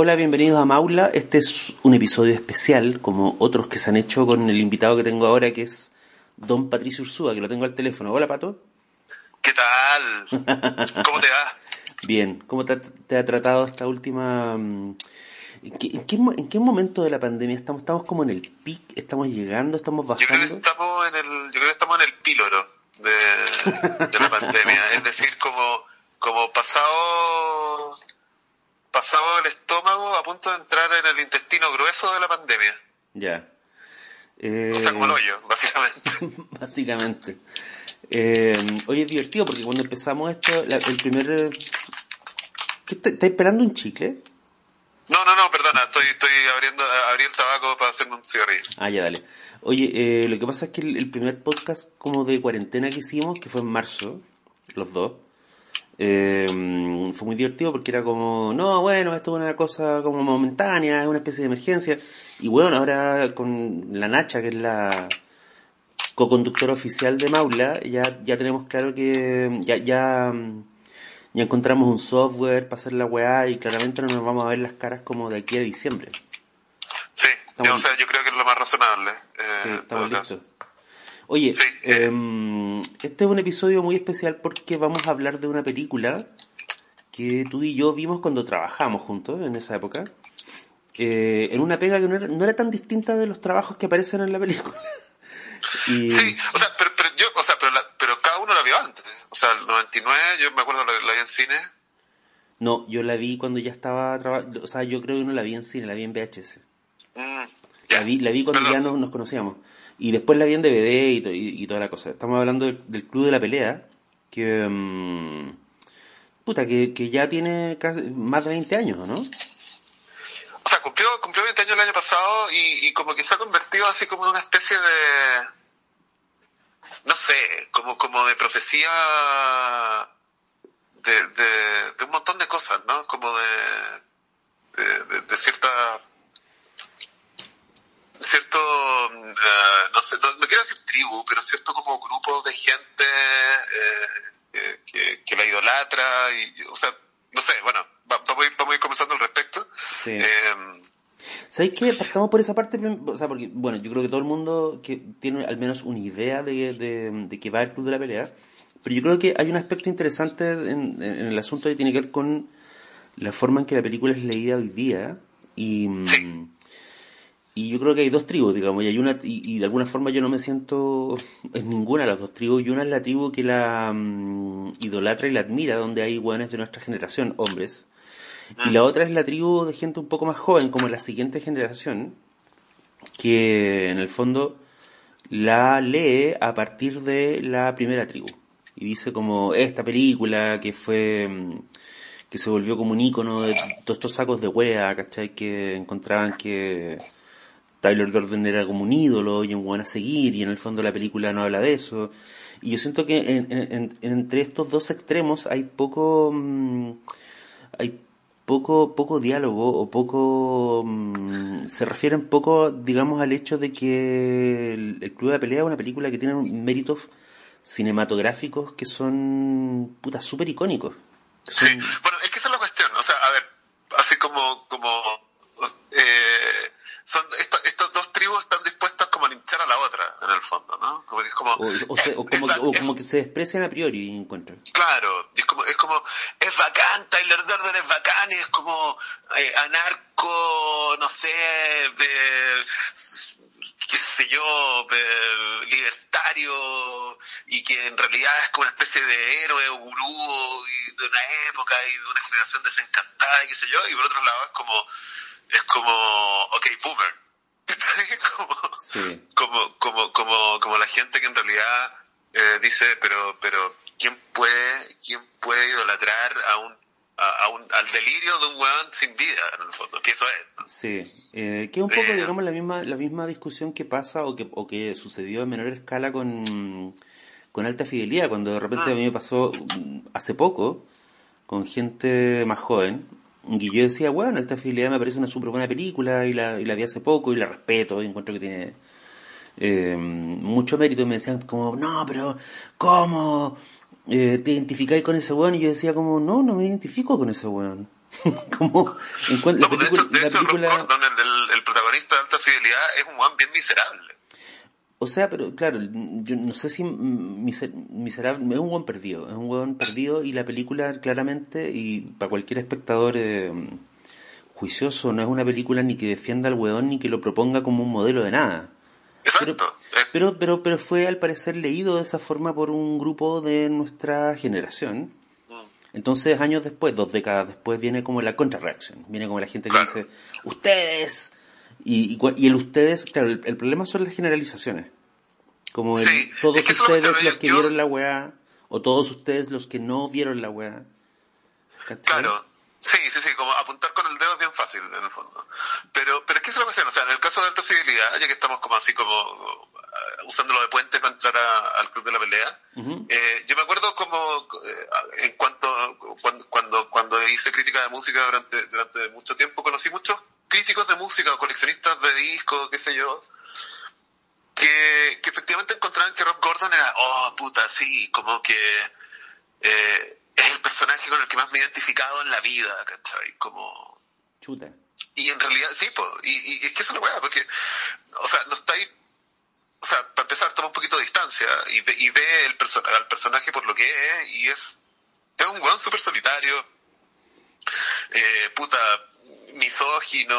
Hola, bienvenidos a Maula. Este es un episodio especial, como otros que se han hecho con el invitado que tengo ahora, que es Don Patricio Ursúa, que lo tengo al teléfono. Hola, Pato. ¿Qué tal? ¿Cómo te va? Bien. ¿Cómo te, ha tratado esta última... Mm, ¿En qué, momento de la pandemia estamos? ¿Estamos como en el pic? ¿Estamos llegando? ¿Estamos bajando? Yo creo que estamos en el, yo creo que estamos en el píloro de, de la pandemia. es decir, como, como pasado pasado el estómago a punto de entrar en el intestino grueso de la pandemia. Ya. O sea, como el hoyo, básicamente. básicamente. Eh, oye, es divertido porque cuando empezamos esto, el primer... ¿Estás esperando un chicle? No, no, no, perdona, estoy, estoy abriendo abrí el tabaco para hacerme un cigarrillo. Ah, ya, dale. Oye, eh, lo que pasa es que el, primer podcast como de cuarentena que hicimos, que fue en marzo, los dos, eh, fue muy divertido porque era como, no, bueno, esto es una cosa como momentánea, es una especie de emergencia. Y bueno, ahora con la Nacha, que es la co-conductora oficial de Maula, ya, ya tenemos claro que ya, ya, ya encontramos un software para hacer la weá y claramente no nos vamos a ver las caras como de aquí a diciembre. Sí, yo, o sea, yo creo que es lo más razonable. Eh, sí, estamos listos. Oye, em, este es un episodio muy especial porque vamos a hablar de una película que tú y yo vimos cuando trabajamos juntos en esa época. Eh, en una pega que no era, tan distinta de los trabajos que aparecen en la película. Sí, o sea, pero, yo, o sea, pero, pero, cada uno la vio antes. O sea, el 99, yo me acuerdo la, la vi en cine. No, yo la vi cuando ya estaba trabajando, o sea, yo creo que no la vi en cine, la vi en VHS. Mm, la, vi, la vi cuando ya nos conocíamos. Y después la vi en DVD y, toda la cosa. Estamos hablando del, Club de la Pelea, que... Um, puta, que, que ya tiene casi más de 20 años, ¿no? O sea, cumplió, cumplió 20 años el año pasado y, como que se ha convertido así como en una especie de... No sé, como, como de profecía de, de, de un montón de cosas, ¿no? Como de, de, de cierta cierto, uh, no sé, no, quiero decir tribu, pero cierto como grupo de gente eh, que, que, la idolatra, y, o sea, no sé, bueno, vamos a ir, vamos a ir conversando al respecto. Sí. Eh, ¿Sabéis qué? Partamos por esa parte, o sea, porque, bueno, yo creo que todo el mundo que tiene al menos una idea de, de, de que va el club de la pelea, pero yo creo que hay un aspecto interesante en, en, el asunto que tiene que ver con la forma en que la película es leída hoy día, y, sí y yo creo que hay dos tribus, digamos, y hay una, y, de alguna forma yo no me siento en ninguna de las dos tribus, y una es la tribu que la mm, idolatra y la admira, donde hay hueones de nuestra generación, hombres, y la otra es la tribu de gente un poco más joven, como la siguiente generación, que en el fondo la lee a partir de la primera tribu, y dice como esta película que fue mm, que se volvió como un ícono de todos estos sacos de wea, ¿cachai? Que encontraban que Tyler Durden era como un ídolo y un buen a seguir y en el fondo la película no habla de eso. Y yo siento que entre estos dos extremos hay poco, mm, hay poco, poco diálogo o poco, mm, se refieren poco, digamos, al hecho de que el, Club de Pelea es una película que tiene méritos cinematográficos que son, puta, súper icónicos. Sí, bueno, es que esa es la cuestión, o sea, a ver, así como, como, O, como, que se expresan a priori encuentran. Claro, es como, es como, es bacán, Tyler Durden es bacán, es como eh, anarco, no sé, eh, qué sé yo, eh, libertario, y que en realidad es como una especie de héroe o gurú y de una época y de una generación desencantada y qué sé yo, y por otro lado es como es como, ok, boomer. Como, como, como, como, la gente que en realidad eh, dice, pero, pero, ¿quién puede, quién puede idolatrar a un, a, un, al delirio de un weón sin vida, en el fondo? Que eso es. Sí, eh, que es un poco, digamos, la misma, la misma discusión que pasa o que, o que sucedió en menor escala con, con alta fidelidad, cuando de repente a mí me pasó hace poco con gente más joven, y yo decía, bueno, esta fidelidad me parece una súper buena película y la, y la vi hace poco y la respeto y encuentro que tiene eh, mucho mérito. Y me decían como, no, pero ¿cómo? Eh, ¿Te identificáis con ese weón? Y yo decía como, no, no me identifico con ese weón. como en la película, de hecho, Gordon, el, protagonista de Alta Fidelidad, es un guan bien miserable. O sea, pero claro, yo no sé si miserable, es un buen perdido, es un buen perdido y la película claramente, y para cualquier espectador eh, juicioso, no es una película ni que defienda al weón ni que lo proponga como un modelo de nada. Exacto. Pero, pero, pero, fue al parecer leído de esa forma por un grupo de nuestra generación. Mm. Entonces, años después, dos décadas después, viene como la contrarreacción. Viene como la gente que dice, ustedes y, y, el ustedes, claro, el, problema son las generalizaciones. Como el, todos ustedes los que vieron la weá, o todos ustedes los que no vieron la weá. Claro. Sí, sí, sí, como apuntar con el dedo es bien fácil en el fondo. Pero, pero es que es lo que o sea, en el caso de alta fidelidad, ya que estamos como así como uh, usándolo de puente para entrar al club de la pelea, eh, yo me acuerdo como eh, en cuanto cuando, cuando, cuando hice crítica de música durante, durante mucho tiempo, conocí muchos críticos de música o coleccionistas de discos, qué sé yo, que, que efectivamente encontraban que Rob Gordon era, oh, puta, sí, como que eh, es el personaje con el que más me he identificado en la vida, ¿cachai? Como... Chuta. Y en realidad, sí, pues, y, y, es que eso es la weá, porque, o sea, no está ahí, o sea, para empezar, toma un poquito de distancia y ve, y ve el perso al personaje por lo que es, y es, es un weón súper solitario, eh, puta, misógino,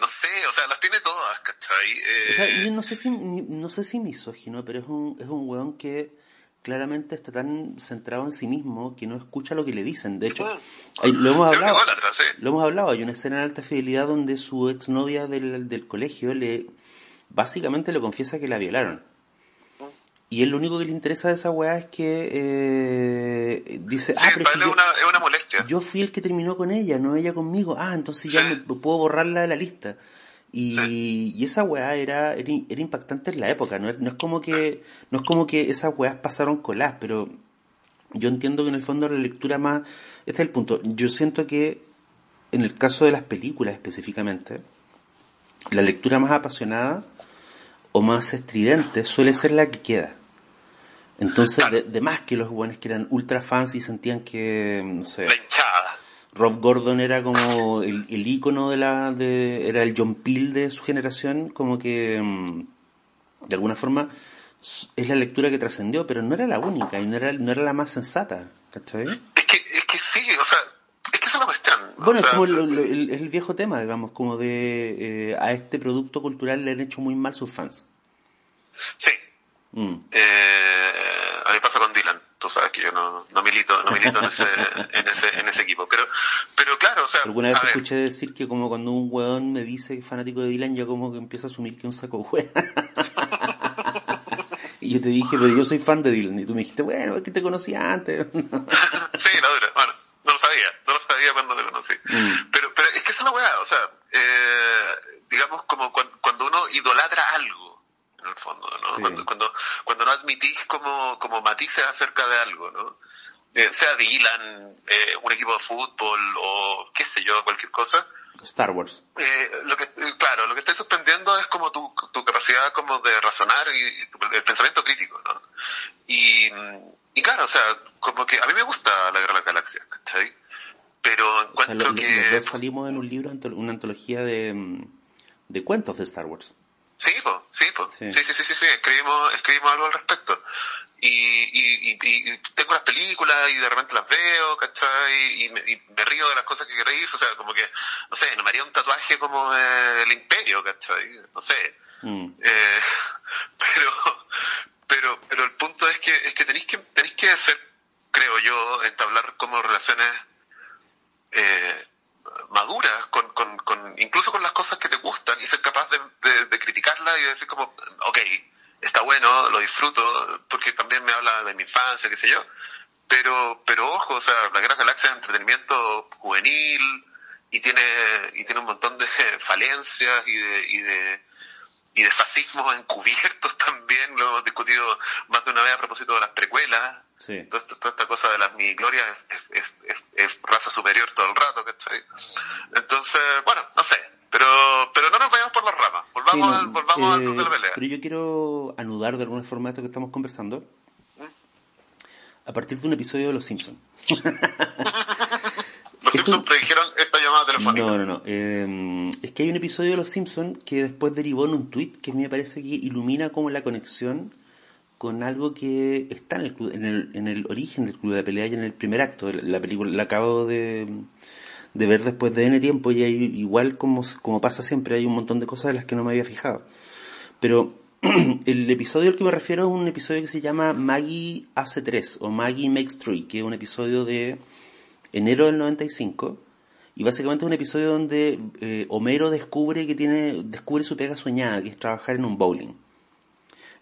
no sé, o sea, las tiene todas, ¿cachai? O sea, yo no sé si, no sé si misógino, pero es un, es un weón que claramente está tan centrado en sí mismo que no escucha lo que le dicen. De hecho, lo hemos hablado. Lo hemos hablado. Hay una escena en alta fidelidad donde su exnovia del, del colegio le básicamente le confiesa que la violaron. Y él lo único que le interesa de esa weá es que eh, dice, ah, pero una, es una molestia. Yo fui el que terminó con ella, no ella conmigo. Ah, entonces ya me, puedo borrarla de la lista. Y, y esa weá era, era, impactante en la época, no, no, es como que, no es como que esas weas pasaron colas, pero yo entiendo que en el fondo la lectura más, este es el punto, yo siento que en el caso de las películas específicamente, la lectura más apasionada o más estridente suele ser la que queda. Entonces, de, más que los buenos que eran ultra fans y sentían que, no sé. Rob Gordon era como el, el ícono de la, de, era el John Peel de su generación, como que, mm, de alguna forma, es la lectura que trascendió, pero no era la única y no era, no era la más sensata, ¿cachai? Es que, es que sí, o sea, es que esa es la Bueno, es como el, el, viejo tema, digamos, como de, eh, a este producto cultural le han hecho muy mal sus fans. Sí. Mm. Eh, a mí pasa con Dylan. Tú sabes que yo no, no milito, no milito en ese, en ese, en ese equipo. Pero, pero claro, o sea. Alguna vez escuché decir que como cuando un weón me dice que es fanático de Dylan, yo como que empiezo a asumir que es un saco weón. y yo te dije, pero yo soy fan de Dylan. Y tú me dijiste, bueno, es que te conocía antes. sí, no lo sabía. No lo Mm. Pero, pero es que es una weá. O sea, eh, digamos como cuando, cuando uno idolatra algo en el fondo, ¿no? Cuando, cuando, cuando no admitís como, como matices acerca de algo, ¿no? Eh, sea Dylan, eh, un equipo de fútbol o qué sé yo, cualquier cosa. Star Wars. Eh, lo que, claro, lo que estoy suspendiendo es como tu, tu capacidad como de razonar y, el pensamiento crítico, ¿no? Y, y claro, o sea, como que a mí me gusta la Guerra de las Galaxias, ¿cachai? Pero encuentro que... salimos en un libro, una antología de, de cuentos de Star Wars. Sí, pues, sí, pues. Sí. sí, sí, sí, sí, escribimos, escribimos algo al respecto. Y, y, y, tengo las películas y de repente las veo, ¿cachai? Y me, y me río de las cosas que quiero reír, o sea, como que, no sé, no me haría un tatuaje como del imperio, ¿cachai? No sé. Mm. Eh, pero, pero, pero el punto es que, es que tenéis que, tenéis que ser, creo yo, entablar como relaciones, eh, maduras, con, con, con, incluso con las cosas que te gustan y ser capaz de, de, criticarlas y decir como, ok, está bueno, lo disfruto, porque también me habla de mi infancia, qué sé yo, pero, pero ojo, o sea, la Gran Galaxia es entretenimiento juvenil y tiene, y tiene un montón de falencias y de, y de, y de fascismos encubiertos también, lo hemos discutido más de una vez a propósito de las precuelas, Sí. Toda, esta cosa de las mi glorias es, es, es, es, raza superior todo el rato, ¿cachai? Entonces, bueno, no sé, pero, pero no nos vayamos por las ramas, volvamos, al, volvamos al de la pelea. Pero yo quiero anudar de alguna forma esto que estamos conversando a partir de un episodio de Los Simpsons. Los Simpsons predijeron esta llamada telefónica. No, no, no. Eh, es que hay un episodio de Los Simpsons que después derivó en un tweet que a mí me parece que ilumina como la conexión con algo que está en el, en el, en el origen del Club de la Pelea y en el primer acto. La película la acabo de, ver después de N tiempo y hay, igual como, como pasa siempre, hay un montón de cosas de las que no me había fijado. Pero el episodio al que me refiero es un episodio que se llama Maggie hace tres o Maggie Makes Three, que es un episodio de enero del 95 y básicamente es un episodio donde eh, Homero descubre que tiene descubre su pega soñada, que es trabajar en un bowling.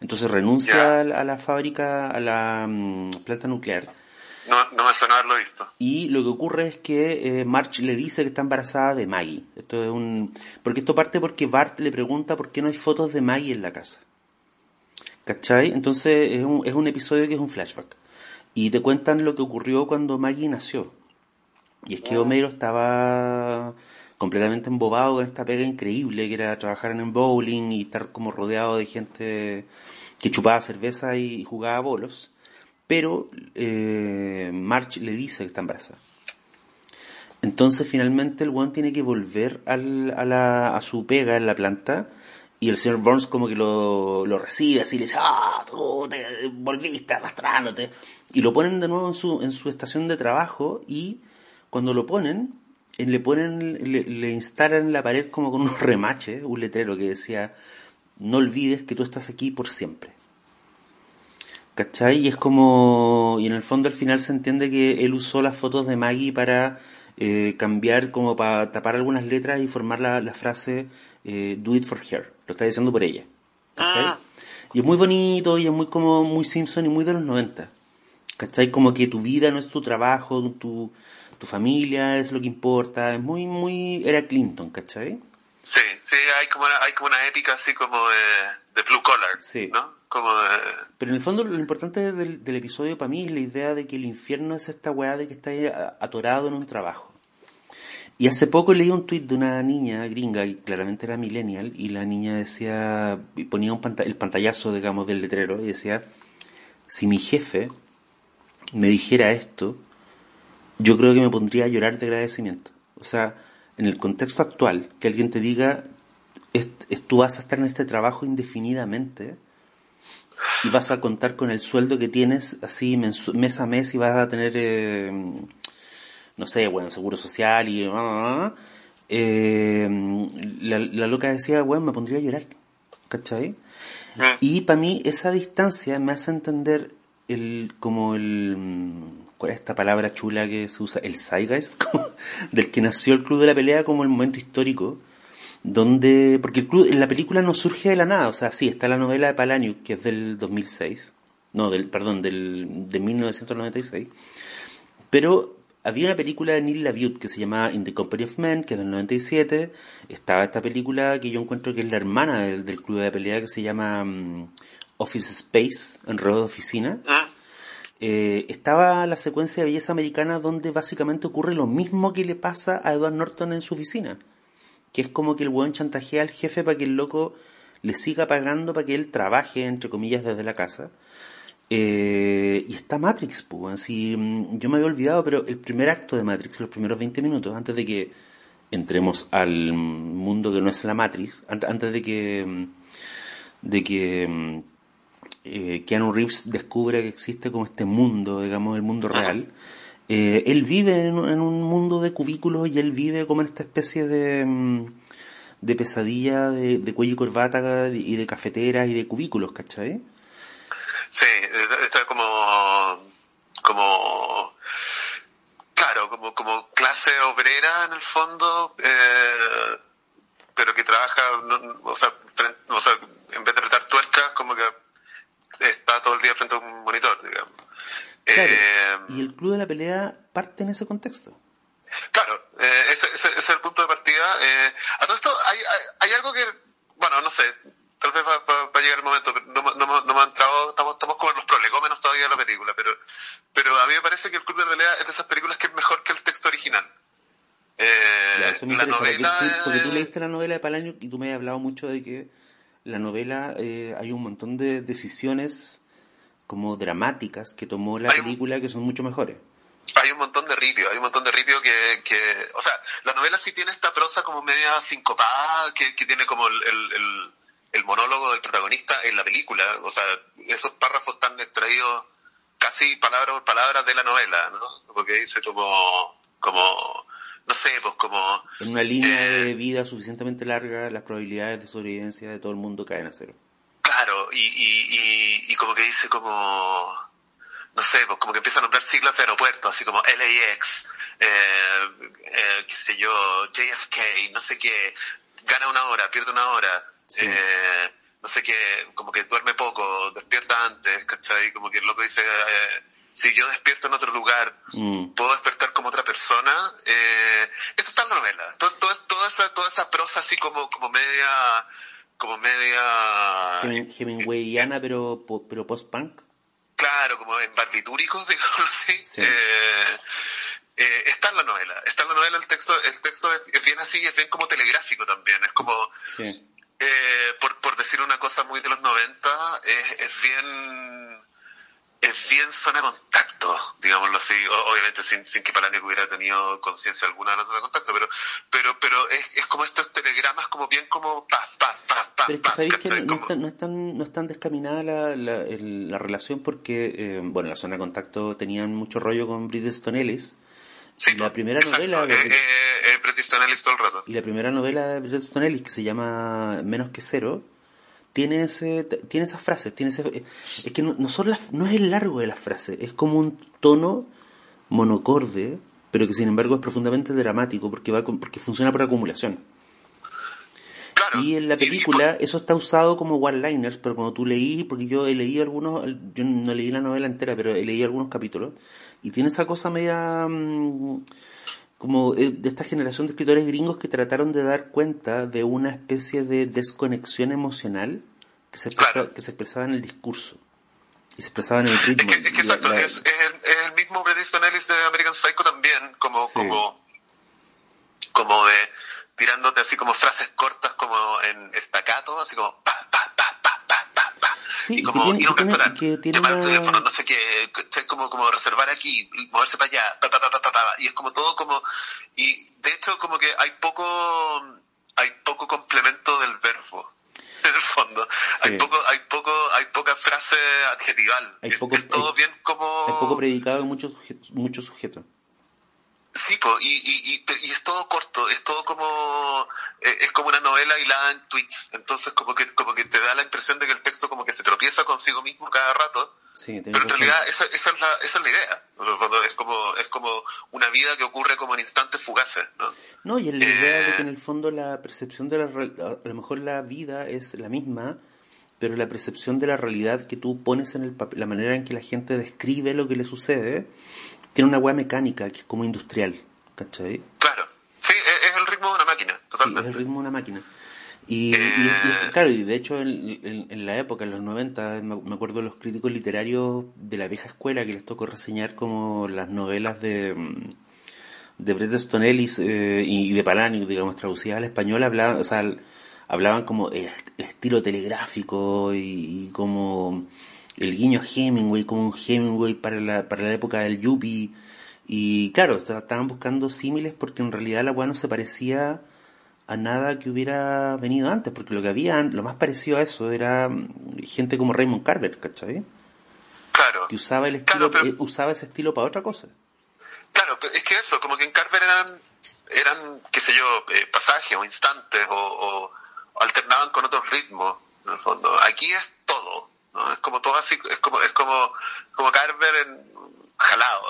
Entonces renuncia a, la fábrica, a la mm, planta nuclear. No, no me suena haberlo visto. Y lo que ocurre es que eh, March le dice que está embarazada de Maggie. Esto es un... Porque esto parte porque Bart le pregunta por qué no hay fotos de Maggie en la casa. ¿Cachai? Entonces es un, es un episodio que es un flashback. Y te cuentan lo que ocurrió cuando Maggie nació. Y es que ah. Homero estaba completamente embobado con esta pega increíble que era trabajar en el bowling y estar como rodeado de gente que chupaba cerveza y jugaba bolos. Pero eh, March le dice que está embarazada. Entonces finalmente el one tiene que volver al, a, la, a su pega en la planta y el señor Burns como que lo, lo recibe así, le dice, ah, tú te volviste arrastrándote. Y lo ponen de nuevo en su, en su estación de trabajo y cuando lo ponen, le ponen, le, instalan en la pared como con unos remaches, un letrero que decía, no olvides que tú estás aquí por siempre. ¿Cachai? Y es como, y en el fondo al final se entiende que él usó las fotos de Maggie para eh, cambiar, como para tapar algunas letras y formar la, la frase eh, Do it for her. Lo está diciendo por ella. Ah. Y es muy bonito y es muy como muy Simpson y muy de los 90. ¿Cachai? Como que tu vida no es tu trabajo, tu, tu familia es lo que importa, es muy, muy, era Clinton, ¿cachai? Sí, sí, hay como una, hay como una épica así como de, Blue Collar, sí. ¿no? Como de... Pero en el fondo lo importante del, del, episodio para mí es la idea de que el infierno es esta weá de que está atorado en un trabajo. Y hace poco leí un tweet de una niña gringa, y claramente era millennial, y la niña decía, ponía un el pantallazo, digamos, del letrero, y decía, si mi jefe me dijera esto, yo creo que me pondría a llorar de agradecimiento. O sea, en el contexto actual, que alguien te diga, es, tú vas a estar en este trabajo indefinidamente y vas a contar con el sueldo que tienes así mes a mes y vas a tener, eh, no sé, bueno, seguro social y... Eh, la, la, loca decía, bueno, me pondría a llorar. ¿Cachai? Ah. Y para mí esa distancia me hace entender el, como el ¿cuál es esta palabra chula que se usa? El zeitgeist, del que nació el Club de la Pelea como el momento histórico, donde, porque el club, la película no surge de la nada, o sea, sí, está la novela de Palaniuk, que es del 2006, no, del, perdón, del, de 1996, pero había una película de Neil LaBute que se llamaba In the Company of Men, que es del 97, estaba esta película que yo encuentro que es la hermana del, Club de la Pelea, que se llama mm, Office Space, en de oficina, ah eh, estaba la secuencia de belleza americana donde básicamente ocurre lo mismo que le pasa a Edward Norton en su oficina. Que es como que el buen chantajea al jefe para que el loco le siga pagando para que él trabaje, entre comillas, desde la casa. Eh, y está Matrix, pues, así, mm, yo me había olvidado, pero el primer acto de Matrix, los primeros 20 minutos, antes de que entremos al mundo que no es la Matrix, antes de que, mm, de que mm, eh, Keanu Reeves descubre que existe como este mundo, digamos, el mundo real, eh, él vive en, un mundo de cubículos y él vive como en esta especie de, mm, de pesadilla de, cuello y corbata y de cafeteras y de cubículos, ¿cachai? Sí, esto es como, como, claro, como, como clase obrera en el fondo, eh, pero que trabaja, o, sea, o sea, en vez de que está todo el día frente a un monitor, digamos. Eh, y el club de la pelea parte en ese contexto. Claro, eh, ese, es el punto de partida. Eh, a todo esto hay, hay, algo que, bueno, no sé, tal vez va, a llegar el momento, no, no, no me ha entrado, estamos, estamos como en los prolegómenos todavía de la película, pero, pero a mí me parece que el club de la pelea es de esas películas que es mejor que el texto original. Eh, la novela... Porque tú, porque tú, leíste la novela de Palaño y tú me has hablado mucho de que la novela eh, hay un montón de decisiones como dramáticas que tomó la película que son mucho mejores. Hay un montón de ripio, hay un montón de ripio que, que, o sea, la novela sí tiene esta prosa como media sincopada, que, que tiene como el, el, el, monólogo del protagonista en la película, o sea, esos párrafos están extraídos casi palabra por palabra de la novela, ¿no? Porque dice como, como, no sé, pues como... En una línea de vida suficientemente larga, las probabilidades de sobrevivencia de todo el mundo caen a cero. Claro, y, y, y, y como que dice como, no sé, pues como que empieza a nombrar siglas de aeropuertos, así como LAX, eh, eh, qué sé yo, JFK, no sé qué, gana una hora, pierde una hora, eh, no sé qué, como que duerme poco, despierta antes, ¿cachai? Como que el loco dice, eh, si yo despierto en otro lugar, mm. puedo despertar como otra persona, eso está en la novela. Todo, todo, toda, esa, toda esa prosa así como, como media, como media... Hemingwayana, pero, pero post-punk. Claro, como en barbitúricos, digamos así. Eh, eh, está en la novela, está en la novela el texto, el texto es, bien así, es bien como telegráfico también, es como, eh, por, por decir una cosa muy de los 90, es, es bien es bien zona contacto, digámoslo así, obviamente sin, sin que Palaniuk hubiera tenido conciencia alguna de la zona de contacto, pero pero pero es, es como estos telegramas como bien como paz, paz, paz, paz, pero paz, que no, está, no, es tan, no es tan descaminada la, la, la relación porque, eh, bueno, la zona de contacto tenían mucho rollo con Bridget Ellis, Sí, la primera novela eh, eh, eh, todo el rato. Y la primera novela de Bridget Ellis que se llama Menos que cero tiene ese tiene esas frases tiene ese, es que no, son las, no es el largo de las frases es como un tono monocorde pero que sin embargo es profundamente dramático porque va porque funciona por acumulación. Y en la película eso está usado como one-liners, pero cuando tú leí, porque yo he leído algunos, yo no leí la novela entera, pero he leído algunos capítulos, y tiene esa cosa media mm, como eh, de esta generación de escritores gringos que trataron de dar cuenta de una especie de desconexión emocional que se, que se expresaba en el discurso y se expresaba en el ritmo. Es, que, exacto, es, el, mismo Bret Easton Ellis de American Psycho también, como, como, como de tirándote así como frases cortas como en estacato, así como pa, y como ir a un restaurante, llamar al teléfono, no sé qué, como, como reservar aquí, moverse para allá, pa, pa, pa, y es como todo como, y de hecho como que hay poco, hay poco complemento del verbo en el fondo. Hay poco, hay poco, hay poca frase adjetival. Hay poco, es, todo bien como... Hay poco predicado en muchos muchos sujetos. Sí, y, y, y, es todo corto, es todo como eh, es como una novela hilada en tweets, entonces como que como que te da la impresión de que el texto como que se tropieza consigo mismo cada rato, sí, pero en realidad esa, esa, es la, esa es la idea, es como es como una vida que ocurre como en instantes fugaces, ¿no? No, y es la idea de que en eh, el fondo la percepción de la a lo mejor la vida es la misma, pero la percepción de la realidad que tú pones en el papel, la manera en que la gente describe lo que le sucede, tiene una hueá mecánica que es como industrial, ¿cachai? Claro, sí, es, el ritmo de una máquina, totalmente. Sí, es el ritmo de una máquina. Y, eh. claro, y de hecho en, la época, en los 90, me acuerdo de los críticos literarios de la vieja escuela que les tocó reseñar como las novelas de, mm, de Bret Easton Ellis eh, y de Palaniuk, digamos, traducidas al español, hablaban, o sea, hablaban como el, estilo telegráfico y, y como el guiño Hemingway como un Hemingway para la, para la época del Yuppie. Y claro, estaban buscando símiles porque en realidad la weá no se parecía a nada que hubiera venido antes, porque lo que había, lo más parecido a eso era mm, gente como Raymond Carver, ¿cachai? Claro. Que usaba el estilo, eh, usaba ese estilo para otra cosa. Claro, es que eso, como que en Carver eran, eran qué sé yo, eh, pasajes o instantes o, o alternaban con otros ritmos, en el fondo. Aquí es todo. Es como todo así, es como, es como, como Carver en, jalado.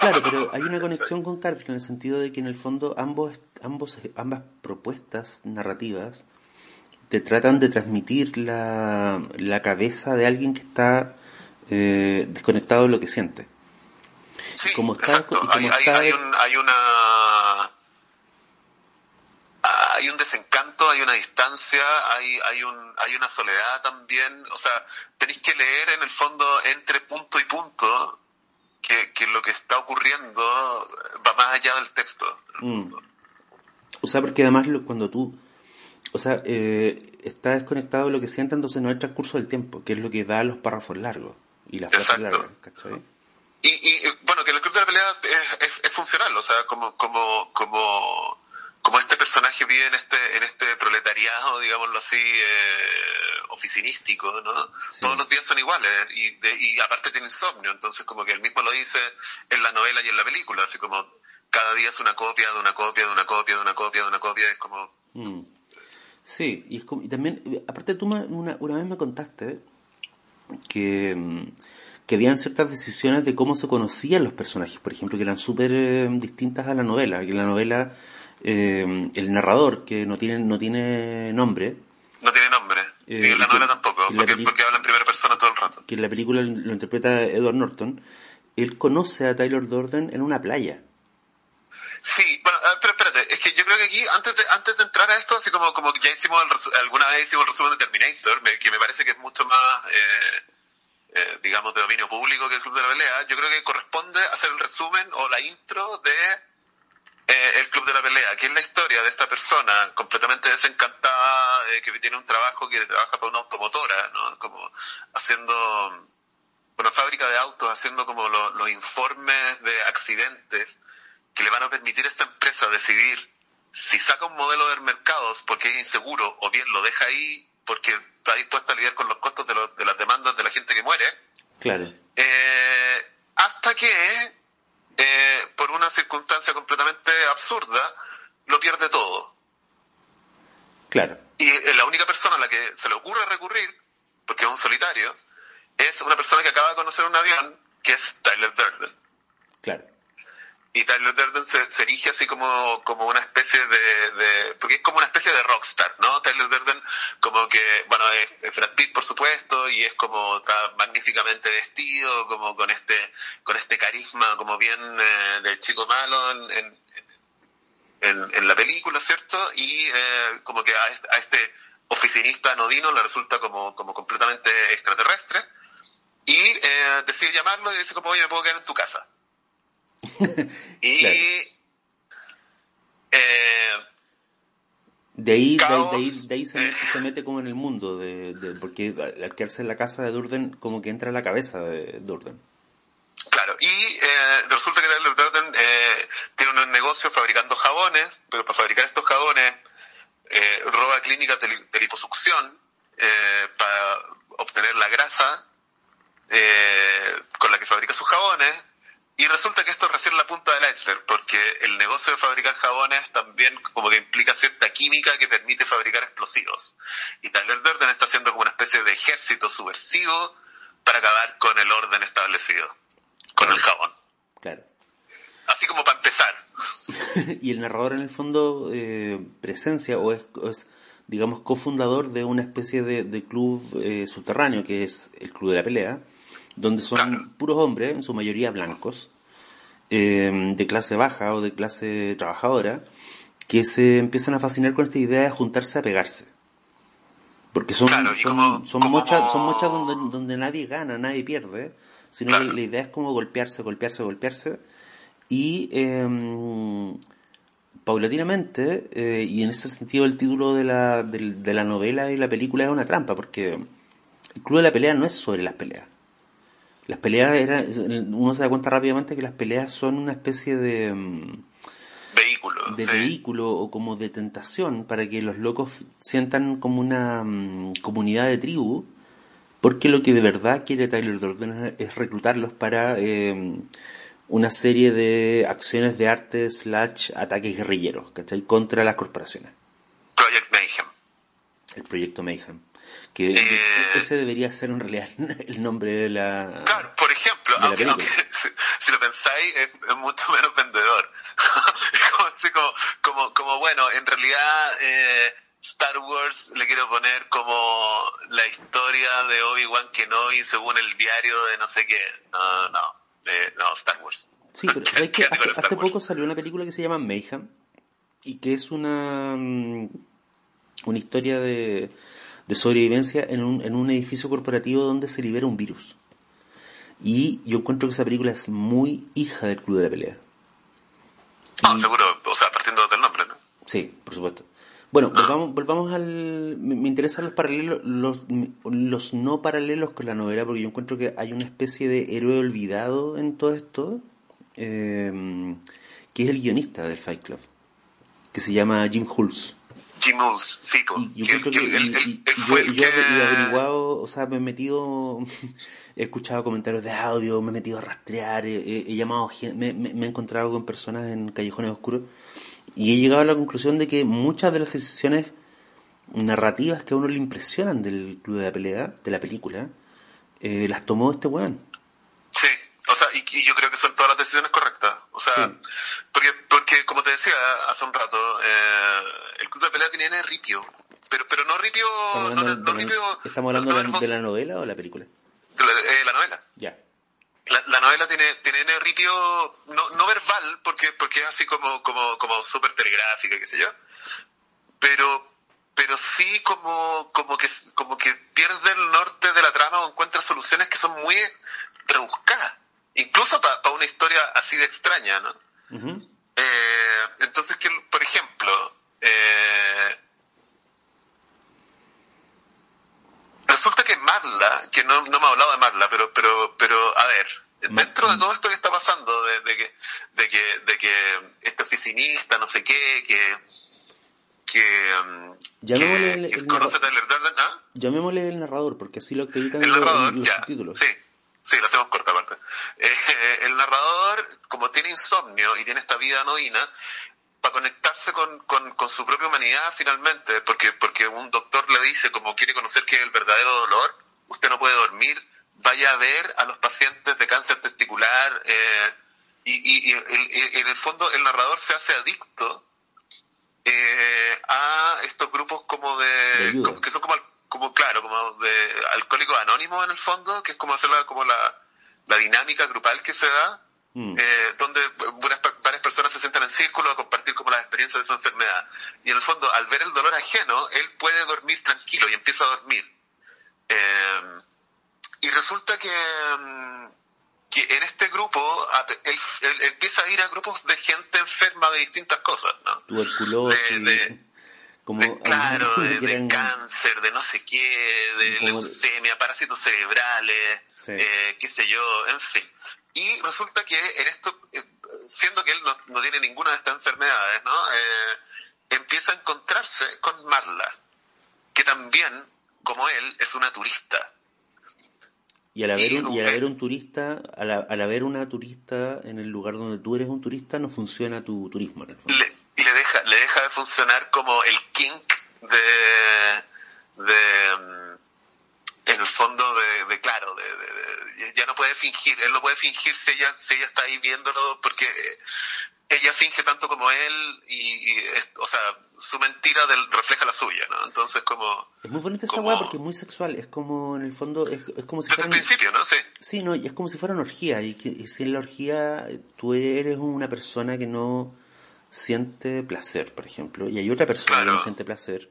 Claro, pero hay una conexión con Carver en el sentido de que en el fondo ambos, ambos, ambas propuestas narrativas te tratan de transmitir la, la cabeza de alguien que está eh, desconectado de lo que siente. Sí, como exacto. hay, hay, un, hay una hay un desencanto, hay una distancia, hay, hay, un, hay una soledad también. O sea, tenéis que leer en el fondo entre punto y punto que, que lo que está ocurriendo va más allá del texto. Mm. O sea, porque además cuando tú, o sea, eh, está desconectado de lo que siente, entonces no hay transcurso del tiempo, que es lo que da los párrafos largos y las frases largas, ¿cachai? y, y, bueno, que el club de la pelea es, es, funcional, o sea, como, como, como, como este personaje vive en este, en este proletariado, digámoslo así, eh, oficinístico, ¿no? Todos los días son iguales y, y aparte tiene insomnio, entonces como que él mismo lo dice en la novela y en la película, así como cada día es una copia de una copia de una copia de una copia de una copia, es como... Mm. Sí, y, es como, y también, aparte tú una, una vez me contaste que, que habían ciertas decisiones de cómo se conocían los personajes, por ejemplo, que eran súper eh, distintas a la novela, que la novela eh, el narrador, que no tiene, no tiene nombre, no tiene nombre, y en la novela tampoco, porque, porque habla en primera persona todo el rato. Que en la película lo interpreta Edward Norton, él conoce a Tyler Durden en una playa. Sí, bueno, ah, pero espérate, es que yo creo que aquí, antes de, antes de entrar a esto, así como, como ya hicimos alguna vez hicimos el resumen de Terminator, que me parece que es mucho más, eh, eh, digamos, de dominio público que el Club de la Pelea, yo creo que corresponde hacer el resumen o la intro de eh, el Club de la Pelea, que es la historia de esta persona completamente desencantada, que tiene un trabajo que trabaja para una automotora, ¿no? Como haciendo, una fábrica de autos, haciendo como los informes de accidentes que le van a permitir a esta empresa decidir si saca un modelo del mercado porque es inseguro o bien lo deja ahí porque está dispuesta a lidiar con los costos de, de las demandas de la gente que muere. Claro. Eh, hasta que, eh, por una circunstancia completamente absurda, lo pierde todo. Claro. Y la única persona a la que se le ocurre recurrir, porque es un solitario, es una persona que acaba de conocer un avión, que es Tyler Durden. Claro y Tyler Durden se, erige así como, como una especie de, de, porque es como una especie de rockstar, ¿no? Tyler Durden como que, bueno, es, Brad Pitt por supuesto y es como está magníficamente vestido, como con este, con este carisma como bien eh, de chico malo en, en, la película, ¿cierto? Y eh, como que a, este oficinista anodino le resulta como, como completamente extraterrestre y eh, decide llamarlo y dice como, oye, me puedo quedar en tu casa y eh, de ahí, de, ahí, se, mete, como en el mundo, de, porque al quedarse en la casa de Durden, como que entra en la cabeza de Durden. Claro, y eh, resulta que Durden eh, tiene un negocio fabricando jabones, pero para fabricar estos jabones eh, roba clínicas de, de liposucción eh, para obtener la grasa eh, con la que fabrica sus jabones y resulta que esto es recién la punta del iceberg, porque el negocio de fabricar jabones también como que implica cierta química que permite fabricar explosivos. Y Tyler Durden está haciendo como una especie de ejército subversivo para acabar con el orden establecido, con el jabón. Claro. Así como para empezar. y el narrador en el fondo eh, presencia o es, digamos, cofundador de una especie de, club eh, subterráneo que es el Club de la Pelea donde son puros hombres, en su mayoría blancos, eh, de clase baja o de clase trabajadora, que se empiezan a fascinar con esta idea de juntarse a pegarse. Porque son, son, son, muchas, son muchas donde, donde nadie gana, nadie pierde, sino que la idea es como golpearse, golpearse, golpearse. Y em, paulatinamente, eh, y en ese sentido el título de la, de, de la novela y la película es una trampa, porque el club de la pelea no es sobre las peleas las peleas eran, uno se da cuenta rápidamente que las peleas son una especie de mm, vehículo, de vehículo o como de tentación para que los locos sientan como una mm, comunidad de tribu, porque lo que de verdad quiere Tyler Durden es reclutarlos para em, una serie de acciones de arte slash ataques guerrilleros, ¿cachai? Contra las corporaciones. Project Mayhem. El proyecto Mayhem. Que eh, ese debería ser en realidad el nombre de la. Claro, por ejemplo, aunque, si, lo pensáis, es, mucho menos vendedor. como, como, como, bueno, en realidad eh, Star Wars le quiero poner como la historia de Obi-Wan Kenobi según el diario de no sé qué. No, no, eh, no, Star Wars. Sí, pero es que hace, poco salió una película que se llama Mayhem y que es una, mm, una historia de de sobrevivencia en un, en un edificio corporativo donde se libera un virus. Y yo encuentro que esa película es muy hija del Club de la Pelea. Ah, seguro, o sea, partiendo del nombre, ¿no? Sí, por supuesto. Bueno, volvamos, volvamos al... Me, me interesan los paralelos, los, los no paralelos con la novela, porque yo encuentro que hay una especie de héroe olvidado en todo esto, eh, que es el guionista del Fight Club, que se llama Jim Hulse. Jim sí, yo Que- encuentro que que- él- y- él- y- él y fue yo, el yo he averiguado, o sea, me he metido, he escuchado comentarios de audio, me he metido a rastrear, he, he- he llamado, me, me- me he encontrado con personas en callejones oscuros y he llegado a la conclusión de que muchas de las decisiones narrativas que a uno le impresionan del club de la pelea, de la película, eh, las tomó este weón. Sí, o sea, y, y yo creo que son todas las decisiones correctas. O sea, Sí. porque, porque como te decía hace un rato, eh, el club de pelea tiene ripio. Pero, pero no ripio, Estamos no, hablando, no de, ripio. ¿estamos hablando no la, de la novela o la película? De la- eh, la novela. Ya. La, la novela tiene, tiene ripio no, no verbal, porque, porque es así como, como, como súper telegráfica, qué sé yo. Pero, pero sí como, como que, como que pierde el norte de la trama o encuentra soluciones que son muy rebuscadas. Incluso para una historia así de extraña, ¿no? Ujú. Eh, entonces, que, por ejemplo, eh, resulta que Marla, que no, no me ha hablado de Marla, pero, pero, pero, a ver, dentro de todo esto que está pasando, de, de que, de que, de que este oficinista, no sé qué, que, que, mm, Llamémosle que, el- que el conoce a narra- Tyler Durden, ¿ah? Llamémosle el narrador, porque así lo acreditan El los- narrador, en los ya. Sí, sí, lo hacemos corta aparte. Eh, el narrador, como tiene insomnio y tiene esta vida anodina, para conectarse con, con, con su propia humanidad finalmente, porque, porque un doctor le dice, como quiere conocer qué es el verdadero dolor, usted no puede dormir, vaya a ver a los pacientes de cáncer testicular, eh, y, y, en el fondo el narrador se hace adicto eh, a estos grupos como De de, ayuda. como- que son como como claro como de alcohólicos anónimos en el fondo que es como hacer la, como la, la dinámica grupal que se da Mm. eh, donde unas varias personas se sientan en círculo a compartir como las experiencias de su enfermedad y en el fondo al ver el dolor ajeno él puede dormir tranquilo y empieza a dormir Eh, y resulta que mm, que en este grupo él, él empieza a ir a grupos de gente enferma de distintas cosas ¿no? Tuberculosis, de- de- como claro, de, que de eran- cáncer, de no sé qué, de Como- leucemia, parásitos cerebrales, Sí. eh, qué sé yo, en fin. Y resulta que en esto, eh, siendo que él no, no tiene ninguna de estas enfermedades, ¿no? Eh, empieza a encontrarse con Marla, que también, como él, es una turista. Y al haber Y- un, y al haber un turista, al, al haber una turista en el lugar donde tú eres un turista, no funciona tu turismo en el fondo. le, le deja le deja de funcionar como el kink de de mm, en el fondo de, de claro de, de- de- ya no puede fingir él no puede fingir si ella si ella está ahí viéndolo porque eh, ella finge tanto como él y, y es- o sea su mentira del, refleja la suya no entonces como Es muy bonita esa weá porque es muy sexual, es como en el fondo, es, es como si desde el fuera... principio no sí. Sí, no, y es como si fuera una orgía, y que y si en la orgía tú eres una persona que no siente placer, por ejemplo, y hay otra persona que no siente placer,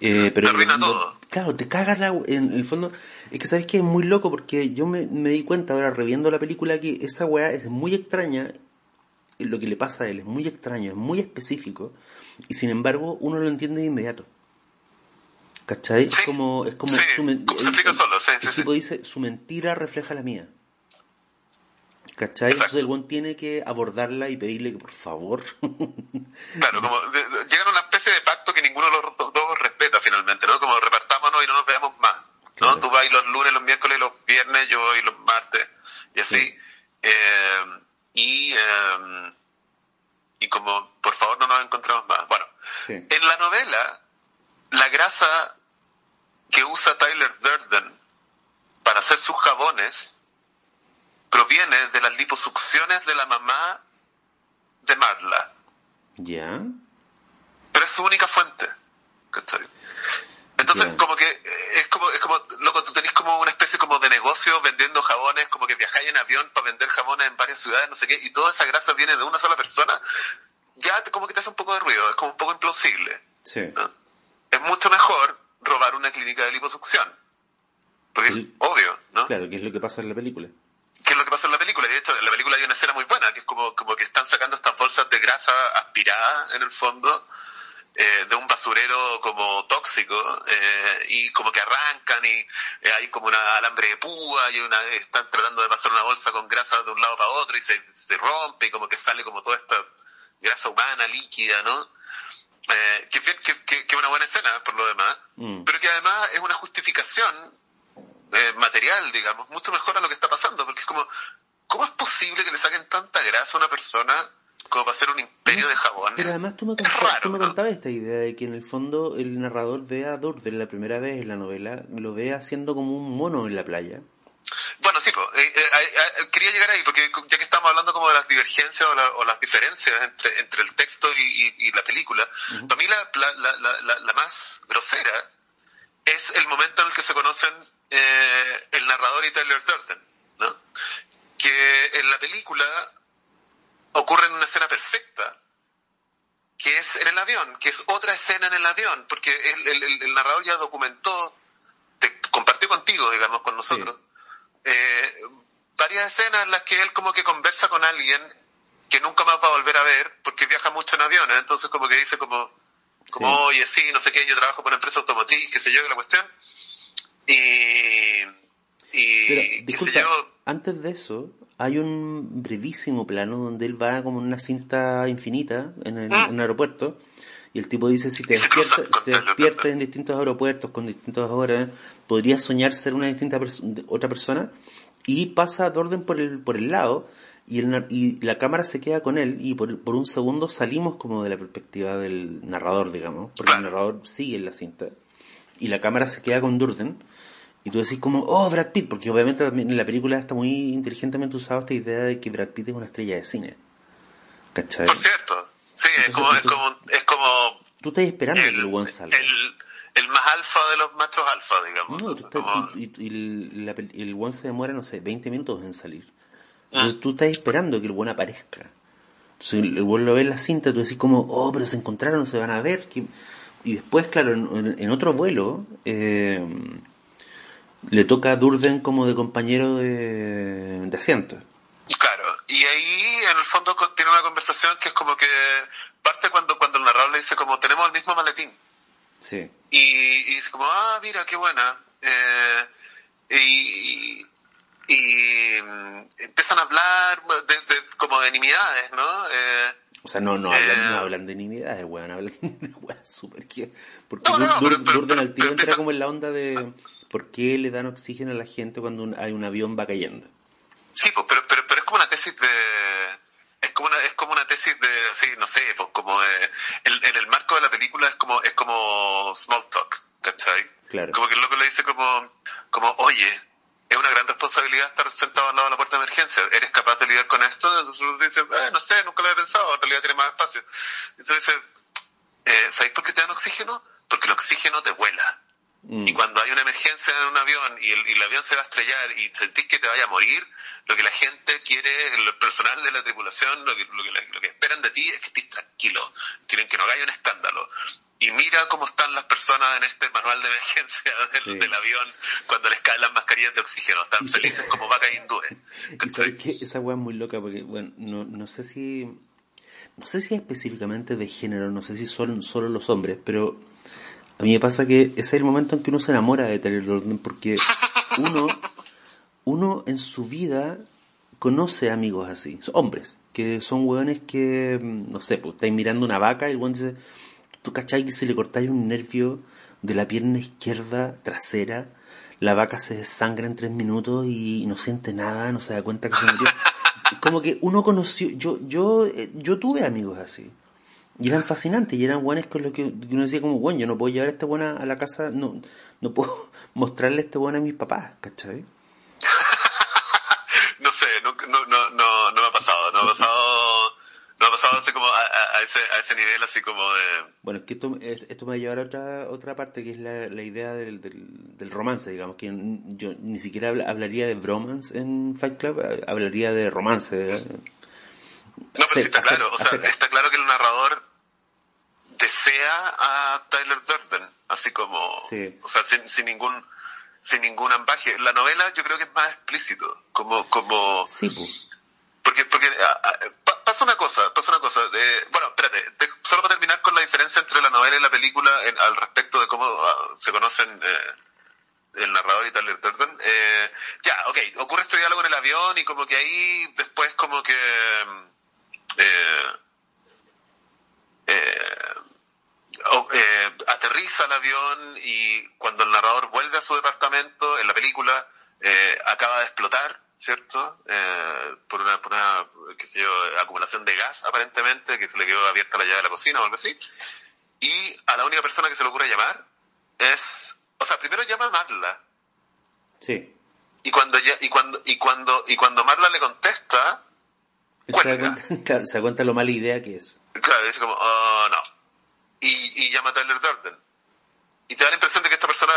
eh, pero Te arruina todo. claro, te cagas la, en el fondo, es que sabes que es muy loco porque yo me, me di cuenta ahora reviendo la película que esa weá es muy extraña, lo que le pasa a él es muy extraño, es muy específico, y sin embargo uno lo entiende de inmediato. ¿Cachai? Es como, es como Sí, su como se explica el- solo, sí, el tipo dice, su mentira refleja la mía. ¿Cachai? Exacto. Entonces el buen tiene que abordarla y pedirle que por favor. Claro, como de- de- llegan a una especie de pacto que ninguno de los dos respeta finalmente, ¿no? Como repartámonos y no nos veamos más, ¿no? Tú vas los lunes, los miércoles, los viernes, yo voy los martes, y así. Sí. Eh, y, eh, y como, por favor, no nos encontramos más. Bueno, Sí. en la novela, la grasa que usa Tyler Durden para hacer sus jabones proviene de las liposucciones de la mamá de Marla ¿Ya? pero es su única fuente. ¿cachai? Entonces, como que eh, es como, es como, loco, tú tenés como una especie como de negocio vendiendo jabones, como que viajáis en avión para vender jabones en varias ciudades, no sé qué, y toda esa grasa viene de una sola persona, ya como que te hace un poco de ruido, es como un poco implausible. Sí. ¿no? Es mucho mejor robar una clínica de liposucción. Porque, obvio, ¿no? Claro, que es lo que pasa en la película. que es lo que pasa en la película. Y de hecho, en la película hay una escena muy buena, que es como, como que están sacando estas bolsas de grasa aspirada en el fondo, eh, de un basurero como tóxico eh, y como que arrancan y eh, hay como una alambre de púa y una, están tratando de pasar una bolsa con grasa de un lado para otro y se, se rompe y como que sale como toda esta grasa humana líquida, ¿no? Eh, que, que, que, que una buena escena por lo demás, Mm. pero que además es una justificación eh, material, digamos, mucho mejor a lo que está pasando, porque es como, ¿cómo es posible que le saquen tanta grasa a una persona como para hacer un imperio de jabón? Pero además tú me, Es contabas, raro, tú me ¿no? contabas esta idea de que en el fondo el narrador ve a Durden la primera vez en la novela, lo ve haciendo como un mono en la playa. Bueno, sí, pues, eh, eh, eh, quería llegar ahí, porque ya que estamos hablando como de las divergencias o, la- o las diferencias entre, entre el texto y, y- y la película, para mí la, la, la, más grosera es el momento en el que se conocen eh, el narrador y Tyler Durden, ¿no? Que en la película ocurre en una escena perfecta, que es en el avión, que es otra escena en el avión, porque el, el- el- el narrador ya documentó, te compartió contigo, digamos, con nosotros, eh, varias escenas en las que él como que conversa con alguien que nunca más va a volver a ver, porque viaja mucho en aviones, entonces como que dice como, como Sí. oye, sí, no sé qué, yo trabajo por una empresa automotriz, qué sé yo, la cuestión, y, y Pero, qué sé disculpa, yo, antes de eso, hay un brevísimo plano donde él va como en una cinta infinita en el, Ah. en el aeropuerto y el tipo dice, si te despiertas, si te despiertas en distintos aeropuertos con distintas horas, podrías soñar ser una distinta de- otra persona y pasa Dorden por el, por el lado y, el, y la cámara se queda con él y por, por un segundo salimos como de la perspectiva del narrador, digamos, porque el narrador sigue en la cinta y la cámara se queda con Durden y tú decís como, oh, Brad Pitt, porque obviamente también en la película está muy inteligentemente usada esta idea de que Brad Pitt es una estrella de cine. ¿Cachai? por cierto, sí, es como, es como, es como Tú estás esperando que el el, buen salga. el, el más alfa de los machos alfa, digamos. No, tú estás- Como- y, y- y el, la pel- el buen se demora, no sé, 20 minutos en salir. Ah. Entonces tú estás esperando que el buen aparezca. Entonces el, buen lo ve en la cinta, tú decís como, oh, pero se encontraron, se van a ver. Y después, claro, en, otro vuelo, eh, le toca a Durden como de compañero de, de asiento. Claro, y ahí en el fondo tiene una conversación que es como que parte cuando, cuando el narrador le dice como tenemos el mismo maletín. Sí. Y, y dice como, ah, mira, qué buena. Eh, y, y empiezan a hablar de, de- como de nimiedades, ¿no? Eh, O sea, no, no hablan, Eh. no hablan de nimiedades, weón, hablan de weas súper que... Porque No, no, no, Dur- pero- pero- Durden al tiro entra empieza- como en la onda de por qué le dan oxígeno a la gente cuando un- hay un avión va cayendo. Sí, pues, pero, pero, pero es como una tesis de... Es como una, es como una tesis de, sí, no sé, pues como de... el- en el marco de la película es como, es como small talk, ¿cachai? Claro. Como que el loco le dice como, como, oye, es una gran responsabilidad estar sentado al lado de la puerta de emergencia. ¿Eres capaz de lidiar con esto? Entonces uno dice, eh, no sé, nunca lo había pensado, en realidad tiene más espacio. Entonces dice, eh, ¿sabéis por qué te dan oxígeno? Porque el oxígeno te vuela. Mm. Y cuando hay una emergencia en un avión y el, y el avión se va a estrellar y sentís que te vaya a morir, lo que la gente quiere, el personal de la tripulación, lo que, lo que, lo que esperan de ti es que estés tranquilo, quieren que no haya un escándalo. Y mira cómo están las personas en este manual de emergencia del, Sí. del avión cuando les caen las mascarillas de oxígeno, están felices como vacas hindúes. Esa weá es muy loca porque, bueno, no, no sé si, no sé si específicamente de género, no sé si son solo los hombres, pero a mí me pasa que ese es el momento en que uno se enamora de Tyler Durden porque uno, uno en su vida conoce amigos así, hombres, que son weones que, mm, no sé, pues estáis mirando una vaca y el weón dice, tú cachai que si le cortáis un nervio de la pierna izquierda trasera, la vaca se desangra en tres minutos y no siente nada, no se da cuenta que se murió. Como que uno conoció, yo, yo, eh, yo tuve amigos así. Y eran fascinantes, y eran buenos con lo que, uno decía como, bueno, yo no puedo llevar a este buena a la casa, no, no puedo mostrarle este bueno a mis papás, ¿cachai? No sé, no, no, no, no, no me ha pasado, no me ha pasado, no me ha pasado así como a, a- ese, a ese nivel así como de... Bueno, es que esto, es- esto me va a llevar a otra, otra parte que es la, la idea del, del, del romance, digamos, que yo ni siquiera habla- hablaría de bromance en Fight Club, hablaría de romance. ¿eh? No, pero sí está claro, o sea, está claro que el narrador desea a Tyler Durden, así como, Sí. o sea, sin, sin ningún, sin ningún ambaje. La novela yo creo que es más explícito, como, como, Sí, porque, porque a- a- pa- pasa una cosa, pasa una cosa. Eh, bueno, espérate, solo para terminar con la diferencia entre la novela y la película al respecto de cómo ah, se conocen eh, el narrador y Tyler Durden. Eh, ya, ok, ocurre este diálogo en el avión y como que ahí después como que... Eh, eh, eh, aterriza el avión y cuando el narrador vuelve a su departamento, en la película, eh, acaba de explotar, ¿cierto? Eh, por una, por una qué sé yo, acumulación de gas, aparentemente, que se le quedó abierta la llave de la cocina o algo así. Y a la única persona que se le ocurre llamar es, o sea, primero llama a Marla. Sí. Y cuando, ya, y cuando, y cuando, y cuando Marla le contesta, se da, cuenta, se da cuenta lo mala idea que es. Claro, dice como, oh, no. Y, y llama a Tyler Durden. Y te da la impresión de que esta persona,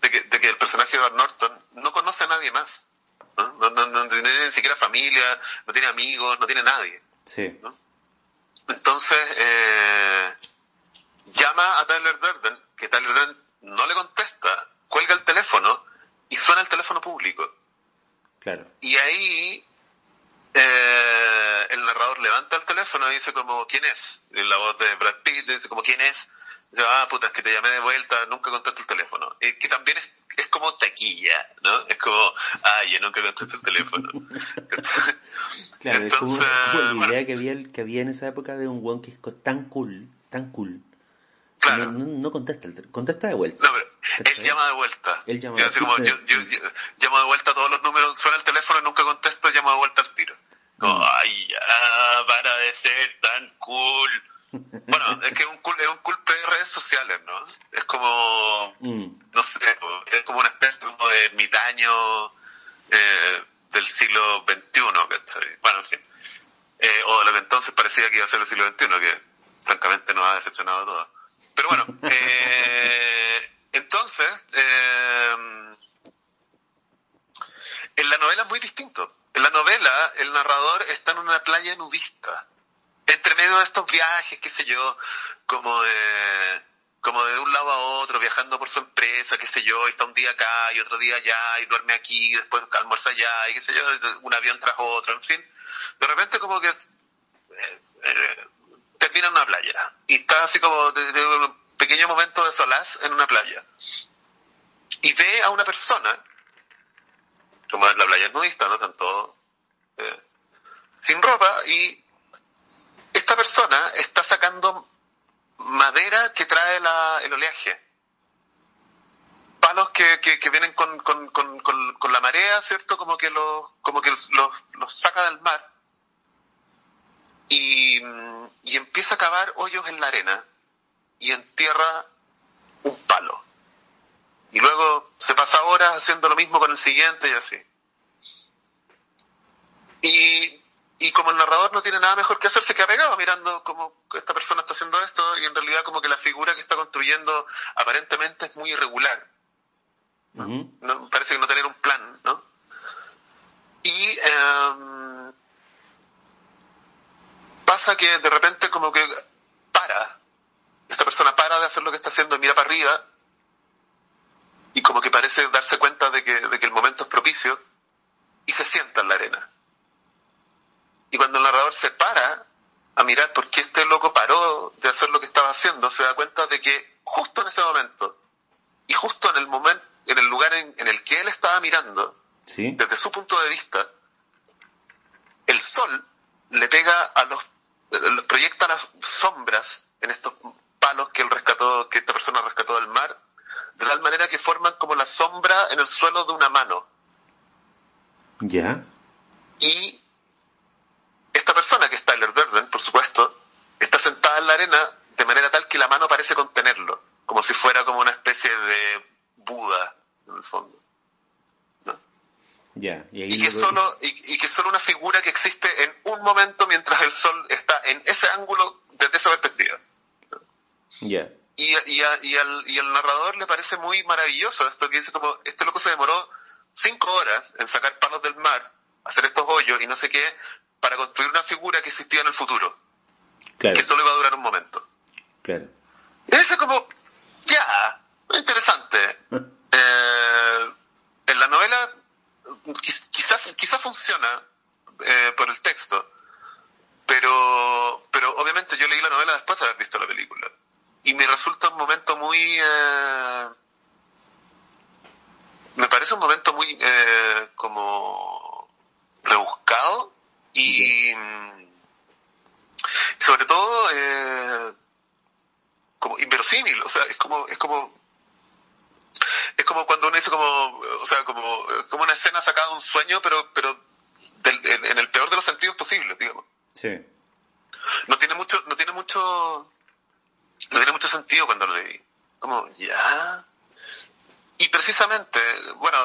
de que, de que el personaje de Edward Norton no conoce a nadie más. ¿no? No, no, no tiene ni siquiera familia, no tiene amigos, no tiene nadie. Sí. Entonces, eh, llama a Tyler Durden, que Tyler Durden no le contesta, cuelga el teléfono y suena el teléfono público. Claro. Y ahí eh, el narrador levanta el teléfono y dice como, ¿quién es? En la voz de Brad Pitt dice como, ¿quién es? Dice, ah, puta, es que te llamé de vuelta, nunca contesto el teléfono. Y que también es, es como taquilla, ¿no? Es como, ay, yo nunca contesto el teléfono. claro, Entonces, es como, la idea que, había, que había en esa época de un one que es tan cool, tan cool. Claro. No, no, contesta, contesta de vuelta. No, pero él llama de vuelta. Él llama de vuelta. Como, yo, yo, yo, llamo de vuelta todos los números, suena el teléfono y nunca contesto, llamo de vuelta al tiro. Ay, ya, para de ser tan cool. Bueno, es que es un cool, es un cool de redes sociales, ¿no? Es como, mm. no sé, es como una especie de ermitaño eh, del siglo XXI, ¿cachai? Bueno, en fin. Eh, o de lo que entonces parecía que iba a ser el siglo XXI, que francamente nos ha decepcionado a todos. Pero bueno, eh, entonces, eh, en la novela es muy distinto. En la novela, el narrador está en una playa nudista. Entre medio de estos viajes, qué sé yo, como de, como de un lado a otro, viajando por su empresa, qué sé yo, y está un día acá y otro día allá, y duerme aquí, y después almuerza allá, y qué sé yo, un avión tras otro, en fin. De repente como que eh, eh, termina en una playa. Y está así como de, de un pequeño momento de solaz en una playa. Y ve a una persona como la playa nudista, ¿no? Tanto eh, sin ropa y esta persona está sacando madera que trae la, el oleaje. Palos que, que, que vienen con, con, con, con, la marea, ¿cierto? Como que los, como que los, los saca del mar. Y, y empieza a cavar hoyos en la arena y entierra un palo. Y luego se pasa horas haciendo lo mismo con el siguiente y así. Y, y como el narrador no tiene nada mejor que hacer, se queda pegado mirando cómo esta persona está haciendo esto y en realidad como que la figura que está construyendo aparentemente es muy irregular. ¿no? Uh -huh. no parece que no tener un plan, ¿no? Y eh, pasa que de repente como que para, esta persona para de hacer lo que está haciendo, mira para arriba y como que parece darse cuenta de que, de que el momento es propicio y se sienta en la arena. Y cuando el narrador se para a mirar por qué este loco paró de hacer lo que estaba haciendo, se da cuenta de que justo en ese momento y justo en el momento, en el lugar en, en el que él estaba mirando, ¿Sí? desde su punto de vista, el sol le pega a los, proyecta las sombras en estos palos que él rescató, que esta persona rescató del mar, de tal manera que forman como la sombra en el suelo de una mano. Ya. Y esta persona, que es Tyler Durden, por supuesto, está sentada en la arena de manera tal que la mano parece contenerlo, como si fuera como una especie de Buda, en el fondo. y, ahí y, que solo, y, y, que solo una figura que existe en un momento mientras el sol está en ese ángulo desde esa perspectiva. ¿no? Ya. Y, y, a, y, al, y al narrador le parece muy maravilloso esto que dice como, este loco se demoró cinco horas en sacar palos del mar, hacer estos hoyos y no sé qué, para construir una figura que existía en el futuro. Claro. Que solo iba a durar un momento. Claro. Y como, ya, interesante. eh, en la novela quizás quizás funciona eh, por el texto, un momento muy... Eh, me parece un momento muy eh, como rebuscado y sobre todo eh, como inverosímil, o sea, es como, es como, es como cuando uno dice como, o sea, como, como una escena sacada de un sueño, pero, pero en, el peor de los sentidos posibles, digamos. Sí. No tiene mucho, no tiene mucho, no tiene mucho sentido cuando lo leí. Como, ya. Y precisamente, bueno,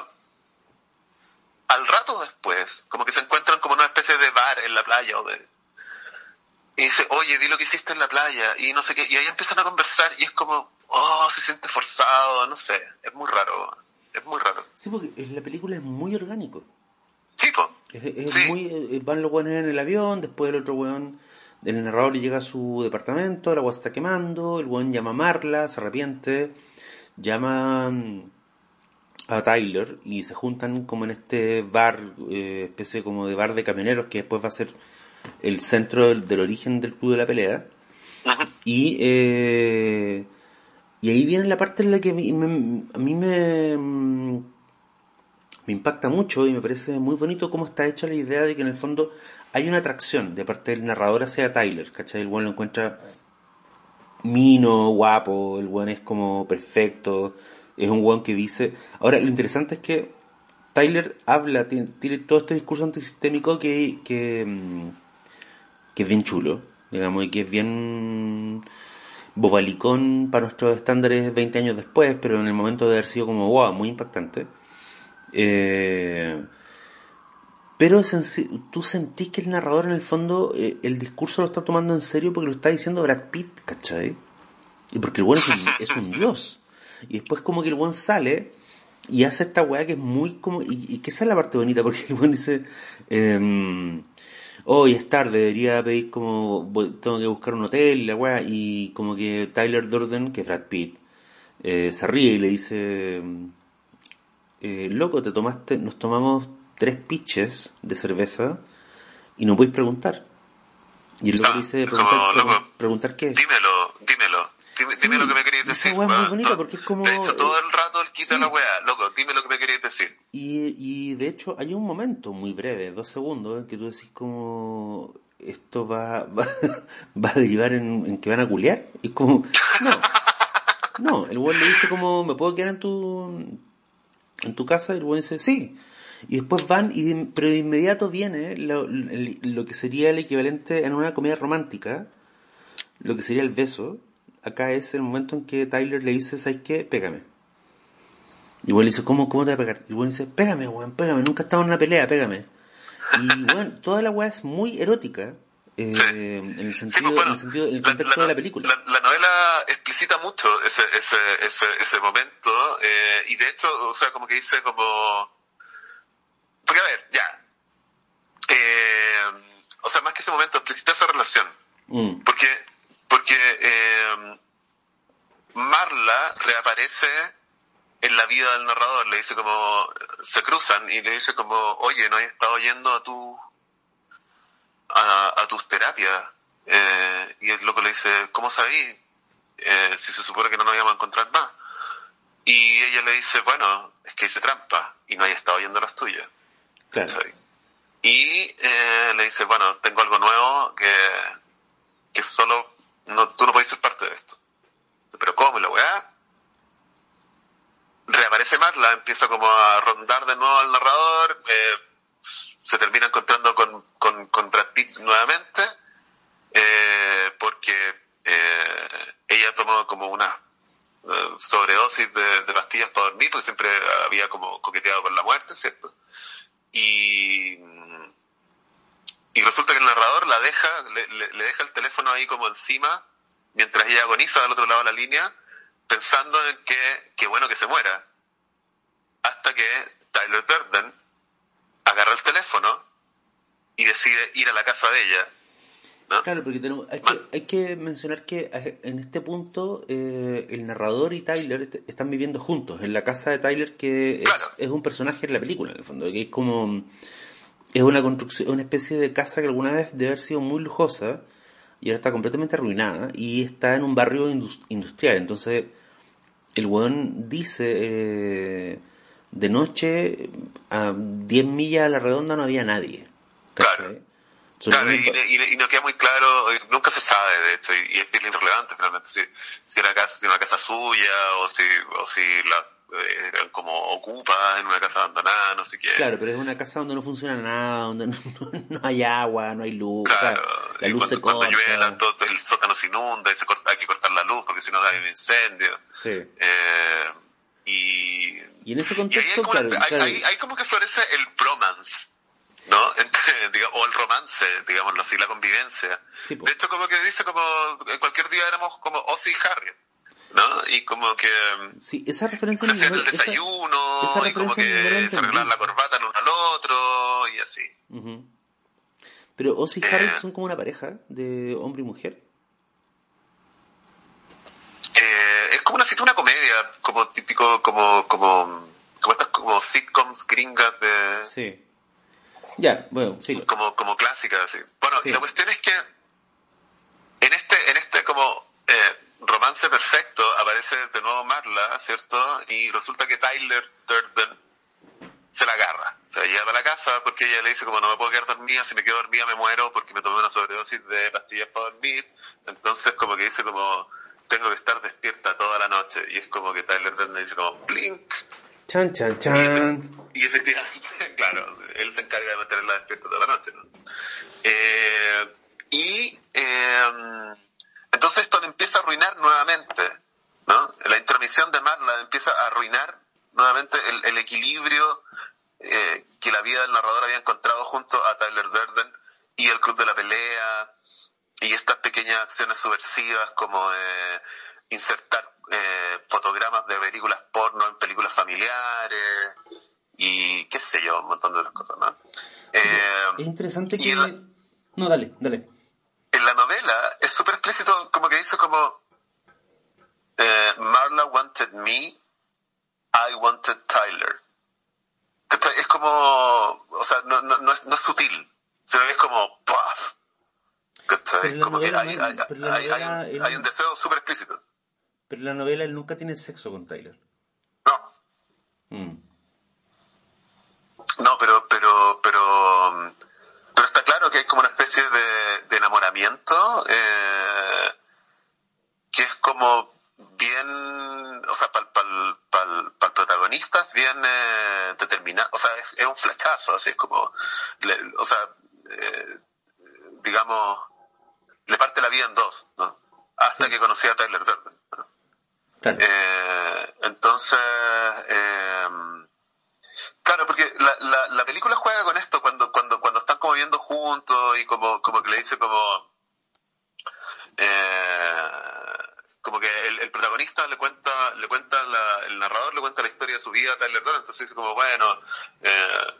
al rato después, como que se encuentran como una especie de bar en la playa o de, y dice, oye, di lo que hiciste en la playa, y no sé qué, y ahí empiezan a conversar, y es como, oh, se siente forzado, no sé, es muy raro, es muy raro. Sí, porque la película es muy orgánico. Sí, pues. Es, muy, eh, van los en el avión, después el otro weón, el narrador llega a su departamento, el agua se está quemando, el weón llama a Marla, se arrepiente, llama mm, a Tyler y se juntan como en este bar, eh, especie como de bar de camioneros que después va a ser el centro del, origen del club de la pelea. Y, eh, y ahí viene la parte en la que a mí me, mm, me impacta mucho y me parece muy bonito cómo está hecha la idea de que en el fondo hay una atracción de parte del narrador hacia Tyler, ¿cachai? El buen lo encuentra mino, guapo, el buen es como perfecto, es un buen que dice... Ahora, lo interesante es que Tyler habla, tiene, todo este discurso antisistémico que, que, mm, que es bien chulo, digamos, y que es bien bobalicón para nuestros estándares 20 años después, pero en el momento de haber sido como, wow, muy impactante. Eh, pero tú sentís que el narrador en el fondo, eh, el discurso lo está tomando en serio porque lo está diciendo Brad Pitt, ¿cachai? Y porque el bueno es un, dios. Y después como que el buen sale y hace esta weá que es muy como... Y, que esa es la parte bonita, porque el buen dice... Eh, hoy es tarde, debería pedir como, tengo que buscar un hotel, la weá, y como que Tyler Durden, que es Brad Pitt, eh, se ríe y le dice, eh, loco, te tomaste, nos tomamos tres pitches de cerveza y no puedes preguntar. Y el loco dice, preguntar, preguntar qué Dímelo, dímelo. Dime, lo que me querías decir. Esa es muy bonita porque es como... De hecho, todo el rato él quita la weá. Loco, dime lo que me querías decir. Y, y de hecho, hay un momento muy breve, dos segundos, en que tú decís como... Esto va, va, va a derivar en, en, que van a culiar. Y es como... No. No, el weón le dice como, ¿me puedo quedar en tu, en tu casa? Y el weón dice, sí. Y después van, y pero de inmediato viene lo, lo que sería el equivalente en una comedia romántica, lo que sería el beso, acá es el momento en que Tyler le dice, ¿sabes qué? Pégame. Y bueno, le dice, ¿cómo, cómo te va a pegar? Y bueno, dice, pégame, weón, pégame, nunca he estado en una pelea, pégame. Y bueno, toda la weá es muy erótica. Eh, en el sentido, en el sentido, en el contexto de la película. La, novela explicita mucho ese, ese, ese, ese momento, eh, y de hecho, o sea, como que dice como, porque a ver, ya, eh, o sea, más que ese momento, explicita esa relación, mm. porque porque eh, Marla reaparece en la vida del narrador, le dice como, se cruzan y le dice como, oye, no he estado yendo a tu, a, tus terapias. Eh, y el loco le dice, ¿cómo sabí? Eh, si se supone que no nos íbamos a encontrar más. Y ella le dice, bueno, es que hice trampa y no he estado yendo a las tuyas. Y eh, le dice, bueno, tengo algo nuevo que, que solo no, tú no puedes ser parte de esto. Pero ¿cómo la weá? Reaparece Marla, empieza como a rondar de nuevo al narrador, eh, se termina encontrando con, con, con Brad Pitt nuevamente, eh, porque eh, ella tomó como una sobredosis de, de, pastillas para dormir, porque siempre había como coqueteado con la muerte, ¿cierto? Y y resulta que el narrador la deja, le, deja el teléfono ahí como encima, mientras ella agoniza del otro lado de la línea, pensando en que, que bueno que se muera. Hasta que Tyler Durden agarra el teléfono y decide ir a la casa de ella. Claro, porque tenemos, hay, que, hay que mencionar que en este punto eh, el narrador y Tyler están viviendo juntos en la casa de Tyler, que es, es un personaje en la película, en el fondo, que es como es una construcción, una especie de casa que alguna vez debe haber sido muy lujosa, y ahora está completamente arruinada y está en un barrio industrial. Entonces, el weón dice, eh, de noche a 10 millas a la redonda no había nadie. Claro. Claro, y, no queda muy claro, nunca se sabe de hecho, y, es bien irrelevante finalmente, si, si era casa, si una casa suya o si, o si la, eran como ocupas en una casa abandonada, no sé qué. Claro, pero es una casa donde no funciona nada, donde no, hay agua, no hay luz. Claro, la luz se corta. Cuando llueve, todo, el sótano se inunda y se corta, hay que cortar la luz porque si no hay un incendio. Sí. Eh, y, y en ese contexto, hay como, claro, hay, como que florece el bromance. ¿No? Entre, o el romance, digámoslo así, la convivencia. de hecho, como que dice como, en cualquier día éramos como Ozzy y Harriet. ¿no? Y como que sí, esa referencia se hacían el desayuno esa, y como que se arreglaban la corbata el uno al otro y así. Pero Ozzy y Harriet eh. son como una pareja de hombre y mujer. Eh, es como una una comedia, como típico, como, como, como estas como sitcoms gringas de... Sí. Ya, bueno, sí. Como, como clásicas, sí. Bueno, y la cuestión es que en este, en este como eh, romance perfecto aparece de nuevo Marla, ¿cierto? Y resulta que Tyler Durden se la agarra. O sea, llega a la casa porque ella le dice como no me puedo quedar dormida, si me quedo dormida me muero porque me tomé una sobredosis de pastillas para dormir. Entonces como que dice como tengo que estar despierta toda la noche. Y es como que Tyler Durden dice como blink. Chan, chan, chan. Y, efectivamente, claro, él se encarga de mantenerla despierta toda la noche. ¿no? Eh, y eh, entonces esto le empieza a arruinar nuevamente, ¿no? La intromisión de Marla empieza a arruinar nuevamente el, equilibrio eh, que la vida del narrador había encontrado junto a Tyler Durden y el club de la pelea y estas pequeñas acciones subversivas como de insertar eh, fotogramas de películas porno en películas familiares y qué sé yo, un montón de otras cosas, ¿no? Eh, es interesante que... no, dale, dale. En la novela es súper explícito, como que dice como eh, Marla wanted me, I wanted Tyler. Es como, o sea, no, no, no, es, no es sutil, sino que es como, ¡puff! Como que hay, hay, hay, un deseo súper explícito. Pero en la novela él nunca tiene sexo con Tyler. No. Mm. No, pero, pero, pero, pero está claro que hay como una especie de, enamoramiento eh, que es como bien, o sea, para el protagonista es bien eh, determinado, o sea, es, un flechazo, así es como, o sea, eh, digamos, le parte la vida en dos, ¿no? Hasta que conocí a Tyler Durden. Eh, entonces, eh, claro, porque la, la, la, película juega con esto cuando, cuando, cuando están como viendo juntos y como, como que le dice como, eh, como que el, protagonista le cuenta, le cuenta la, el narrador le cuenta la historia de su vida a Tyler Durden, entonces dice como, bueno, eh,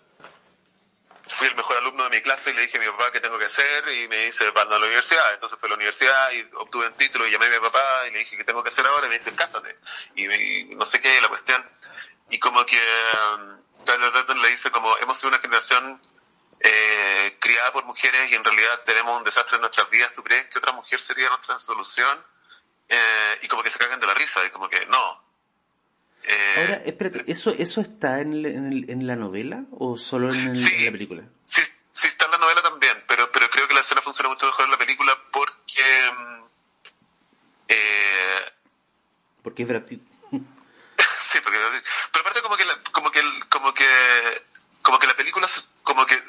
fui el mejor alumno de mi clase y le dije a mi papá qué tengo que hacer y me dice, para a la universidad. Entonces fue a la universidad y obtuve un título y llamé a mi papá y le dije qué tengo que hacer ahora y me dice, cásate. Y, no sé qué, la cuestión. Y como que um, le dice como, hemos sido una generación eh, criada por mujeres y en realidad tenemos un desastre en nuestras vidas. ¿Tú crees que otra mujer sería nuestra solución? Eh, y como que se cagan de la risa y como que no, eh, Ahora, espérate, ¿eso, ¿eso está en, en, en la novela o solo en, la película? Sí, sí está en la novela también, pero, pero creo que la escena funciona mucho mejor en la película porque... Mm, eh, porque es Brad Pitt. sí, porque, pero aparte como que, como que, como que, como que la película, como que...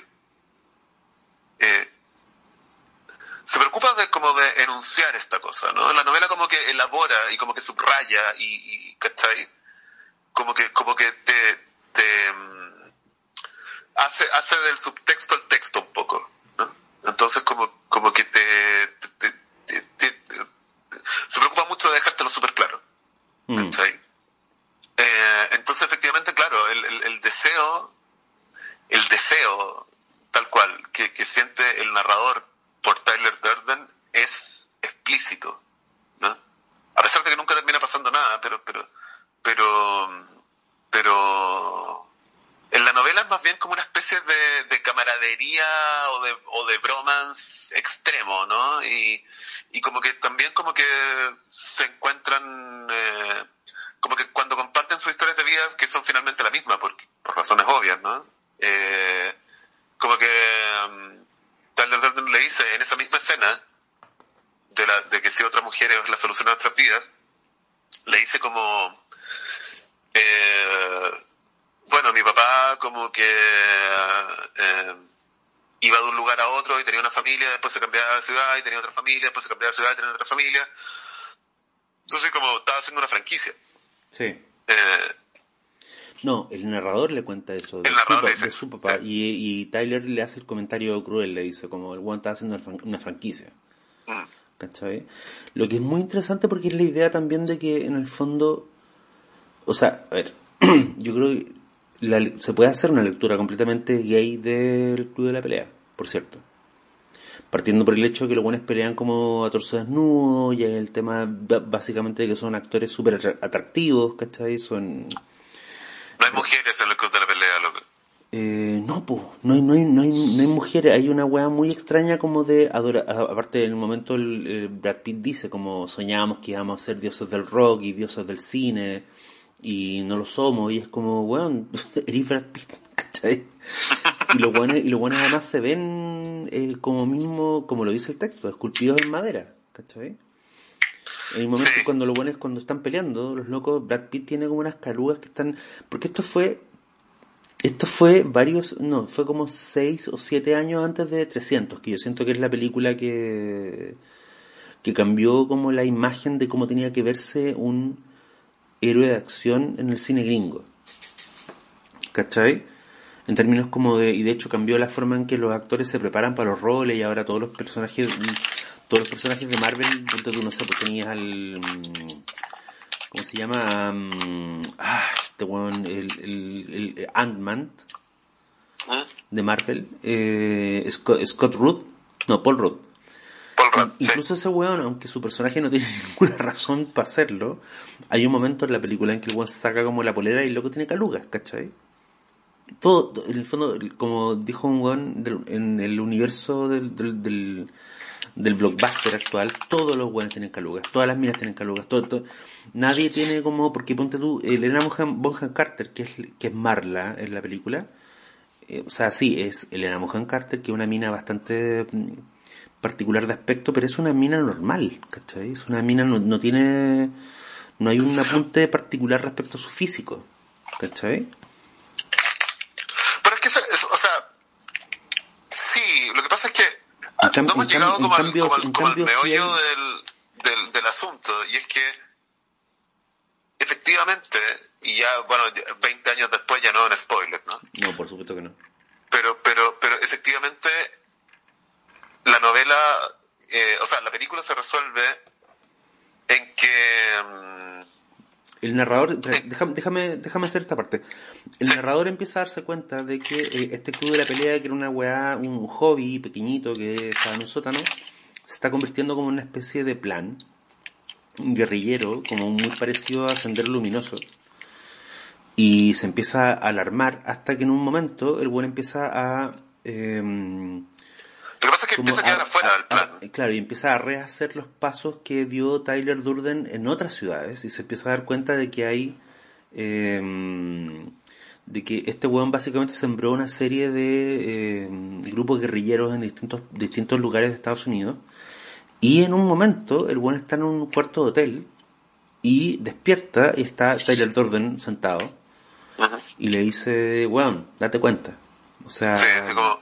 Eh, se preocupa de como de enunciar esta cosa, ¿no? La novela como que elabora y como que subraya y, y ¿cachai? Como que, como que te, te mm, hace, hace del subtexto el texto un poco, ¿no? Entonces como, como que te, te, se preocupa mucho de dejártelo súper claro. Mm. Eh, entonces efectivamente, claro, el, el, el, deseo, el deseo tal cual que, que siente el narrador por Tyler Durden es explícito, ¿no? A pesar de que nunca termina pasando nada, pero, pero, pero, pero en la novela es más bien como una especie de, camaradería o de, o de bromance extremo, ¿no? Y, y como que también como que se encuentran, eh, como que cuando comparten sus historias de vida, que son finalmente la misma, por, por razones obvias, ¿no? Eh, como que um, Tyler Durden le dice en esa misma escena de, la, de que si otra mujer es la solución a nuestras vidas, le dice como, eh, bueno, mi papá como que eh, iba de un lugar a otro y tenía una familia, después se cambiaba de ciudad y tenía otra familia, después se cambiaba de ciudad y tenía otra familia. Entonces como estaba haciendo una franquicia. Sí. Eh, No, el narrador le cuenta eso de, El su, narrador pa- dice de su papá. sí. Y, y Tyler le hace el comentario cruel, le dice, como el one está haciendo una fran- una franquicia. mm, ¿Cachai? Lo que es muy interesante porque es la idea también de que en el fondo, o sea, a ver, yo creo que la- se puede hacer una lectura completamente gay del Club de la Pelea, por cierto. Partiendo por el hecho de que los buenos pelean como a torso desnudo, y hay el tema básicamente de que son actores súper atra- atractivos, ¿cachai? Son... no hay mujeres en el club de la pelea, loco. Eh, no, po, no hay, no, hay, no, hay, no hay mujeres, hay una weá muy extraña como de adora, aparte en el momento el, el Brad Pitt dice como soñábamos que íbamos a ser dioses del rock y dioses del cine y no lo somos y es como weón, eres Brad Pitt, ¿cachai? Y los buenos, y los buenos además se ven eh, como mismo, como lo dice el texto, esculpidos en madera, ¿cachai? En el momento cuando los buenos cuando están peleando, los locos, Brad Pitt tiene como unas calugas que están, porque esto fue esto fue varios, no, fue como seis o siete años antes de 300, que yo siento que es la película que, que cambió como la imagen de cómo tenía que verse un héroe de acción en el cine gringo. ¿Cachai? En términos como de, y de hecho cambió la forma en que los actores se preparan para los roles y ahora todos los personajes, todos los personajes de Marvel, ponte tú, no sé, pues tenías al, mm, ¿cómo se llama? Mm, ah, este weón, el, el, el Ant-Man ¿Mm? de Marvel, eh, Scott, Scott Rudd, no, Paul Rudd. Sí. Incluso ese weón, aunque su personaje no tiene ninguna razón para hacerlo, hay un momento en la película en que el weón se saca como la polera y el loco tiene calugas, ¿cachai? Todo, en el fondo, como dijo un weón, del- en el universo del, del, del, del blockbuster actual, todos los weones tienen calugas, todas las minas tienen calugas, todo, todo- nadie tiene como, porque ponte tú, Elena Bonham, Bonham Carter, que es, que es Marla en la película, eh, o sea, sí, es Elena Mohan Carter, que es una mina bastante mm, particular de aspecto, pero es una mina normal, ¿cachai? Es una mina, no, no tiene, no hay un apunte particular respecto a su físico, ¿cachai? Pero es que, o sea, sí, lo que pasa es que cam- no hemos llegado como, al, como como meollo hay- del, del, del asunto, y es que efectivamente, y ya, bueno, ya 20 años después ya no en spoiler, ¿no? No, por supuesto que no. Pero, pero, pero efectivamente, la novela, eh, o sea, la película se resuelve en que, mm, El narrador, déjame, déjame, déjame hacer esta parte. El Sí. narrador empieza a darse cuenta de que eh, este club de la pelea, que era una weá, un hobby pequeñito que estaba en un sótano, se está convirtiendo como una especie de plan guerrillero, como muy parecido a Sendero Luminoso. Y se empieza a alarmar hasta que en un momento el buen empieza a... em, lo que pasa es que empieza a quedar a- afuera a- del plan. a- claro, y empieza a rehacer los pasos que dio Tyler Durden en otras ciudades y se empieza a dar cuenta de que hay eh, de que este weón básicamente sembró una serie de eh, grupos guerrilleros en distintos distintos lugares de Estados Unidos y en un momento el weón está en un cuarto de hotel y despierta y está Tyler Durden sentado y le dice weón date cuenta o sea Sí, es como, ¿por qué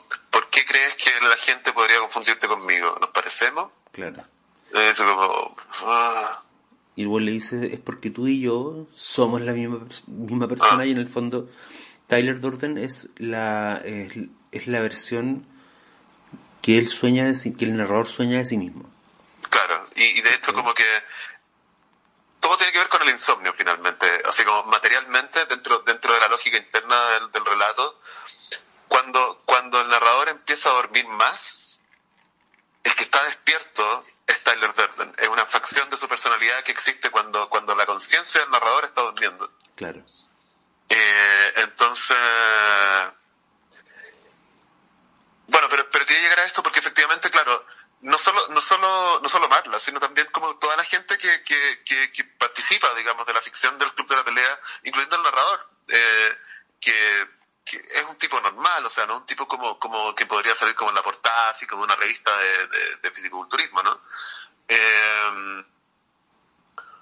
la gente podría confundirte conmigo? ¿Nos parecemos? claro Es como, ah, Y weón le dice, es porque tú y yo somos la misma, misma persona Ah. y en el fondo Tyler Durden es la, es, es la versión que él sueña de sí- que el narrador sueña de sí mismo. claro. Y, y de hecho como que todo tiene que ver con el insomnio finalmente. Así como materialmente, dentro, dentro de la lógica interna del, del relato, cuando, cuando el narrador empieza a dormir más, el que está despierto es Tyler Durden. Es una facción de su personalidad que existe cuando, cuando la conciencia del narrador está durmiendo. Claro. Eh, entonces, bueno, pero, pero quería llegar a esto porque efectivamente, claro, no solo, no solo, no solo Marla, sino también como toda la gente que, que, que, que participa, digamos, de la ficción del Club de la Pelea, incluyendo el narrador, eh, que, que es un tipo normal, o sea, no un tipo como, como que podría salir como en la portada, así como una revista de, de, de fisiculturismo, ¿no? Eh,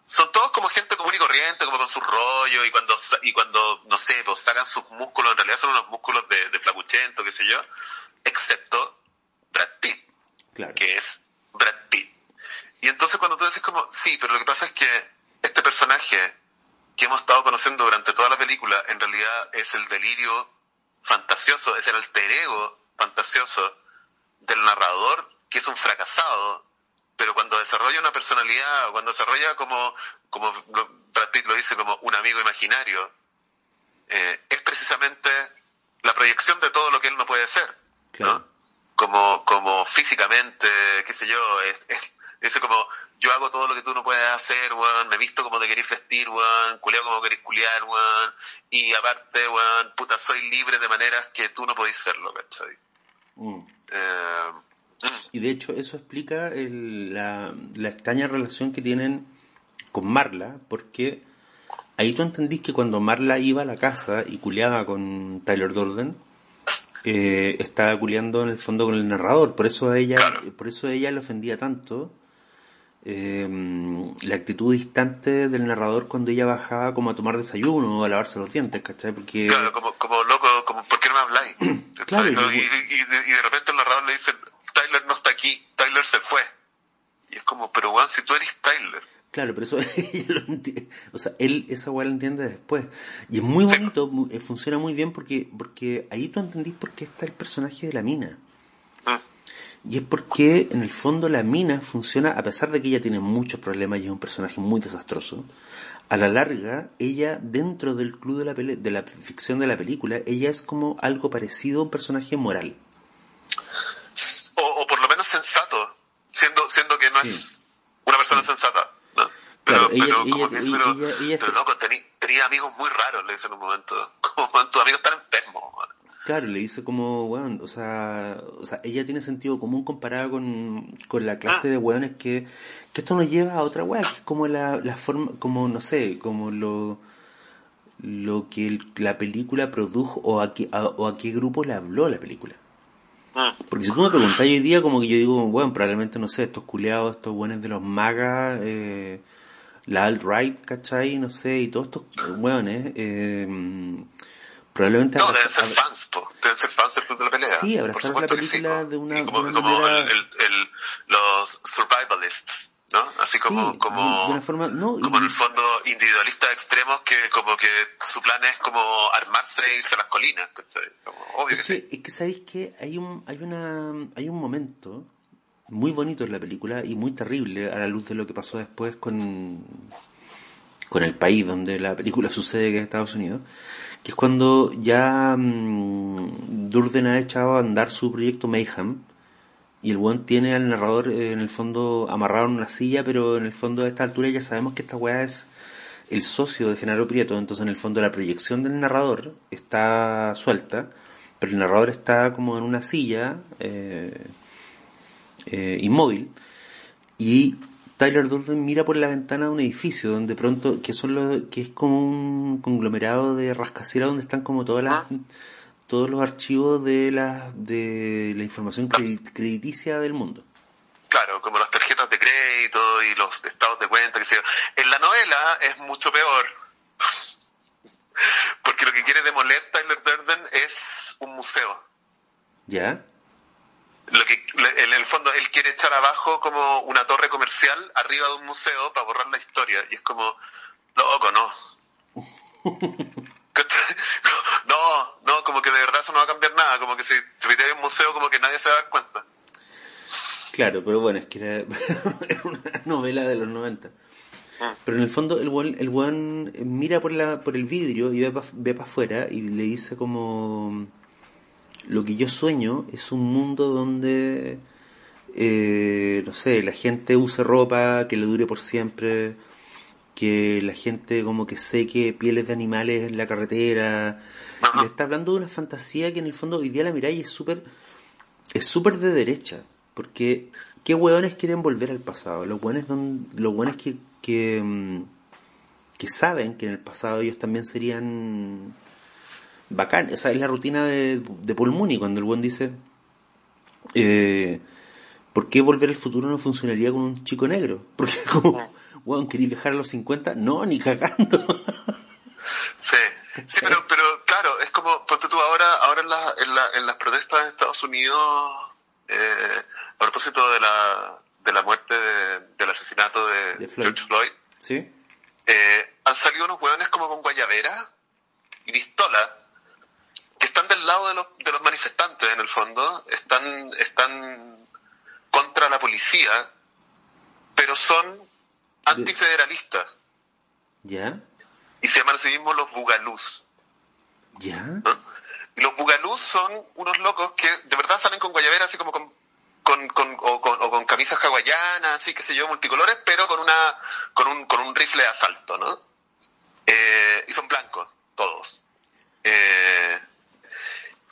son todos como gente común y corriente, como con su rollo, y cuando, y cuando, no sé, pues sacan sus músculos, en realidad son unos músculos de, de flacuchento, qué sé yo, excepto Brad Pitt, Claro. que es Brad Pitt. Y entonces cuando tú dices como, sí, pero lo que pasa es que este personaje que hemos estado conociendo durante toda la película, en realidad es el delirio fantasioso, es el alter ego fantasioso del narrador, que es un fracasado, pero cuando desarrolla una personalidad, cuando desarrolla como, como Brad Pitt lo dice, como un amigo imaginario, eh, es precisamente la proyección de todo lo que él no puede ser, Claro. ¿no? Como, como físicamente, qué sé yo, es, es, dice como, yo hago todo lo que tú no puedes hacer, weón, me visto como te querís vestir, weón, culeo como querís culiar, weón, y aparte, weón, puta, soy libre de maneras que tú no podís serlo, ¿cachai? Mm. Eh, mm. Y de hecho eso explica el- la, la extraña relación que tienen con Marla, porque ahí tú entendís que cuando Marla iba a la casa y culeaba con Tyler Durden, eh, estaba culeando en el fondo con el narrador, por eso a ella, Claro. por eso a ella le ofendía tanto eh, la actitud distante del narrador cuando ella bajaba como a tomar desayuno o a lavarse los dientes, ¿cachai? Porque Claro, como, como loco, como, ¿por qué no me habláis? Claro, y- y, y, de- y de repente el narrador le dice, Tyler no está aquí, Tyler se fue. Y es como, pero weón, si tú eres Tyler. Claro, pero eso ella lo enti- O sea, él esa weá lo entiende después. Y es muy Sí. bonito, mu- eh, funciona muy bien porque, porque ahí tú entendís por qué está el personaje de la mina. Mm, Y es porque en el fondo la mina funciona, a pesar de que ella tiene muchos problemas y es un personaje muy desastroso, a la larga, ella dentro del club de la, de la ficción de la película, ella es como algo parecido a un personaje moral. O, o por lo menos sensato, siendo, siendo que no Sí. es una persona sensata. ¿no? Pero, Claro, ella- pero ella- como que ella- pero, pero se- loco, tení- tenía amigos muy raros, le dice en un momento. Como, "Man, tus amigos están enfermos. man". Claro, le dice como, weón, o sea, o sea, ella tiene sentido común comparada con, con la clase de weones que, que esto nos lleva a otra weá, que es como la, la forma, como, no sé, como lo, lo que el- la película produjo o a, qué, a- o a qué grupo le habló la película. Mm, Porque si tú me preguntas hoy día, como que yo digo, bueno, probablemente, no sé, estos culeados, estos buenos de los magas, eh, la alt-right, ¿cachai? No sé, y todos estos weones, eh, probablemente... No, deben ser abra- fans, po. deben ser fans del Club de la Pelea. Sí, Por abrazaron la que sí, película de una- Y como, de una como manera- el, el- el- los survivalists, ¿no? Así como, Sí, como, de una forma, no, y- como en el fondo individualistas extremos que como que su plan es como armarse e irse a las colinas. Como, obvio que Es sí. que, es que sabéis que hay un, hay una, hay un momento muy bonito en la película y muy terrible a la luz de lo que pasó después con, con el país donde la película sucede, que es Estados Unidos, que es cuando ya mm, Durden ha echado a andar su proyecto Mayhem y el buen tiene al narrador eh, en el fondo amarrado en una silla, pero en el fondo a esta altura ya sabemos que esta weá es el socio de Genaro Prieto, entonces en el fondo la proyección del narrador está suelta, pero el narrador está como en una silla eh, eh, inmóvil y Tyler Durden mira por la ventana de un edificio donde pronto que son los, que es como un conglomerado de rascacielos donde están como todas las todos los archivos de la de la información credi- crediticia del mundo. Claro, como las tarjetas de crédito y los estados de cuenta, que yo. En la novela es mucho peor. Porque lo que quiere demoler Tyler Durden es un museo. ¿Ya? Lo que, en el fondo, él quiere echar abajo como una torre comercial arriba de un museo para borrar la historia. Y es como, loco, no. No, no, como que de verdad eso no va a cambiar nada. Como que si hay un museo, como que nadie se va a dar cuenta. Claro, pero bueno, es que era, era una novela de los 90. Pero en el fondo el buen, el buen mira por la por el vidrio y ve para ve pa afuera y le dice como lo que yo sueño es un mundo donde eh, no sé, la gente use ropa que le dure por siempre, que la gente como que seque pieles de animales en la carretera. Y le está hablando de una fantasía que en el fondo hoy día la miráis y es súper es súper de derecha, porque ¿Qué hueones quieren volver al pasado? Los hueones, don, los hueones que, que, mm, que saben que en el pasado ellos también serían bacán. Esa es la rutina de, de Paul Mooney cuando el buen dice, eh, ¿por qué volver al futuro no funcionaría con un chico negro? Porque como, weón, ¿queréis viajar a los 50? No, ni cagando. Sí, sí, pero, pero claro, es como, ponte tú ahora, ahora en, la, en, la, en las protestas en Estados Unidos, eh, a propósito de la, de la muerte, de, del asesinato de, De Floyd. George Floyd, ¿Sí? eh, han salido unos hueones como con guayabera y pistola que están del lado de los, de los manifestantes en el fondo, están, están contra la policía, pero son antifederalistas ¿Ya? y se llaman a sí mismos los bugalús. ¿Ya? ¿no? Y los bugalús son unos locos que de verdad salen con guayabera así como con con, con, o, con, o con camisas hawaianas, así que sé yo, multicolores, pero con una con un, con un rifle de asalto, ¿no? Eh, y son blancos, todos. Eh,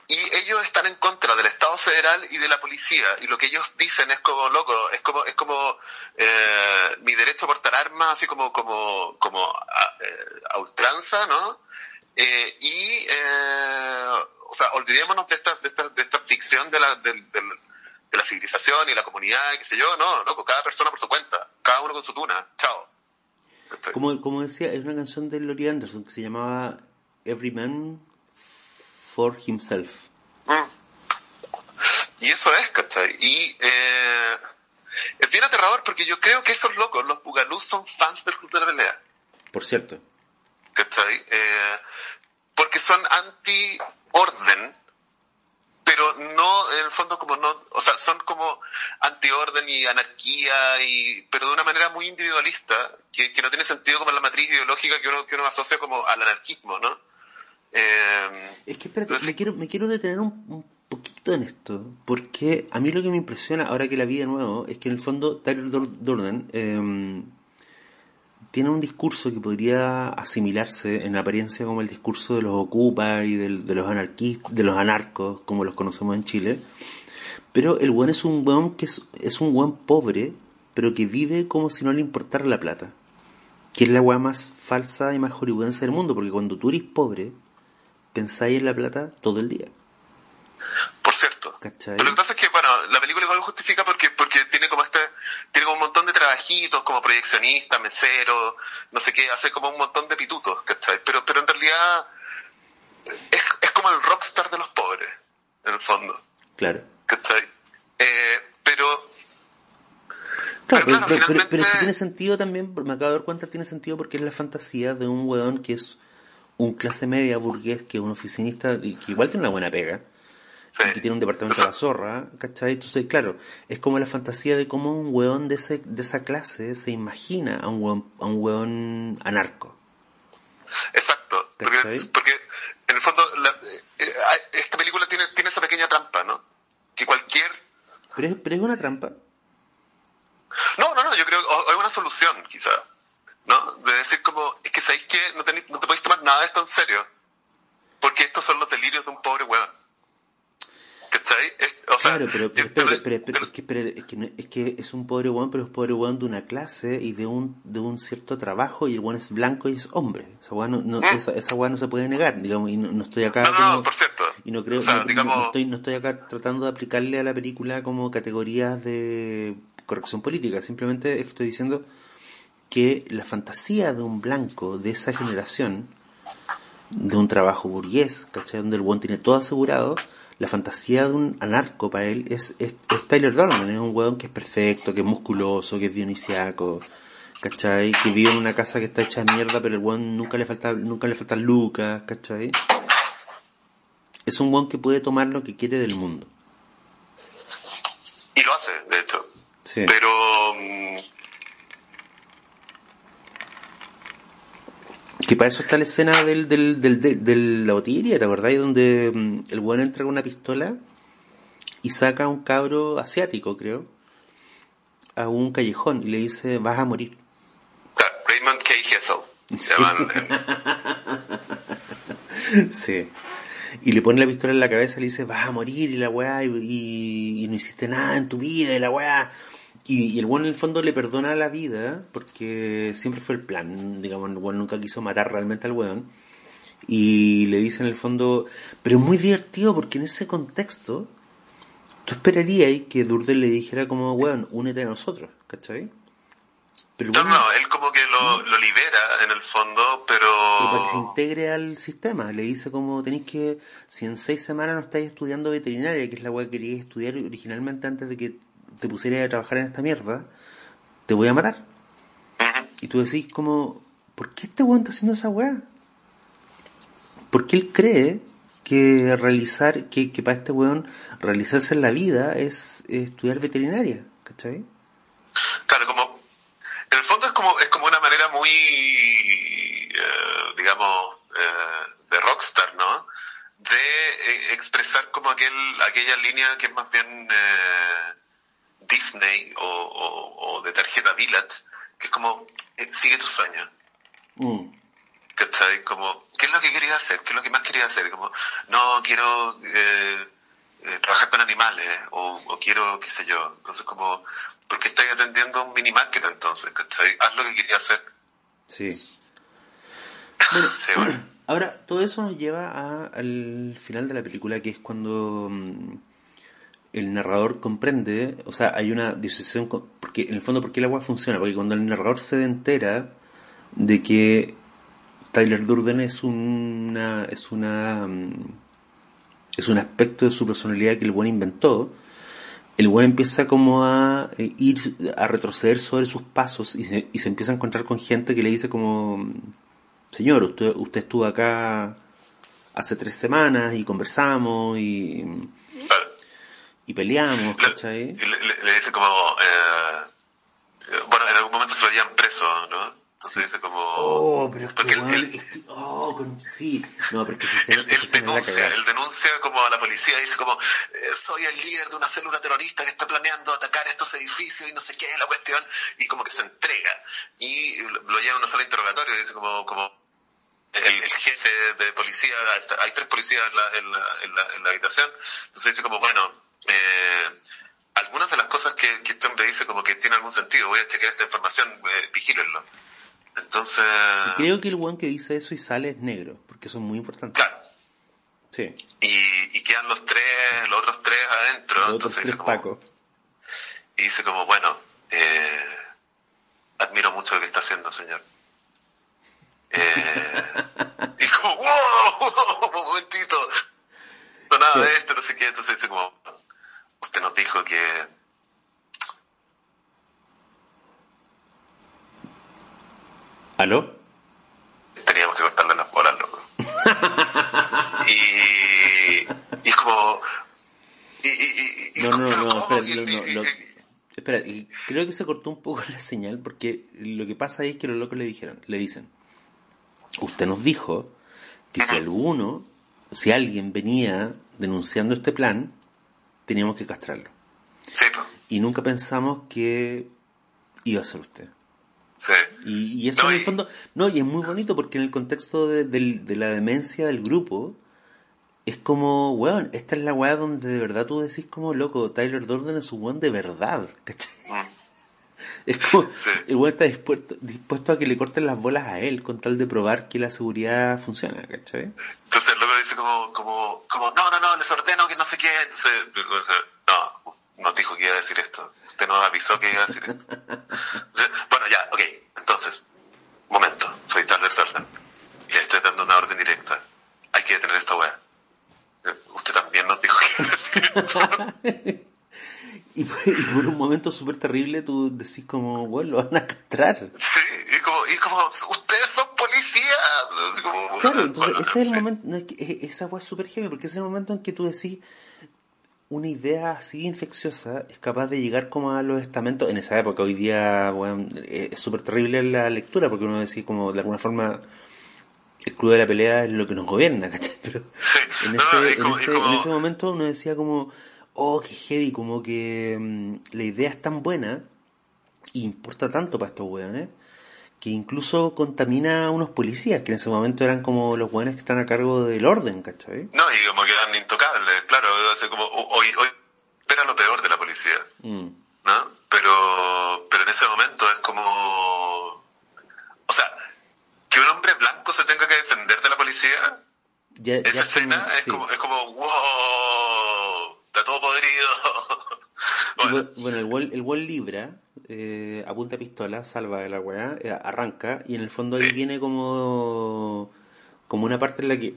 y ellos están en contra del Estado federal y de la policía, y lo que ellos dicen es como, loco, es como, es como eh, mi derecho a portar armas, así como, como, como a, eh, a ultranza, ¿no? Eh, y, eh, o sea, olvidémonos de esta, de esta, de esta ficción de la, del- de la civilización y la comunidad, y qué sé yo, no, loco, cada persona por su cuenta, cada uno con su tuna, chao. Como, como decía, es una canción de Laurie Anderson que se llamaba Every Man for Himself. Mm. Y eso es, ¿cachai? Y eh, es bien aterrador porque yo creo que esos locos, los bugalús, son fans del club de la pelea, Por cierto. ¿cachai? Eh, porque son anti-orden, pero no, en el fondo, como no, o sea, son como anti-orden y anarquía, y, pero de una manera muy individualista, que, que no tiene sentido como en la matriz ideológica que uno, que uno asocia como al anarquismo, ¿no? Eh, Es que espérate, Entonces- me quiero, me quiero detener un, un poquito en esto, porque a mí lo que me impresiona ahora que la vi de nuevo es que en el fondo Tyler Dur- Durden eh, tiene un discurso que podría asimilarse en apariencia como el discurso de los ocupa y del- de los anarquistas, de los anarcos, como los conocemos en Chile, pero el buen es un buen que es, es un buen pobre, pero que vive como si no le importara la plata. Que es la weá más falsa y más hollywoodense del mundo, porque cuando tú eres pobre, pensáis en la plata todo el día. por cierto. ¿Cachai? Pero lo que pasa es que, bueno, la película igual justifica porque, porque tiene como este, tiene como un montón de trabajitos como proyeccionista, mesero, no sé qué, hace como un montón de pitutos, ¿cachai? Pero, pero en realidad es, es como el rockstar de los pobres, en el fondo, Claro. ¿cachai? Eh, pero, Claro, pero, Pero claro, pero- finalmente- pero tiene sentido también, me acabo de dar cuenta, tiene sentido porque es la fantasía de un weón que es un clase media burgués, que es un oficinista, que igual tiene una buena pega, sí. y que tiene un departamento de la zorra, ¿cachai? Entonces, claro, es como la fantasía de cómo un weón de, ese, de esa clase se imagina a un weón, a un weón anarco. Exacto, porque, porque en el fondo la- eh, esta película tiene, tiene esa pequeña trampa, ¿no? Que cualquier Pero es, pero es una trampa. No, no, no, yo creo que hay una solución, quizá, ¿no? De decir como, es que sabéis que no, tenéis- no te podéis tomar nada de esto en serio, porque estos son los delirios de un pobre weón. ¿Cachai? Es- o sea, Claro, pero, pero, pero- espérate, pero- es, que, es, que, no- es que es un pobre weón, pero es pobre weón de una clase y de un, de un cierto trabajo y el weón es blanco y es hombre. Esa weón no, no- ¿Mm? esa, esa no se puede negar, digamos, y no, no estoy acá No, no, como- no, por cierto. y no creo, O sea, digamos- no estoy, no estoy acá tratando de aplicarle a la película como categorías de corrección política, simplemente estoy diciendo que la fantasía de un blanco de esa generación, de un trabajo burgués, ¿cachai? Donde el buen tiene todo asegurado, la fantasía de un anarco para él es, es, es Tyler Durden, es un weón que es perfecto, que es musculoso, que es dionisiaco, ¿cachai? Que vive en una casa que está hecha de mierda, pero el weón nunca le falta, nunca le faltan lucas, ¿cachai? Es un weón que puede tomar lo que quiere del mundo. Y lo hace, de hecho. Sí. Pero... Que para eso está la escena del, del, del, del- de la botillería, ¿te acordáis? Donde mm, el weón entra con una pistola y saca a un cabro asiático, creo, a un callejón y le dice, vas a morir. Raymond K. Hessel. Se llaman, sí. Y le pone la pistola en la cabeza y le dice, vas a morir y la weá, y, y- y no hiciste nada en tu vida y la weá. Y, el weón en el fondo le perdona la vida, porque siempre fue el plan, digamos, el nunca quiso matar realmente al weón. Y le dice en el fondo, pero es muy divertido porque en ese contexto, tú esperarías que Durdel le dijera como, weón, únete a nosotros, ¿cachai? Pero no, no, él como que lo, lo, libera en el fondo, pero... pero... para que se integre al sistema. Le dice como, tenéis que, si en seis semanas no estáis estudiando veterinaria, que es la weá que querías estudiar originalmente antes de que te pusiera a trabajar en esta mierda, te voy a matar. Y tú decís como, ¿por qué este weón está haciendo esa weá? Porque él cree que realizar, que, que para este weón realizarse en la vida es, estudiar veterinaria, ¿cachai? Claro, como, en el fondo es como, es como una manera muy, eh, digamos, eh, de rockstar, ¿no? De eh, expresar como aquel, aquella línea que es más bien Disney o, de tarjeta Dilat, que es como, eh, sigue tu sueño. Mm. ¿Cachai? Como, ¿qué es lo que querías hacer? ¿Qué es lo que más querías hacer? Como, no, quiero eh, eh, trabajar con animales o, quiero, qué sé yo. Entonces, como, ¿por qué estás atendiendo un mini market entonces? ¿Cachai? Haz lo que querías hacer. Sí. Ahora, todo eso nos lleva al final de la película, que es cuando... Mm, el narrador comprende, o sea, hay una disociación, porque en el fondo, ¿por qué el agua funciona? Porque cuando el narrador se entera de que Tyler Durden es una, es una, mm, es un aspecto de su personalidad que el buen inventó, el buen empieza como a eh, ir, a retroceder sobre sus pasos y se, y se empieza a encontrar con gente que le dice como, señor, usted, usted estuvo acá hace tres semanas y conversamos y y peleamos, ¿cachai? Le, le, dice como, eh, bueno, en algún momento se lo llevan preso, ¿no? Entonces dice como... Oh, pero es que, él, oh, con, sí, no, pero es que se, él, él denuncia, él denuncia como a la policía, dice como, eh, soy el líder de una célula terrorista que está planeando atacar estos edificios y no sé qué es la cuestión, y como que se entrega, y lo lleva a una sala de interrogatorio y dice como, como, el, el, jefe de policía, hay tres policías en la, en, la, en, la, en la habitación, entonces dice como, bueno, eh, algunas de las cosas que, que este hombre dice como que tiene algún sentido, voy a chequear esta información, eh, vigílenlo. Entonces... creo que el one que dice eso y sale es negro, porque eso es muy importante. Claro. Sí. Y, y quedan los tres, los otros tres adentro. Los entonces dice como, Y dice como, bueno, eh, admiro mucho lo que está haciendo, señor. Eh, y como, wow, un momentito, no nada de esto, no sé qué, entonces dice como, usted nos dijo que ¿Aló? Teníamos que cortarle las bolas, loco. y, y como... Y, y, y, no, no, no, espera, espera, creo que se cortó un poco la señal porque lo que pasa es que los locos le dijeron, le dicen, usted nos dijo que si alguno, si alguien venía denunciando este plan, teníamos que castrarlo. Sí. Y nunca pensamos que iba a ser usted. Sí. Y, eso en el fondo, no, y es muy bonito porque en el contexto de, la demencia del grupo, es como, weón, esta es la weá donde de verdad tú decís como, loco, Tyler Durden es un weón de verdad, ¿cachai? Es como, el weón está dispuesto, dispuesto a que le corten las bolas a él con tal de probar que la seguridad funciona, ¿cachai? Entonces el loco dice como, como, como, no, no, no, les ordeno que no sé qué, entonces, no, nos dijo que iba a decir esto, usted nos avisó que iba a decir esto. bueno, ya, ok, entonces, momento, soy Tyler Durden, y estoy dando una orden directa, hay que detener esta weá. Usted también nos dijo que iba a decir esto. Y, por un momento súper terrible tú decís como, bueno, lo van a castrar. Sí, y como, y como ustedes son policías. claro, entonces ese es el momento, no, es que, esa agua es súper heavy, porque ese es el momento en que tú decís, una idea así infecciosa es capaz de llegar como a los estamentos, en esa época, hoy día, bueno, es súper terrible la lectura, porque uno decís como, de alguna forma, el club de la pelea es lo que nos gobierna, ¿cachai? Pero en, ese, en, ese, en ese momento uno decía como, oh, qué heavy, como que mm, la idea es tan buena y importa tanto para estos weones que incluso contamina a unos policías que en ese momento eran como los weones que están a cargo del orden, ¿cachai? No, y como que eran intocables, claro, como hoy, hoy espera lo peor de la policía, mm. ¿no? pero, pero en ese momento es como, o sea, que un hombre blanco se tenga que defender de la policía, esa escena es, como, es como, wow, está todo podrido. bueno, el Wall, el Wall Libra eh, apunta pistola, salva de la weá, eh, arranca y en el fondo ahí viene como, como una parte en la que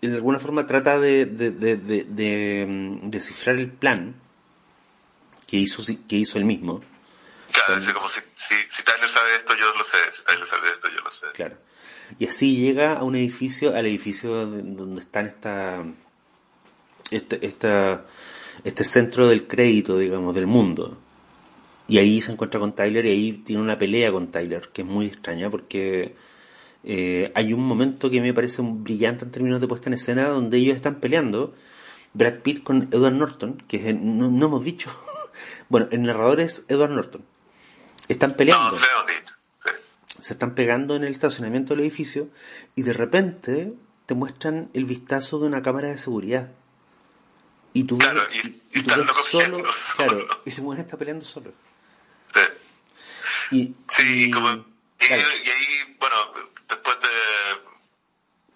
de alguna forma trata de, de, de, de, mm, descifrar el plan que hizo, que hizo él mismo. Claro, es como si, si, si, Tyler sabe esto, yo lo sé. Si Tyler sabe esto, yo lo sé. Claro. Y así llega a un edificio, al edificio donde están esta, este, esta, este centro del crédito, digamos, del mundo. Y ahí se encuentra con Tyler y ahí tiene una pelea con Tyler, que es muy extraña porque eh, hay un momento que me parece brillante en términos de puesta en escena donde ellos están peleando. Brad Pitt con Edward Norton, que no, hemos dicho. bueno, el narrador es Edward Norton. Están peleando. Se están pegando en el estacionamiento del edificio y de repente te muestran el vistazo de una cámara de seguridad. Y tú, claro, y, solo, claro, y se muere está peleando solo. Sí. sí, como, y, ahí, bueno, después de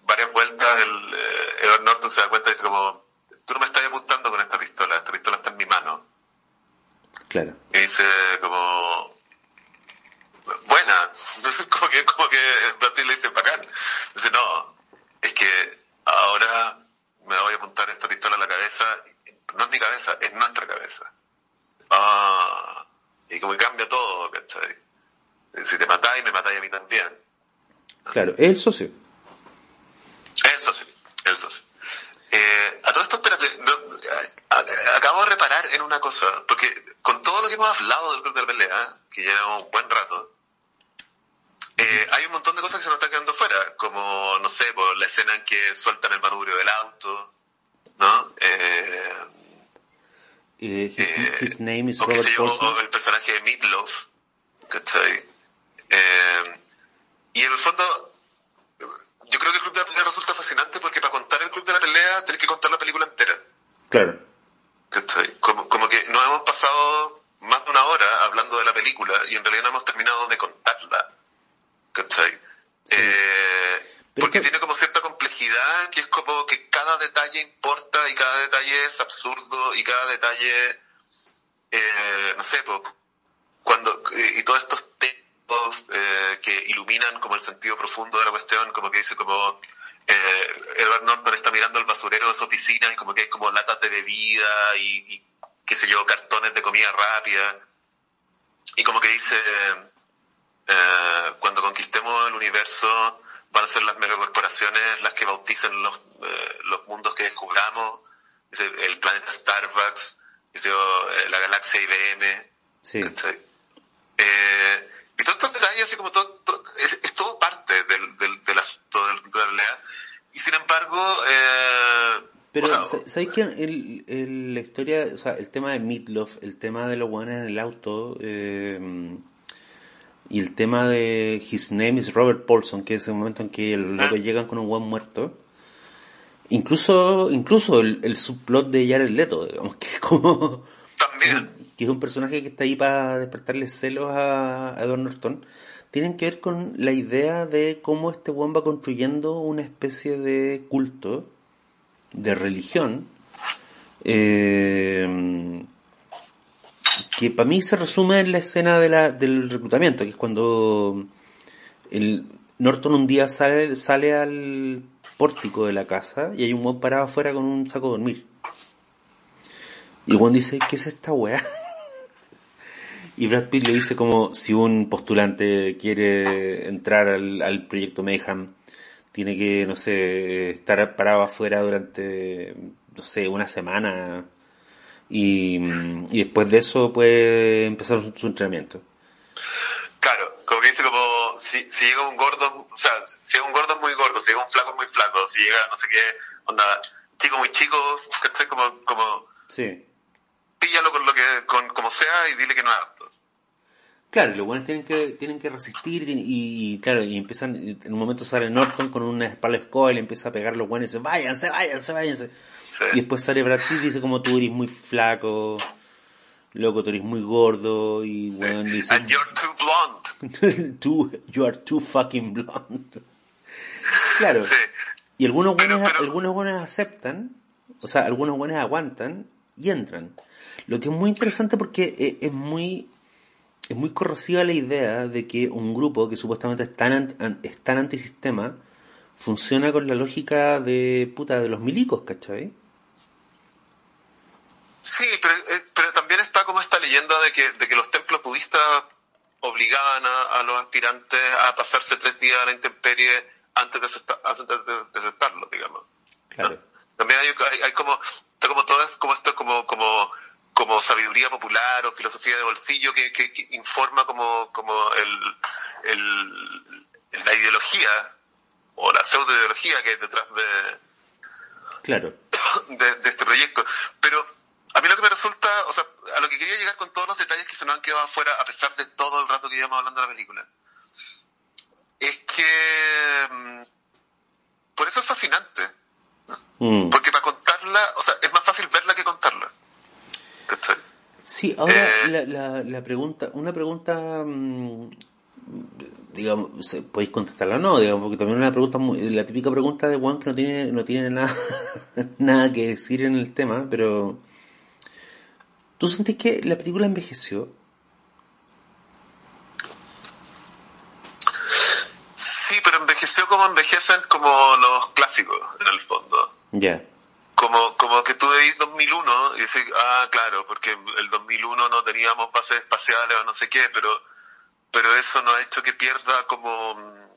varias vueltas, el, eh, Edward Norton se da cuenta y dice como, tú no me estás apuntando con esta pistola, esta pistola está en mi mano. Claro. Y dice como, buena, como que, como que Brad le dice bacán. Dice, no, es que ahora me voy a apuntar esta pistola a la cabeza, no es mi cabeza, es nuestra cabeza. Ah, y como que cambia todo, ¿cachai? Si te matáis, me matáis a mí también. Claro, el socio. El socio, el socio. Eh, a todo esto, espérate, acabo de reparar en una cosa, porque con todo lo que hemos hablado del club de la pelea, que lleva un buen rato, eh, hay un montón de cosas que se nos están quedando fuera, como, no sé, por la escena en que sueltan el manubrio del auto, ¿no? Eh, eh his, name is o, o el personaje de Meatloaf, ¿cachai? Eh, y en el fondo, yo creo que el Club de la Pelea resulta fascinante porque para contar el Club de la Pelea tenés que contar la película entera. Claro. Como, como que nos hemos pasado más de una hora hablando de la película y en realidad no hemos terminado de contarla. ¿Cachai? Eh, porque tiene como cierta complejidad que es como que cada detalle importa y cada detalle es absurdo y cada detalle, eh, no sé, cuando, y todos estos temas eh, que iluminan como el sentido profundo de la cuestión, como que dice como eh, Edward Norton está mirando el basurero de su oficina y como que hay como latas de bebida y, y qué sé yo, cartones de comida rápida. Y como que dice, eh, cuando conquistemos el universo van a ser las megacorporaciones las que bauticen los, eh, los mundos que descubramos, el planeta Starbucks, dice, eh, la galaxia IBM. Sí. Eh, y todos estos detalles, así como todo, es, todo parte del, del, del asunto del, de la realidad. Y sin embargo, eh, pero, ¿sabéis que el, el, la historia, o sea, el tema de Meatloaf, el tema de los guanes en el auto, eh, y el tema de His Name is Robert Paulson, que es el momento en que los locos llegan con un guan muerto, incluso, incluso el, el subplot de Jared Leto, digamos, que es como... También. que es un personaje que está ahí para despertarle celos a, Edward Norton, tienen que ver con la idea de cómo este weón va construyendo una especie de culto, de religión, eh, que para mí se resume en la escena del reclutamiento, que es cuando el Norton un día sale, sale al pórtico de la casa y hay un weón parado afuera con un saco de dormir. Y el dice, ¿qué es esta weá? Y Brad Pitt le dice como si un postulante quiere entrar al, proyecto Mayhem, tiene que, no sé, estar parado afuera durante, no sé, una semana y, después de eso puede empezar su, entrenamiento. Claro, como que dice como si, si llega un gordo, o sea, si llega un gordo muy gordo, si llega un flaco muy flaco, si llega no sé qué, onda, chico muy chico, ¿cachai? Como, como, sí. píllalo con lo que, con como sea y dile que no es Claro, los buenos tienen que, tienen que resistir y, claro, y empiezan, en un momento sale Norton con una espalda escoba y le empieza a pegar a los buenos y dice, váyanse, váyanse, váyanse. Y después sale Brad Pitt y dice como tú eres muy flaco, loco, tú eres muy gordo y bueno, And you're too blonde. tú, you are too fucking blonde. Claro. Y algunos buenos, algunos buenos aceptan, o sea, algunos buenos aguantan y entran. Lo que es muy interesante porque e, es, muy es muy corrosiva la idea de que un grupo que supuestamente es tan, es tan antisistema funciona con la lógica de puta de los milicos, ¿cachai? Sí, pero, eh, pero también está como esta leyenda de que, de que los templos budistas obligaban a, los aspirantes a pasarse tres días a la intemperie antes de, aceptarlo, digamos. Claro. También hay, hay, como, está como todo como esto, como, como, como sabiduría popular o filosofía de bolsillo que, que, informa como, como el, el, la ideología o la pseudo ideología que hay detrás de, claro. de, de este proyecto. Pero a mí lo que me resulta, o sea, a lo que quería llegar con todos los detalles que se nos han quedado afuera, a pesar de todo el rato que llevamos hablando de la película, es que mm, por eso es fascinante. Mm. Porque para contarla, o sea, es más fácil verla que contarla. Sí, ahora eh, la, la, la, pregunta, una pregunta, mm, digamos, podéis contestarla o no, digamos, porque también una pregunta, la típica pregunta de Juan que no tiene, no tiene nada, nada que decir en el tema, pero ¿Tú sentís que la película envejeció? Sí, pero envejeció como envejecen como los clásicos, en el fondo. Ya. Como, como que tú veis 2001 y decís, ah, claro, porque el 2001 no teníamos bases espaciales o no sé qué, pero, pero eso no ha hecho que pierda como mm,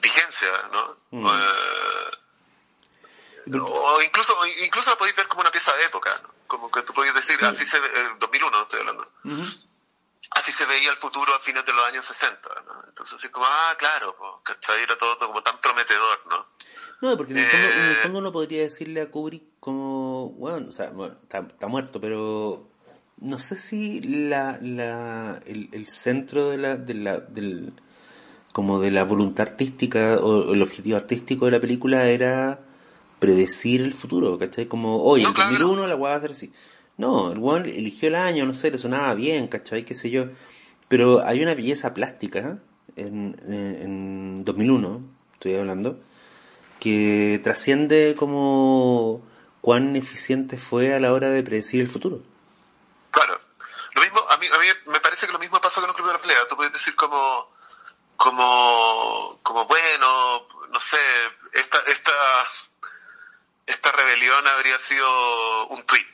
vigencia, ¿no? Mm. Eh, o incluso, incluso la podéis ver como una pieza de época, ¿no? como que tú podías decir, así se ve, 2001 estoy hablando, así se veía el futuro a fines de los años 60, ¿no? Entonces así como, ah, claro, pues, ¿cachai? Era todo, como tan prometedor, ¿no? No, porque en el, fondo, en el, fondo, uno podría decirle a Kubrick como, bueno, o sea, bueno, está, muerto, pero no sé si la, la, el, el centro de la, de la, del, como de la voluntad artística o el objetivo artístico de la película era predecir el futuro, ¿cachai? Como, oye, en 2001 la voy a hacer así. No, el weón eligió el año, no sé, le sonaba bien, ¿cachai? Qué sé yo. Pero hay una belleza plástica en, en 2001, estoy hablando, que trasciende como cuán eficiente fue a la hora de predecir el futuro. Claro. Lo mismo, a mí, a mí me parece que lo mismo pasó con el Club de la Pelea. Tú puedes decir como, como, como bueno, no sé, esta, esta, esta rebelión habría sido un tweet.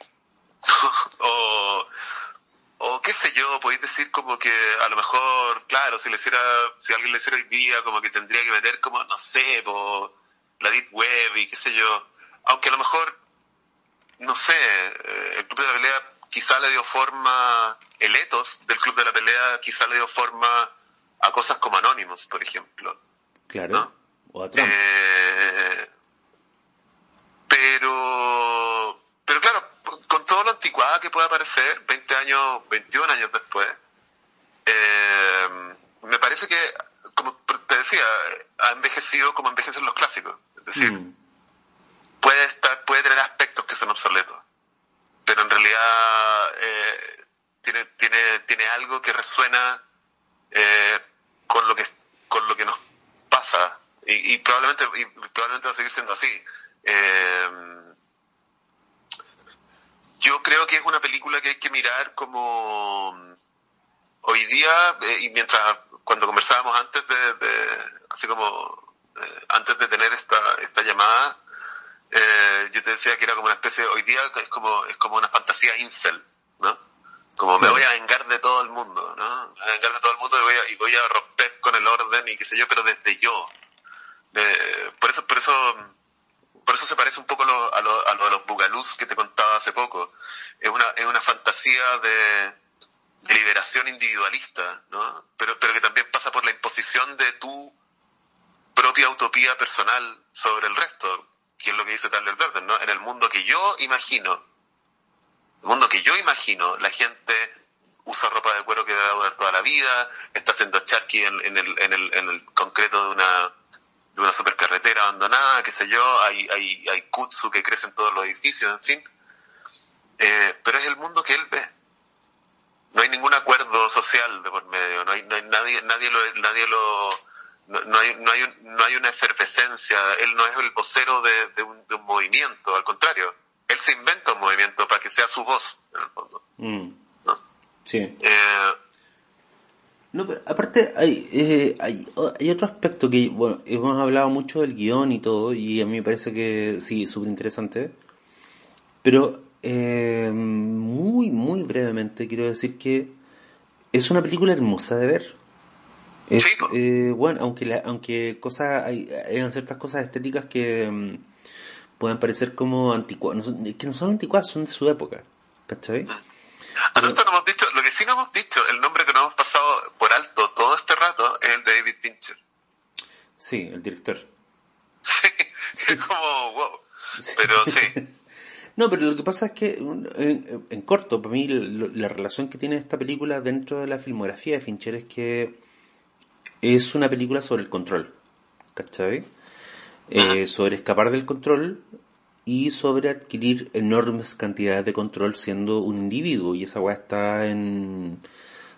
o, o qué sé yo, podéis decir como que a lo mejor, claro, si le hiciera, si alguien le hiciera hoy día, como que tendría que meter como, no sé, por la deep web y qué sé yo. Aunque a lo mejor, no sé, eh, el club de la pelea quizá le dio forma, el etos del club de la pelea quizá le dio forma a cosas como anónimos, por ejemplo. Claro. O a Trump. Eh, pero, pero claro, con todo lo anticuada que pueda parecer, 20 años, 21 años después, eh, me parece que, como te decía, ha envejecido como envejecen los clásicos. Es decir, mm. puede estar, puede tener aspectos que son obsoletos, pero en realidad eh, tiene, tiene, tiene algo que resuena eh, con lo que con lo que nos pasa y, y probablemente y probablemente va a seguir siendo así eh, yo creo que es una película que hay que mirar como hoy día, eh, y mientras cuando conversábamos antes de, así como eh, antes de tener esta, esta llamada, eh, yo te decía que era como una especie, hoy día es como, es como una fantasía incel, ¿no? Como me voy a vengar de todo el mundo, ¿no? Me voy a vengar de todo el mundo y voy a, y voy a romper con el orden y qué sé yo, pero desde yo. por eso, por eso por eso se parece un poco a lo, a lo de los bugalús que te contaba hace poco. Es una, es una fantasía de, liberación individualista, ¿no? Pero, pero que también pasa por la imposición de tu propia utopía personal sobre el resto, que es lo que dice Tyler Durden, ¿no? En el mundo que yo imagino, el mundo que yo imagino, la gente usa ropa de cuero que va a durar toda la vida, está haciendo charqui en, en, el, en, el, en el concreto de una de una supercarretera abandonada, qué sé yo, hay, hay, hay kutsu que crecen todos los edificios, en fin. eh, pero es el mundo que él ve. No hay ningún acuerdo social de por medio, no hay, no hay nadie, nadie lo, nadie lo, no, no hay, no hay, no hay una efervescencia, él no es el vocero de, de, un, de un movimiento, al contrario, él se inventa un movimiento para que sea su voz, en el fondo. Mm. ¿no? Sí. Eh, No, pero aparte hay, eh, hay, hay otro aspecto que, bueno, hemos hablado mucho del guion y todo, y a mí me parece que sí, súper interesante. Pero eh, muy, muy brevemente quiero decir que es una película hermosa de ver. Es, Sí, eh, bueno, aunque la, aunque cosas, hay, hay ciertas cosas estéticas que mm, puedan parecer como anticuadas, no que no son anticuadas, son de su época, ¿cachai? A nosotros no hemos dicho, lo que sí no hemos dicho, el nombre que nos hemos pasado por alto todo este rato es el de David Fincher. Sí, el director. Sí, es como, wow. Pero sí, No, pero lo que pasa es que, en, en corto, para mí, lo- la relación que tiene esta película dentro de la filmografía de Fincher es que es una película sobre el control, ¿cachai? Eh, sobre escapar del control y sobre adquirir enormes cantidades de control siendo un individuo. Y esa weá está en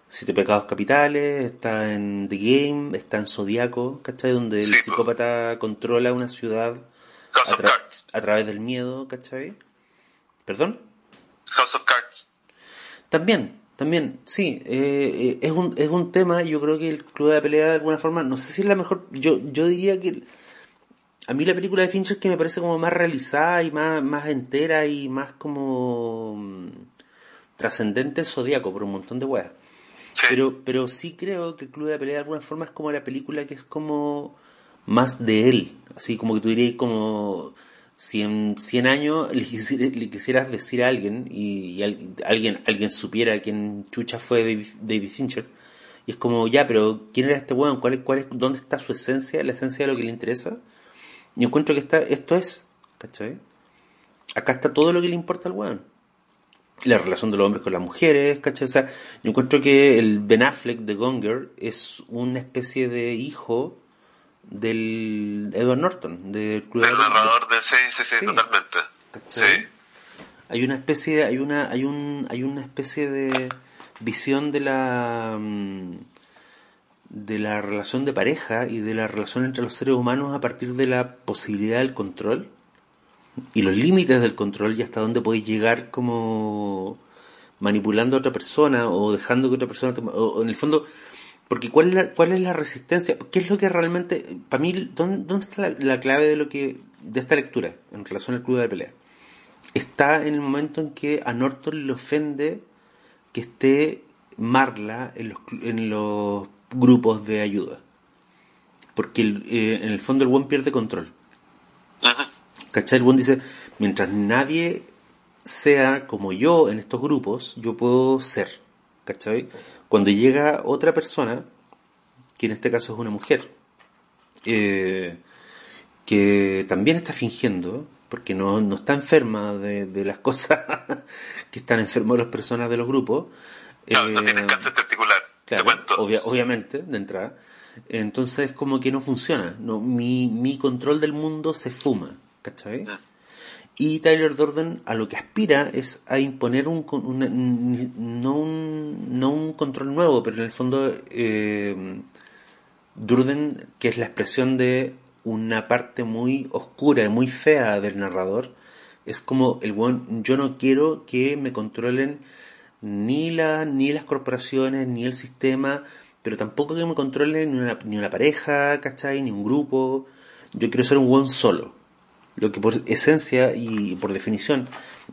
Siete Pecados Capitales, está en The Game, está en Zodíaco, ¿cachai? Donde el Sí, po. psicópata controla una ciudad tra- a través del miedo, ¿cachai? ¿Perdón? House of Cards. También, también, sí, eh, eh, es, un, es un tema, yo creo que el Club de la Pelea de alguna forma, no sé si es la mejor, yo, yo diría que a mí la película de Fincher que me parece como más realizada y más, más entera y más como mm, trascendente es Zodíaco por un montón de weas. Sí. Pero, pero sí creo que el Club de la Pelea de alguna forma es como la película que es como más de él. Así como que tú dirías como si en 100 años le, quisi- le quisieras decir a alguien y, y al- alguien alguien supiera quién chucha fue David, David Fincher. Y es como, ya, pero ¿quién era este weón? ¿Cuál es, cuál es, ¿Dónde está su esencia? ¿La esencia de lo que le interesa? Y encuentro que está, esto es, ¿cachai? Acá está todo lo que le importa al weón la relación de los hombres con las mujeres, ¿cachai? O sea, yo encuentro que el Ben Affleck de Gonger es una especie de hijo del Edward Norton, del Club de Del narrador de sí, sí, sí, Sí. totalmente. ¿cachai? Sí. Hay una especie, hay una, hay un, hay una especie de visión de la mm, de la relación de pareja y de la relación entre los seres humanos a partir de la posibilidad del control y los límites del control y hasta dónde podéis llegar como manipulando a otra persona o dejando que otra persona te- o, en el fondo porque cuál es la, cuál es la resistencia qué es lo que realmente para mí dónde, dónde está la, la clave de lo que de esta lectura en relación al club de pelea está en el momento en que a Norton le ofende que esté Marla en los, en los grupos de ayuda porque el- eh, en el fondo el buen pierde control Ujú. ¿Cachai? El buen dice, mientras nadie sea como yo en estos grupos, yo puedo ser. ¿Cachai? Cuando llega otra persona, que en este caso es una mujer, eh, que también está fingiendo, porque no, no está enferma de, de las cosas que están enfermos las personas de los grupos. No, no eh, tienes cáncer testicular, Claro, te cuento. obvia- obviamente, de entrada. Entonces, como que no funciona. No, mi, mi control del mundo se fuma, ¿cachai? Mm. Y Tyler Durden a lo que aspira es a imponer un, una- no, un, no un control nuevo, pero en el fondo eh, Durden, que es la expresión de una parte muy oscura, muy fea del narrador, es como el buen, yo no quiero que me controlen ni la, ni las corporaciones, ni el sistema, pero tampoco que me controlen ni una, ni una pareja, ¿cachai? Ni un grupo. Yo quiero ser un buen solo. Lo que por esencia y por definición,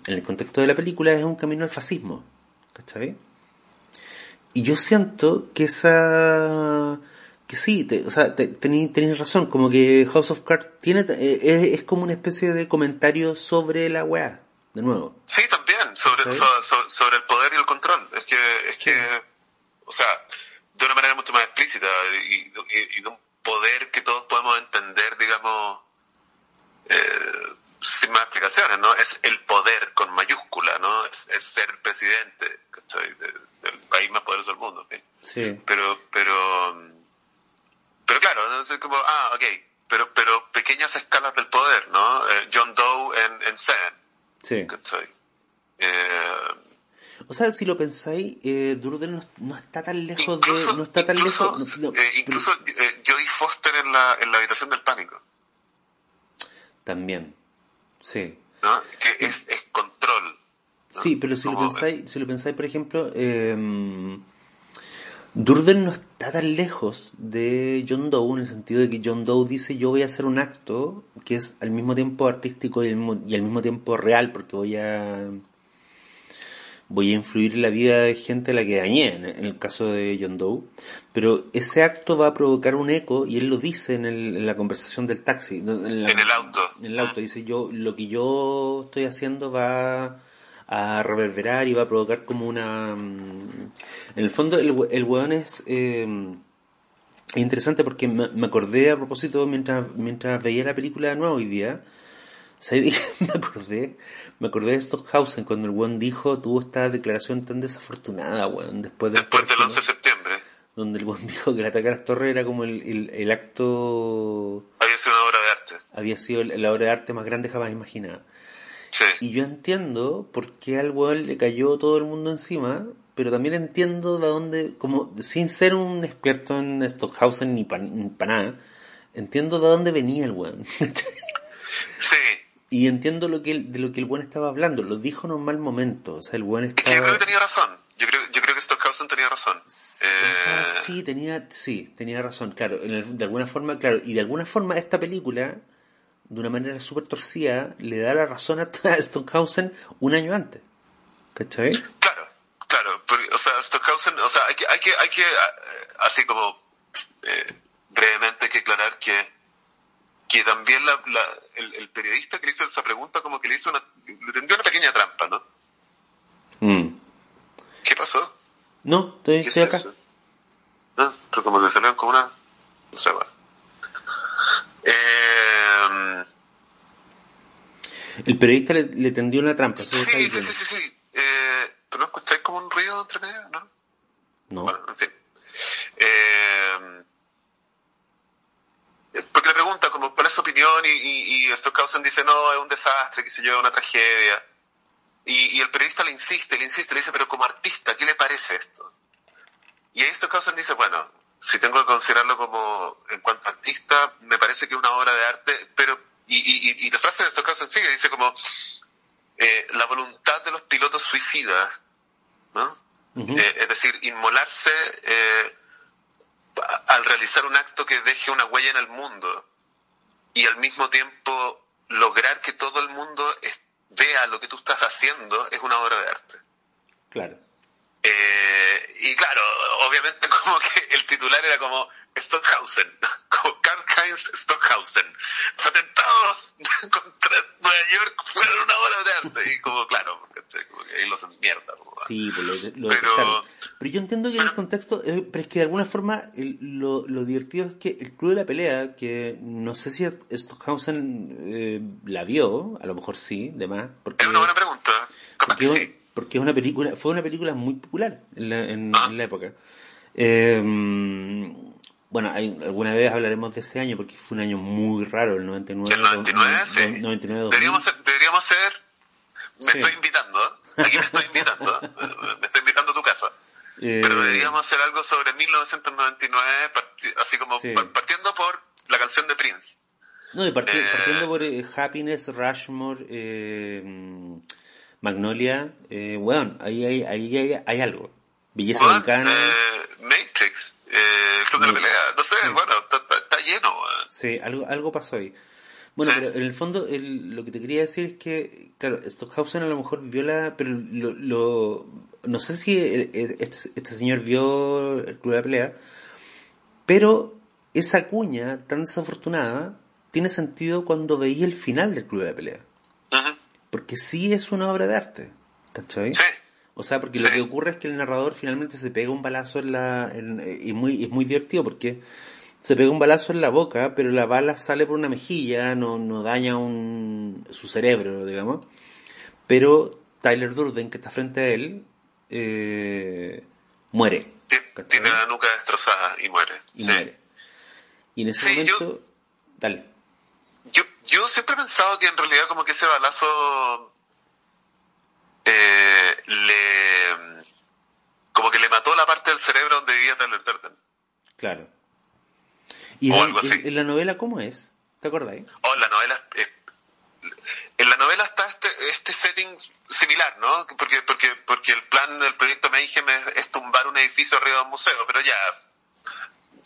en el contexto de la película, es un camino al fascismo. ¿Cachai? Y yo siento que esa... Que sí, te- o sea, te- tenéis razón, como que House of Cards tiene, eh, es, es como una especie de comentario sobre la weá, de nuevo. Sí, también, sobre, sobre el poder y el control. Es que, es que, o sea, de una manera mucho más explícita y, y- y de un poder que todos podemos entender, digamos, eh, sin más explicaciones, ¿no? Es el poder con mayúscula, ¿no? Es, es ser presidente, ¿cachai? De- del país más poderoso del mundo. Sí. Pero, pero, pero claro, entonces como, ah, ok, pero, pero pequeñas escalas del poder, ¿no? Eh, John Doe en, en Seven, Sí. ¿cachai? Eh, o sea, si lo pensáis, eh, Durden no, no, está tan lejos incluso, de... No está tan incluso, lejos... no, no, eh, incluso eh, Jodie Foster en la, en la habitación del pánico. También, sí. ¿No? Que es, es control. Sí, pero si lo, pensáis, si lo pensáis, por ejemplo, eh, Durden no está tan lejos de John Doe en el sentido de que John Doe dice yo voy a hacer un acto que es al mismo tiempo artístico y al mismo, y al mismo tiempo real porque voy a voy a influir en la vida de gente a la que dañé, en el caso de John Doe, pero ese acto va a provocar un eco y él lo dice en, el- en la conversación del taxi, no, en, la- En el auto. en el auto dice yo lo que yo estoy haciendo va a reverberar y va a provocar como una mm, en el fondo el, el weón es eh, es interesante porque me, me acordé a propósito mientras mientras veía la película de nuevo hoy día ¿sabes? me acordé me acordé de Stockhausen cuando el weón dijo tuvo esta declaración tan desafortunada weón después del Después del Pergino, 11 de septiembre. donde el weón dijo que el ataque a las torres era como el, el, el acto Había sido una obra de arte. había sido la obra de arte más grande jamás imaginada Sí. y yo entiendo por qué al weón le cayó todo el mundo encima, pero también entiendo de dónde, como sin ser un experto en Stockhausen ni para nada, entiendo de dónde venía el weón. Sí. y entiendo lo que el- de lo que el weón estaba hablando, lo dijo en un mal momento, o sea, el weón Es que yo creo estaba... que tenía razón. Yo creo, yo creo que Stockhausen tenía razón. Sea, Eh, sí, tenía, sí, tenía razón, claro, en el- de alguna forma, claro, y de alguna forma esta película, de una manera súper torcida, le da la razón a Stockhausen un año antes. ¿Cachai? Claro, claro. porque, o sea, Stockhausen, o sea, hay que, hay que, hay que eh, así como eh, brevemente hay que aclarar que que también la, la- el, el periodista que le hizo esa pregunta como que le hizo una, le tendió una pequeña trampa, ¿no? Mm. ¿Qué pasó? No, estoy, ¿Qué estoy es acá. eso? No, pero como que salieron como una, no sé, bueno. Eh, El periodista le, le tendió una trampa. sí, sí, sí, sí, sí. Eh, ¿Pero no escucháis como un ruido entre medio? ¿No? No. Bueno, en fin. Eh, porque le pregunta como cuál es su opinión y, y, y Stockhausen dice no, es un desastre, qué sé yo, una tragedia. Y, y el periodista le insiste, le insiste, le dice, pero como artista, ¿qué le parece esto? Y ahí Stockhausen dice, bueno, si tengo que considerarlo como en cuanto a artista, me parece que es una obra de arte, pero, y, y, y- la frase de Stockhausen sigue, dice como, eh, la voluntad de los pilotos suicidas, ¿no? Eh, es decir, inmolarse eh, al realizar un acto que deje una huella en el mundo y al mismo tiempo lograr que todo el mundo vea lo que tú estás haciendo es una obra de arte. Claro. Eh, y claro, obviamente como que el titular era como Stockhausen, como Stockhausen. Los atentados contra Nueva York fueron una obra de arte. Y como, claro, ¿cachai? Como que ahí los mierda. Sí, pues lo, lo Pero-. Pero yo entiendo que en el contexto, eh, pero es que de alguna forma el- lo, lo divertido es que el Club de la Pelea, que no sé si Stockhausen eh, la vio, a lo mejor sí, de más, porque, Es una buena pregunta. Porque, sí. porque es una película, fue una película muy popular en la, en, Ah. en la época. Eh, bueno, hay, alguna vez hablaremos de ese año porque fue un año muy raro, el 99. El 99, no- sí. 99 2000. Deberíamos ser, deberíamos ser me Sí. estoy invitando, ¿eh? aquí me estoy invitando, ¿eh? me estoy invitando a tu casa. Eh, Pero deberíamos hacer algo sobre 1999, parti- así como Sí. partiendo por la canción de Prince. No, y parti- Eh, partiendo por Happiness, Rushmore, eh, mm, Magnolia, eh, bueno, ahí hay, ahí hay, hay algo. Belleza Weón, Americana, eh, Matrix, eh, Club de la. Pelea, no sé, Sí. bueno, está, está- está lleno. weón. sí, algo, algo pasó ahí. Bueno, pero en el fondo el- lo que te quería decir es que, claro, Stockhausen a lo mejor vio la, pero lo, lo- no sé si eh, eh, este, este señor vio el Club de la Pelea, pero esa cuña tan desafortunada tiene sentido cuando veía el final del Club de la Pelea. Porque sí es una obra de arte. ¿Cachai? Sí, O sea, porque lo que ocurre es que el narrador finalmente se pega un balazo en la... en- y muy, es muy divertido porque se pega un balazo en la boca, pero la bala sale por una mejilla, no, no daña un, su cerebro, digamos. Pero Tyler Durden, que está frente a él, eh, muere. tiene la nuca destrozada y muere. Y sí. muere. Y en ese Sí, yo- momento... Dale. Yo, yo siempre he pensado que en realidad como que ese balazo eh, le como que le mató la parte del cerebro donde vivía Tyler Durden. Claro. ¿Y O algo así. en- en la novela cómo es? ¿Te acordáis? Oh, en la novela eh, en la novela está este, este setting similar, ¿no? Porque, porque, porque el plan del proyecto Mayhem es, es tumbar un edificio arriba de un museo, pero ya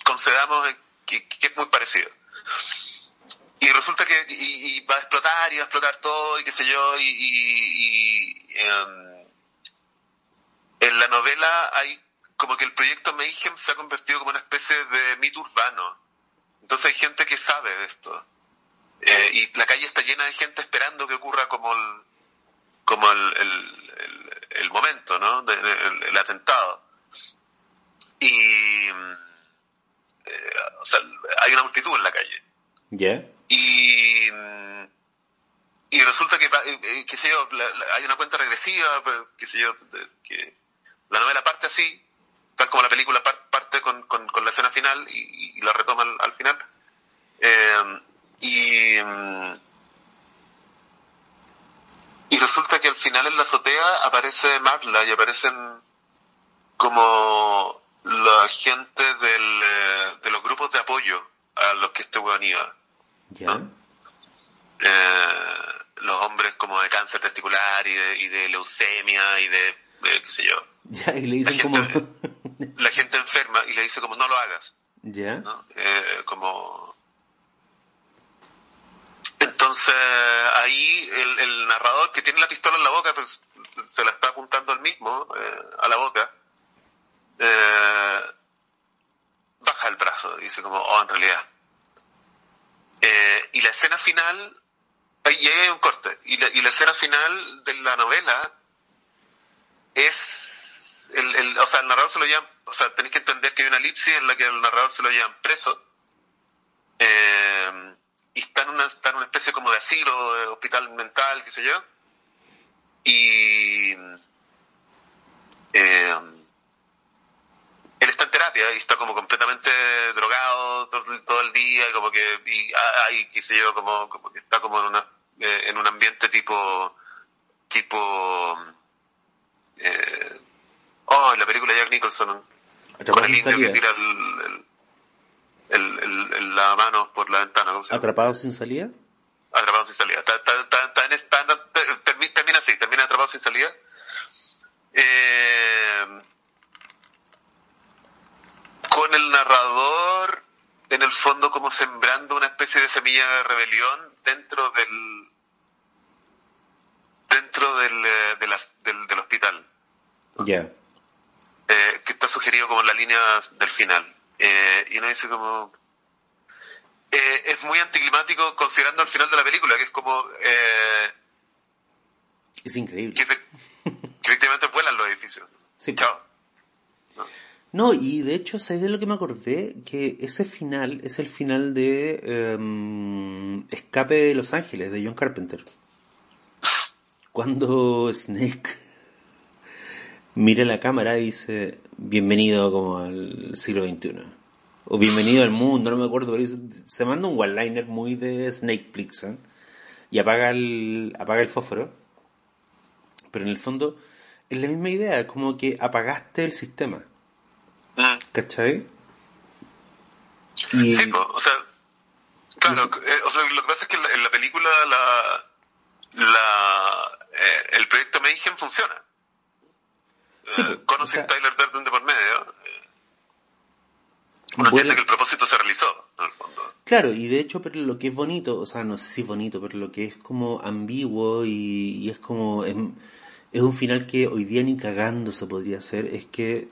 concedamos eh, que, que es muy parecido. Y resulta que y, va a explotar y va a explotar todo y qué sé yo, y, em, en la novela hay como que el proyecto Mayhem se ha convertido como una especie de mito urbano. Entonces hay gente que sabe de esto. Eh, y la calle está llena de gente esperando que ocurra como el, como el, el, el- momento, ¿no? De- el, atentado. Y, eh, hay una multitud en la calle. ¿Ya? Y, y resulta que, eh, eh, qué sé yo, la- hay una cuenta regresiva, pues, qué sé yo, que la novela parte así, tal como la película par- parte con, con, la escena final y, la retoma al, al final. Eh, y, y resulta que al final en la azotea aparece Marla y aparecen como la gente del, eh, de los grupos de apoyo a los que este weón iba. ¿Ya? Eh, los hombres como de cáncer testicular y de, y de leucemia y de, qué sé yo. Ya, y le dicen La como... gente- La gente enferma y le dice como no lo hagas. ¿Ya? ¿no? Eh, como entonces ahí el, el narrador que tiene la pistola en la boca pero se la está apuntando al mismo eh, a la boca eh, baja el brazo y dice como oh en realidad Eh, y la escena final ahí hay un corte y la, y la escena final de la novela es el, o sea el narrador se lo llevan o sea tenéis que entender que hay una elipsis en la que el narrador se lo llevan preso eh, y está en una está en una especie como de asilo de hospital mental qué sé yo y eh, está en terapia y está como completamente drogado todo, todo el día y como que y hay qué sé yo como, como que está como en una eh, en un ambiente tipo tipo eh, oh en la película de Jack Nicholson con el indio que tira el, el, el, el- el lavamanos por la ventana ¿cómo se llama? ¿Atrapado sin salida? atrapado sin salida. Está- está- está- en- termi- termina así, termina atrapado sin salida. Eh, con el narrador, en el fondo, como sembrando una especie de semilla de rebelión dentro del dentro del, eh, de del, del hospital, Ya. eh, que está sugerido como en la línea del final. Eh, y uno dice como... eh, es muy anticlimático considerando el final de la película, que es como... eh, Es increíble. que, efec- que efectivamente vuelan los edificios. Sí. Chao. No, y de hecho, ¿sabes de lo que me acordé? Que ese final es el final de em, Escape de Los Ángeles, de John Carpenter. Cuando Snake mira la cámara y dice, bienvenido como al siglo XXI. O bienvenido al mundo, no me acuerdo, pero se manda un one-liner muy de Snake Plixon y apaga el, apaga el fósforo. Pero en el fondo es la misma idea, es como que apagaste el sistema. Mm. ¿Cachai? Y, Sí, po, o sea, claro, eh, o sea, lo que pasa es que en la, en la película la, la, eh, el proyecto Mayhem funciona. Sí, Eh, o sea- Tyler Durden de por medio, eh, uno entiende que el propósito se realizó, en el fondo. Claro, y de hecho, pero lo que es bonito, o sea, no sé si es bonito, pero lo que es como ambiguo y, y es como. Es, es un final que hoy día ni cagando se podría hacer, es que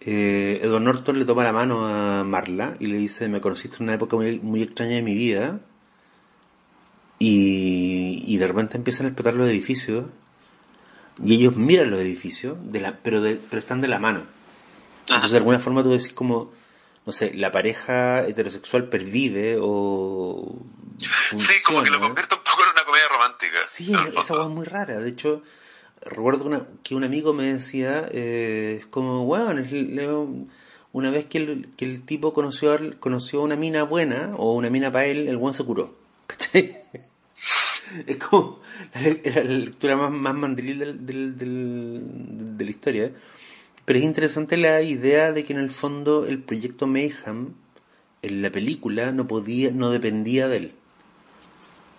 eh, Edward Norton le toma la mano a Marla y le dice: Me conociste en una época muy, muy extraña de mi vida. Y, y de repente empiezan a explotar los edificios. Y ellos miran los edificios, de la, pero, de, pero están de la mano. Entonces, de alguna forma tú decís como, no sé, la pareja heterosexual pervive o... Sí, como que lo convierte un poco en una comedia romántica. Sí, esa es muy rara. De hecho, recuerdo una- que un amigo me decía, eh, es como, bueno, es leo- una vez que el, que el tipo conoció, al- conoció una mina buena o una mina para él, el buen se curó. ¿Cachai? es como la, lectura más, más mandril del, del, de la historia. Pero es interesante la idea de que en el fondo el proyecto Mayhem en la película no podía, no dependía de él.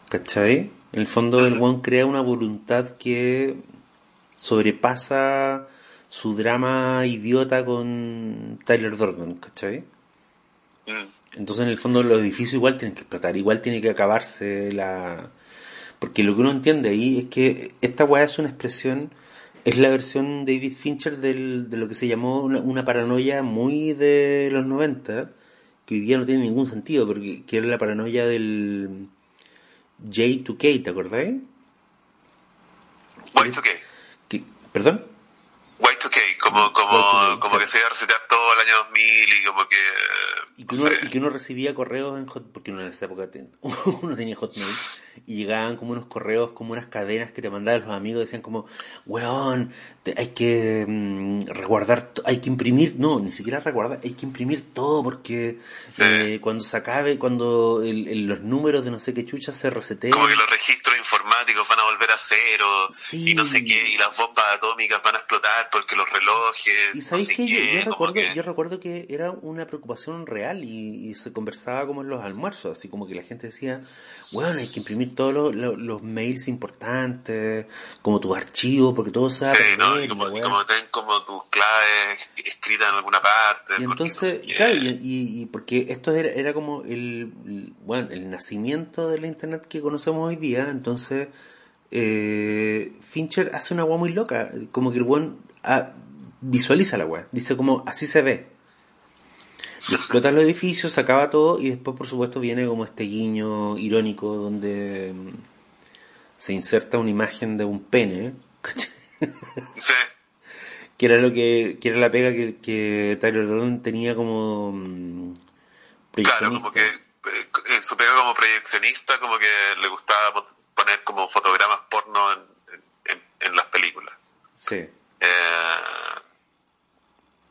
¿Cachai? En el fondo el one crea una voluntad que sobrepasa su drama idiota con Tyler Durden, ¿cachai? Mm. Entonces en el fondo los edificios igual tienen que explotar, igual tiene que acabarse la... Porque lo que uno entiende ahí es que esta weá es una expresión, es la versión David Fincher del, de lo que se llamó una, paranoia muy de los 90, que hoy día no tiene ningún sentido, porque que era la paranoia del J2K, ¿te acordáis? Y2K. ¿Perdón? Y2K, como, como, como que se iba a resetear todo el año 2000 y como que... Y que, uno, y que uno recibía correos en Hot, porque uno en esa época uno tenía Hotmail, y llegaban como unos correos, como unas cadenas que te mandaban los amigos, decían como, weón, hay que mm, resguardar, hay que imprimir, no, ni siquiera resguardar, hay que imprimir todo porque eh, cuando se acabe, cuando los números de no sé qué chucha se reseteen. Como que los registros informáticos van a volver a cero y no sé qué, y las bombas atómicas van a explotar porque los relojes... Y sabéis que yo, recuerdo, yo recuerdo que era una preocupación real y, se conversaba como en los almuerzos, así como que la gente decía, bueno, hay que imprimir todos los, mails importantes, como tus archivos, porque todo se sí, no, y como, como ten como tus claves escritas en alguna parte. Y entonces, claro, y, y, porque esto era, era como el, bueno, el nacimiento de la internet que conocemos hoy día, entonces eh, Fincher hace una agua muy loca, como que el buen ah, visualiza la web, dice como así se ve. explota los edificios, se acaba todo y después por supuesto viene como este guiño irónico donde mm, se inserta una imagen de un pene. Sí. que era lo que, que era la pega que, que Tyler tenía como mm, Claro, como que eh, su pega como proyeccionista, como que le gustaba poner como fotogramas porno en, en, las películas. Sí. Eh,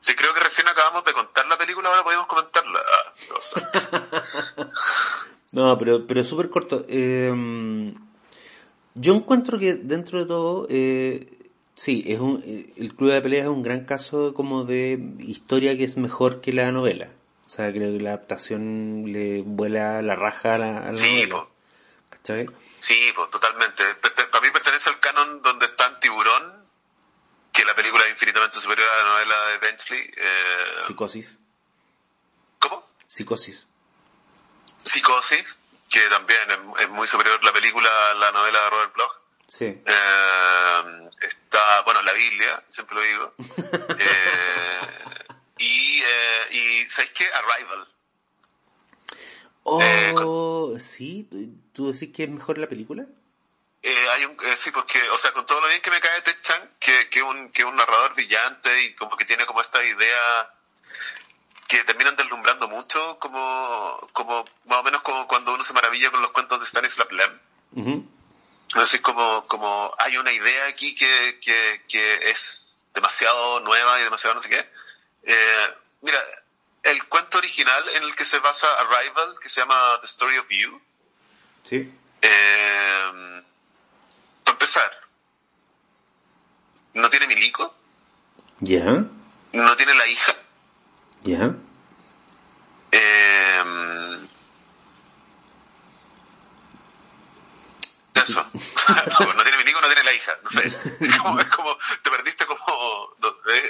sí, creo que recién acabamos de contar la película, ahora podemos comentarla. Ah, no, pero, pero súper corto. Eh, yo encuentro que dentro de todo, eh, sí, es un, el Club de Pelea es un gran caso como de historia que es mejor que la novela. O sea, creo que la adaptación le vuela la raja a la, a la sí, novela. Sí, pues totalmente. Para mí pertenece al canon donde está en Tiburón, que la película es infinitamente superior a la novela de Benchley. Eh... Psicosis. ¿Cómo? Psicosis. Psicosis, que también es, muy superior la película a la novela de Robert Bloch. Sí. Eh, está, bueno, la Biblia, siempre lo digo. eh, y, eh, y, ¿sabes qué? Arrival. Oh, sí, ¿tú decís que es mejor la película? Eh, hay un, eh, sí, pues o sea, con todo lo bien que me cae Ted Chang, que, que, un, que un narrador brillante y como que tiene como esta idea que terminan deslumbrando mucho, como, como más o menos como cuando uno se maravilla con los cuentos de Stanislav Lem. Así como, como hay una idea aquí que, que, que es demasiado nueva y demasiado no sé qué. Eh, mira, el cuento original en el que se basa Arrival, que se llama The Story of You. Sí. Eh, empezar, no tiene milico. Ya. No tiene la hija. Ya. Eh, eso. no, tiene milico, no tiene la hija. No sé. Es como, es como te perdiste como.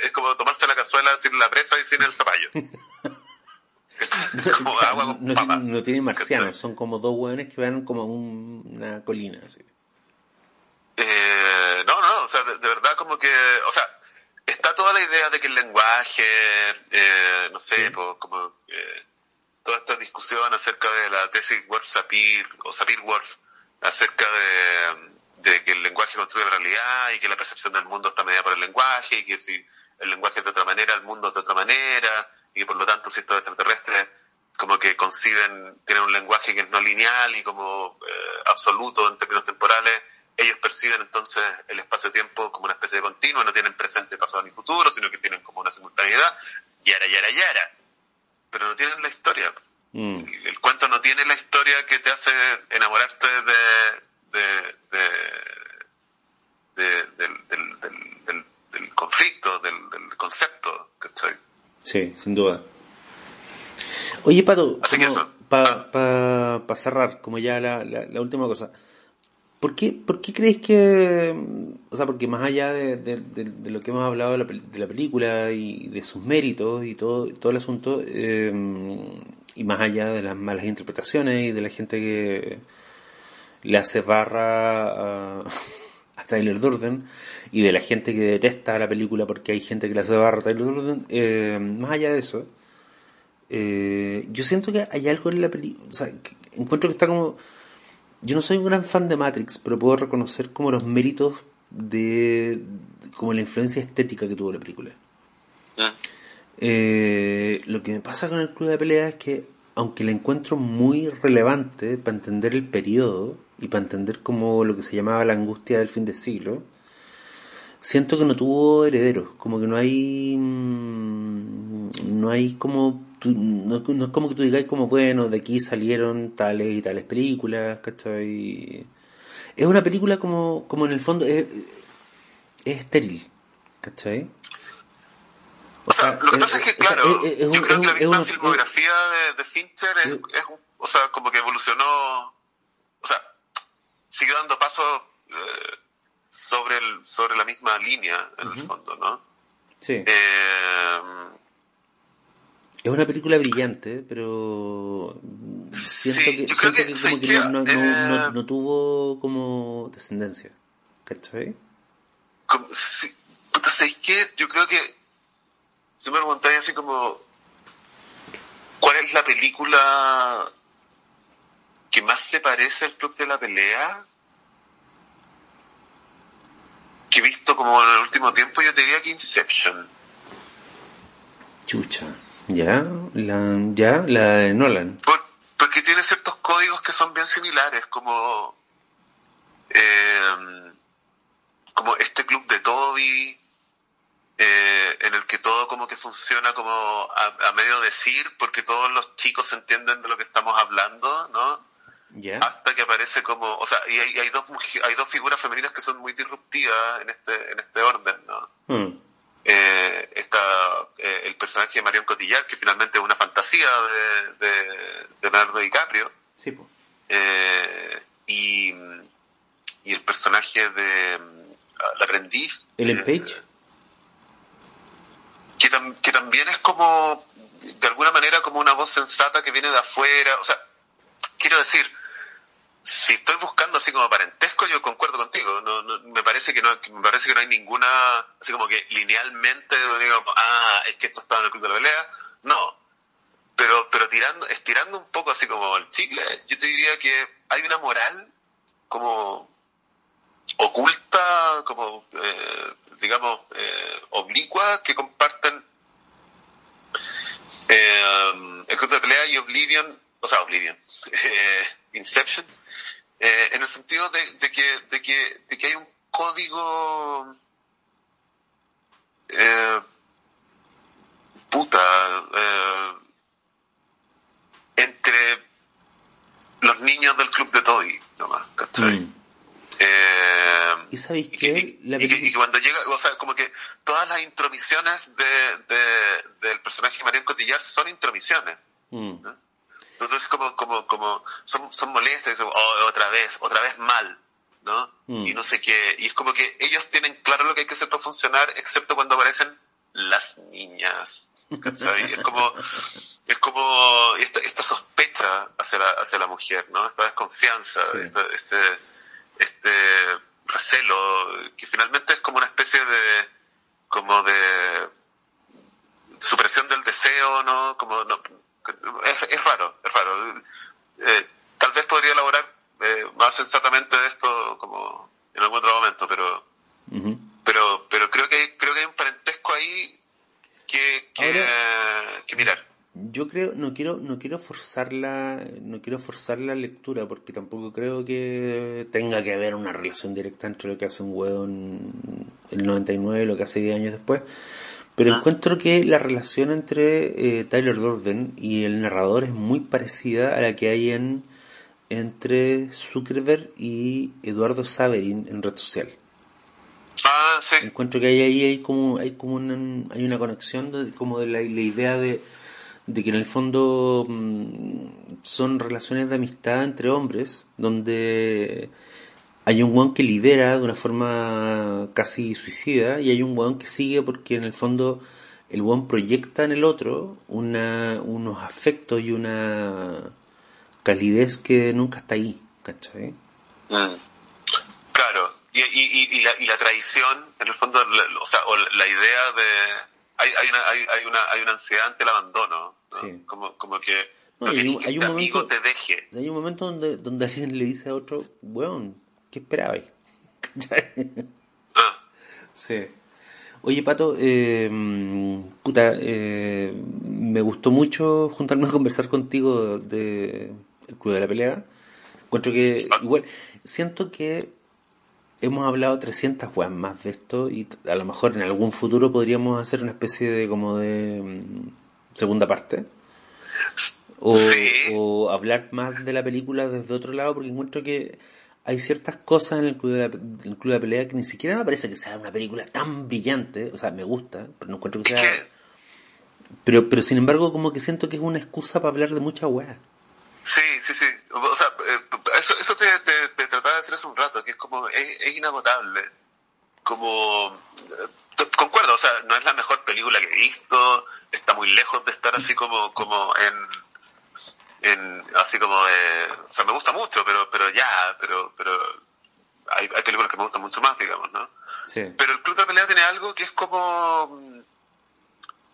Es como tomarse la cazuela sin la presa y sin el zapallo. no, tiene marcianos, son como dos hueones que van como una colina. Así. Eh, no, no, o sea, de, verdad como que, o sea, está toda la idea de que el lenguaje, eh, no sé, como eh, toda esta discusión acerca de la tesis Worf-Sapir o Sapir-Worf, acerca de, de que el lenguaje construye la realidad y que la percepción del mundo está medida por el lenguaje y que si el lenguaje es de otra manera, el mundo es de otra manera y por lo tanto si estos extraterrestres como que conciben, tienen un lenguaje que es no lineal y como eh, absoluto en términos temporales, ellos perciben entonces el espacio-tiempo como una especie de continuo, no tienen presente, pasado ni futuro, sino que tienen como una simultaneidad, yara, yara, yara. Pero no tienen la historia. Mm. El, cuento no tiene la historia que te hace enamorarte de, de, del, conflicto, del, concepto, ¿cachai? Sí, sin duda. Oye, Pato, para pa, cerrar, como ya la, la, última cosa, ¿por qué, ¿por qué crees que, o sea, porque más allá de, de, lo que hemos hablado de la, película y de sus méritos y todo, todo el asunto, eh, y más allá de las malas interpretaciones y de la gente que le hace barra a, Tyler Durden y de la gente que detesta la película porque hay gente que le hace barra a Tyler Durden, eh, más allá de eso, eh, yo siento que hay algo en la película, o sea, encuentro que está como... Yo no soy un gran fan de Matrix, pero puedo reconocer como los méritos de, como la influencia estética que tuvo la película. Ah. Eh, lo que me pasa con el club de pelea es que, aunque la encuentro muy relevante para entender el periodo y para entender como lo que se llamaba la angustia del fin de siglo, siento que no tuvo herederos, como que no hay, mm, no hay como, no, es como que tú digas como, bueno, de aquí salieron tales y tales películas, ¿cachai? Es una película como, como en el fondo es, es estéril, ¿cachai? O sea, lo que pasa es que, claro, yo creo que la misma filmografía de, Fincher es, o sea, como que evolucionó, o sea, siguió dando pasos eh, sobre, el, sobre la misma línea, en el fondo, ¿no? Sí. Eh, es una película brillante, pero siento que, siento que, como que, no, no, no, no, tuvo como descendencia, ¿cachai? Sí, ¿sabes qué? Yo creo que si me preguntáis así como, ¿cuál es la película que más se parece al Club de la Pelea? Que he visto como en el último tiempo, yo te diría que Inception. Chucha. ¿Ya? La, ¿Ya? La de Nolan. porque tiene ciertos códigos que son bien similares, como... Eh, como este club de Toby, eh, en el que todo como que funciona como a, medio decir, porque todos los chicos entienden de lo que estamos hablando, ¿no? Hasta que aparece como, o sea, y hay, hay, dos hay dos figuras femeninas que son muy disruptivas en este en este orden, ¿no? Hmm. Eh, está eh, el personaje de Marion Cotillard, que finalmente es una fantasía de, de, Leonardo DiCaprio. Sí, y, y el personaje de la aprendiz. ¿El Page? que, que también es como, de alguna manera, como una voz sensata que viene de afuera. O sea, quiero decir, si estoy buscando así como parentesco, yo concuerdo contigo. No, me parece que no, me parece que no hay ninguna, así como que linealmente, digamos, ah, es que esto está en el club de la pelea. No. Pero, pero tirando, estirando un poco así como el chicle, yo te diría que hay una moral como oculta, como eh, digamos, eh, oblicua que comparten eh, el club de pelea y Oblivion, o sea, Oblivion, eh, Inception, eh, en el sentido de, de, que, de, que, de que hay un código eh, puta eh, entre los niños del club de Toy, nomás, ¿cachai? Mm. Eh, ¿Y sabéis qué? Y, cuando llega, o sea, como que todas las intromisiones de, del personaje de Marion Cotillard son intromisiones. Mm. Entonces, como, como, como, son, son molestas, oh, otra vez, otra vez mal, ¿no? Mm. Y no sé qué. Y es como que ellos tienen claro lo que hay que hacer para funcionar, excepto cuando aparecen las niñas. es como, es como esta, esta sospecha hacia la, hacia la mujer, ¿no? Esta desconfianza, este, este recelo, que finalmente es como una especie de, como de supresión del deseo, ¿no? Como, no, es, raro, es raro. Eh, tal vez podría elaborar eh, más sensatamente de esto como en algún otro momento, pero, pero, pero creo que, creo que hay un parentesco ahí que, que, que mirar. yo creo no quiero no quiero forzar la no quiero forzar la lectura porque tampoco creo que tenga que haber una relación directa entre lo que hace un huevo en el 99 y lo que hace 10 años después pero ah. encuentro que la relación entre eh, Tyler Durden y el narrador es muy parecida a la que hay en entre Zuckerberg y Eduardo Saverin en red social. Ah, sí. Encuentro que ahí, ahí hay como, hay como una, hay una conexión de, como de la, la idea de, de que en el fondo mm, son relaciones de amistad entre hombres, donde hay un weón que lidera de una forma casi suicida y hay un weón que sigue porque en el fondo el weón proyecta en el otro una, unos afectos y una calidez que nunca está ahí, ¿cachai? Mm. Claro, y, y, y, la, y la tradición, en el fondo, la, o sea, o la idea de... Hay, hay, una, hay, hay, una, hay una ansiedad ante el abandono, ¿no? Sí. como, como que No, hay un- que hay un este momento- amigo te deje. Hay un momento donde, donde alguien le dice a otro, weón, ¿qué esperabais? ¿Cachai? Ah, Sí. Oye, Pato, eh, puta, eh, me gustó mucho juntarme a conversar contigo de el Club de la Pelea. Encuentro que, igual, siento que hemos hablado 300 weas más de esto y a lo mejor en algún futuro podríamos hacer una especie de como de mm, segunda parte. O, Sí. o hablar más de la película desde otro lado porque encuentro que hay ciertas cosas en el club, de la, el club de la pelea que ni siquiera me parece que sea una película tan brillante, o sea, me gusta, pero no encuentro que sea... Pero, pero sin embargo como que siento que es una excusa para hablar de muchas weas. sí, sí, sí. O sea, eh, eso, eso te, te, te trataba de decir hace un rato, que es como, es, es inagotable. Como, eh, concuerdo, o sea, no es la mejor película que he visto, está muy lejos de estar así como, como en, en, así como de, o sea, me gusta mucho, pero, pero ya, pero, pero, hay, hay películas que me gustan mucho más, digamos, ¿no? Sí. Pero el Club de la Pelea tiene algo que es como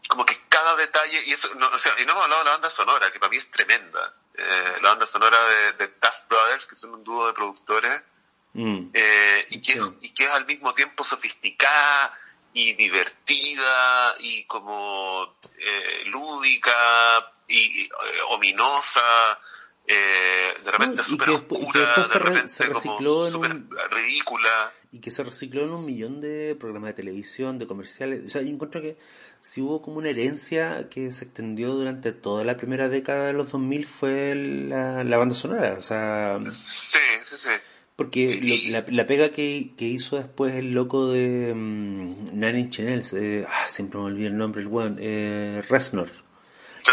como que cada detalle y eso no, o sea, y no hemos hablado de la banda sonora que para mí es tremenda Eh, la banda sonora de, de Dust Brothers que son un dúo de productores Mm. eh, y que Sí. y que es al mismo tiempo sofisticada y divertida y como eh, lúdica y, y, eh, ominosa eh, de repente súper oscura de re- repente se como súper un- ridícula y que se recicló en un millón de programas de televisión, de comerciales. O sea, yo encuentro que si hubo como una herencia que se extendió durante toda la primera década de los 2000 fue la, la banda sonora. O sea, sí, sí, sí porque lo- la, la pega que, que hizo después el loco de um, Nine Inch Nails, eh, ah, siempre me olvidé el nombre, el weón, eh, Reznor.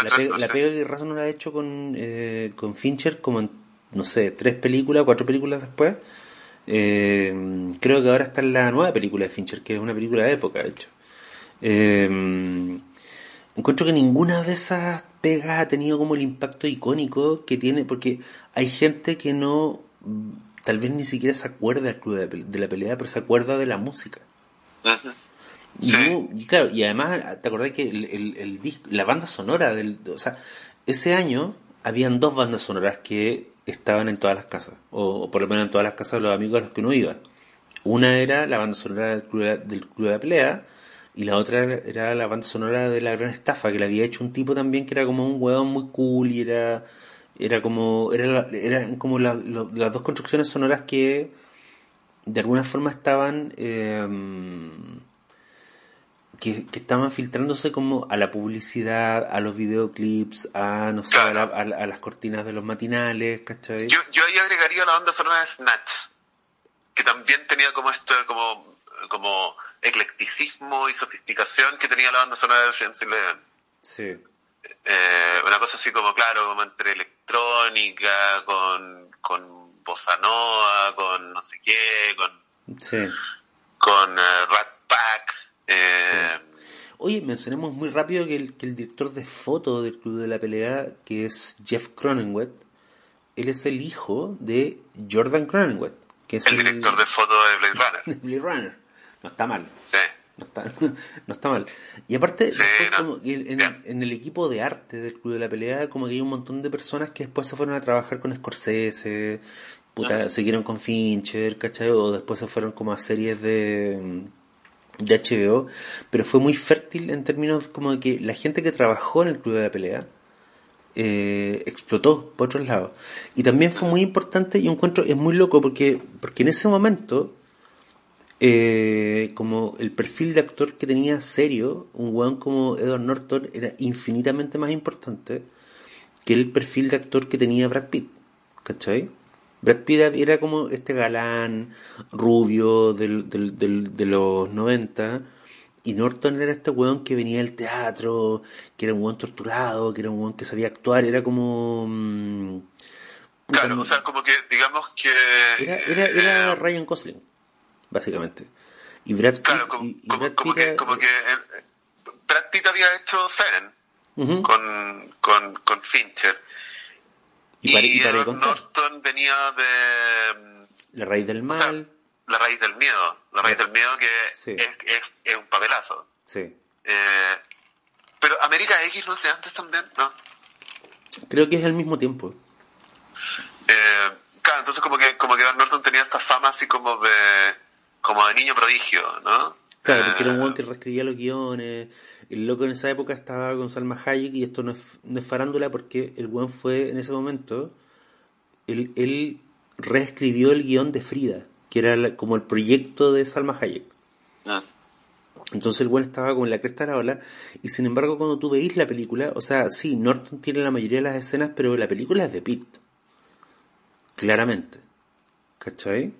La pega, la pega que Reznor ha hecho con, eh, con Fincher como en, no sé, tres películas, cuatro películas después. Eh, creo que ahora está en la nueva película de Fincher, que es una película de época, de hecho. Eh, encuentro que ninguna de esas pegas ha tenido como el impacto icónico que tiene, porque hay gente que no, tal vez ni siquiera se acuerda del club de la, pelea, pero se acuerda de la música. Y Sí. no- y claro, y además, ¿te acordás que el, el, el disco- la banda sonora del, o sea, ese año habían dos bandas sonoras que estaban en todas las casas, o, o por lo menos en todas las casas de los amigos a los que uno iba. Una era la banda sonora del Club de, del Club de la Pelea, y la otra era, era la banda sonora de La Gran Estafa, que la había hecho un tipo también que era como un huevón muy cool, y era, era como, era, eran como la- lo- las dos construcciones sonoras que de alguna forma estaban, eh, que, que estaban filtrándose como a la publicidad, a los videoclips, a no sé, a, la- a a las cortinas de los matinales, ¿cachai? Yo, yo ahí agregaría la banda sonora de Snatch, que también tenía como esto, como, como eclecticismo y sofisticación que tenía la banda sonora de Ocean's Eleven. Sí, Eh, una cosa así como, claro, como entre electrónica, con, con bossa nova, con no sé qué, con, sí. con eh, Rat Pack. Eh, Oye, mencionemos muy rápido que el, que el director de foto del Club de la Pelea, que es Jeff Cronenweth, él es el hijo de Jordan Cronenweth, que es el director de foto de Blade Runner. de Blade Runner. No está mal. Sí. No está, no está mal. Y aparte, Sí, después no. como que en, el equipo de arte del Club de la Pelea, como que hay un montón de personas que después se fueron a trabajar con Scorsese, puta, siguieron con Fincher, ¿cachai? O después se fueron como a series de, de HBO, pero fue muy fértil en términos como de que la gente que trabajó en el Club de la Pelea, eh, explotó por otros lados. Y también fue muy importante y encuentro, es muy loco porque, porque en ese momento, eh, como el perfil de actor que tenía serio, un weón como Edward Norton era infinitamente más importante que el perfil de actor que tenía Brad Pitt. ¿cachai? Brad Pitt era como este galán rubio del, del, del, de los 90 y Norton era este weón que venía del teatro, que era un weón torturado, que era un weón que sabía actuar, era como... Mm, claro, o sea, como que digamos que... Era, era, era eh, Ryan Gosling, básicamente. Y Brad Pitt... Claro, como, como, que, como que eh, Brad Pitt había hecho Seren con, con, con Fincher. Y, y, Norton venía de... La raíz del mal la raíz del miedo, la raíz del miedo que es, un papelazo. Sí. Eh, pero América X no es de antes también, ¿no? Creo que es al mismo tiempo. Eh, claro, entonces como que como que Van Norton tenía esta fama así como de como de niño prodigio, ¿no? Claro, porque era un buen que reescribía los guiones. El loco en esa época estaba con Salma Hayek y esto no es, no es farándula porque el buen fue en ese momento, él, él reescribió el guion de Frida que era como el proyecto de Salma Hayek. Ah. Entonces el buen estaba con la cresta de la ola y sin embargo cuando tú veís la película, o sea, sí, Norton tiene la mayoría de las escenas, pero la película es de Pitt. Claramente. ¿Cachai?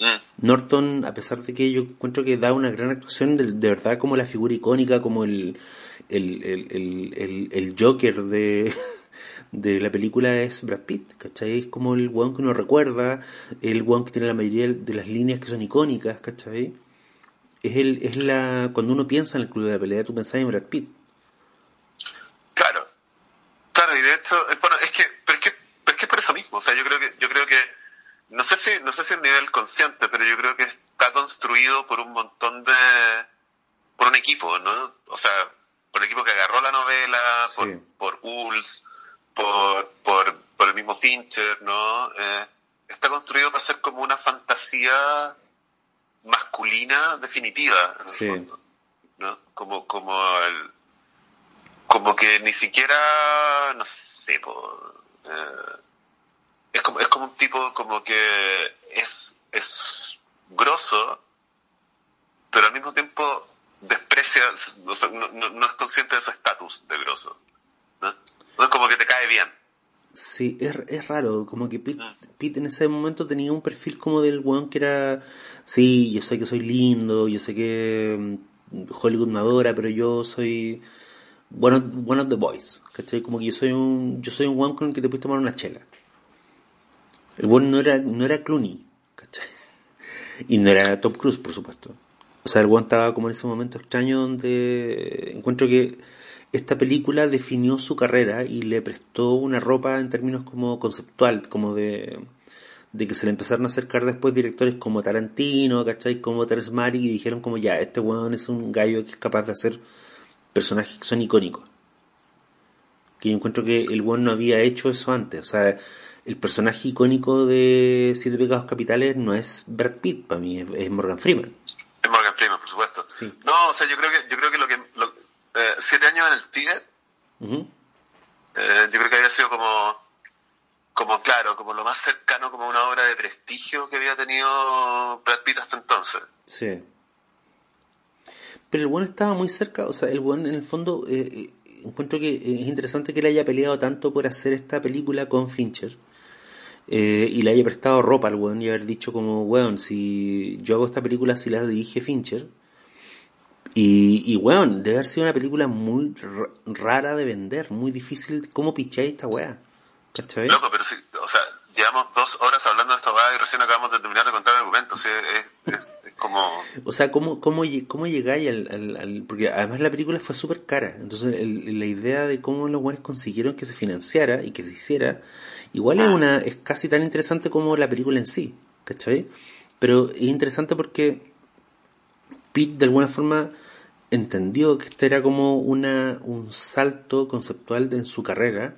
Ah. Norton, a pesar de que yo encuentro que da una gran actuación, de, verdad como la figura icónica, como el, el, el, el, Joker de, de la película es Brad Pitt, ¿cachai? Es como el weón que uno recuerda, el weón que tiene la mayoría de las líneas que son icónicas, ¿cachai? Es, el, es la, cuando uno piensa en el club de la pelea, tú pensás en Brad Pitt. Claro, claro, y de hecho, bueno, es que, pero es que, pero es que por eso mismo, o sea, yo creo que, yo creo que, no sé si, no sé si a nivel consciente, pero yo creo que está construido por un montón de, por un equipo, ¿no? O sea, por el equipo que agarró la novela, por, por Uls, por, por, por el mismo Fincher, ¿no? Eh, está construido para ser como una fantasía masculina definitiva, en el fondo, ¿no? Como, como el, como que ni siquiera, no sé, eh, es como, es como un tipo como que es, es grosso, pero al mismo tiempo desprecia, no, no, no es consciente de su estatus de grosso, ¿no? No es como que te cae bien. Sí, es, es raro, como que Pete, mm. en ese momento tenía un perfil como del weón que era, sí, yo sé que soy lindo, yo sé que mm, Hollywood me adora, pero yo soy one of, one of the boys, ¿cachai? Como que yo soy un, yo soy un weón con el que te puedes tomar una chela. El weón no era, no era Clooney, ¿cachai? Y no era Top Cruise, por supuesto. O sea, el weón estaba como en ese momento extraño donde encuentro que esta película definió su carrera y le prestó una ropa en términos como conceptual, como de, de que se le empezaron a acercar después directores como Tarantino, ¿cachai? Como Terence Malick y dijeron como ya, este weón es un gallo que es capaz de hacer personajes que son icónicos. Que yo encuentro que el weón no había hecho eso antes, o sea, el personaje icónico de Siete Pecados Capitales no es Brad Pitt, para mí es, Morgan Freeman. Es Morgan Freeman, por supuesto. Sí. No, o sea, yo creo que, yo creo que lo que, eh, siete años en el Tíbet, eh, yo creo que había sido como, como claro, como lo más cercano como una obra de prestigio que había tenido Brad Pitt hasta entonces. Sí. Pero el buen estaba muy cerca, o sea, el buen en el fondo, eh, encuentro que es interesante que él haya peleado tanto por hacer esta película con Fincher. Y le haya prestado ropa al weón y haber dicho como, weón, si yo hago esta película si la dirige Fincher, y, y weón, debe haber sido una película muy rara de vender, muy difícil. ¿Cómo picháis esta weá? ¿Cachai? Loco, pero sí, o sea, llevamos dos horas hablando de esta weá y recién acabamos de terminar de contar el argumento. O sea, es, es, como. O sea, ¿cómo, cómo, cómo llegáis al, al, Porque además la película fue súper cara. Entonces, la idea de cómo los weones consiguieron que se financiara y que se hiciera, igual es ah. una. es casi tan interesante como la película en sí. ¿Cachai? Pero es interesante porque Pete, de alguna forma entendió que este era como una, un salto conceptual en su carrera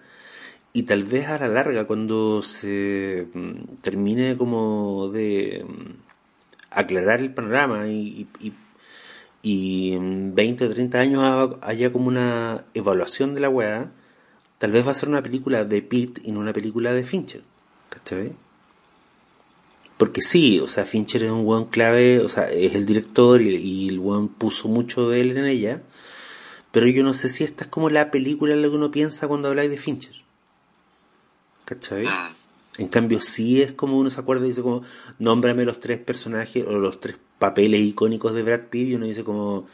y tal vez a la larga cuando se mm, termine como de mm, aclarar el panorama y, y, y en 20 o 30 años haya como una evaluación de la weá, tal vez va a ser una película de Pitt y no una película de Fincher. ¿Cachai? Porque sí, o sea, Fincher es un buen clave, o sea, es el director y, el buen puso mucho de él en ella. Pero yo no sé si esta es como la película en la que uno piensa cuando habláis de Fincher. ¿Cachai? Mm. En cambio, sí es como uno se acuerda y dice como, nómbrame los tres personajes o los tres papeles icónicos de Brad Pitt y uno dice como,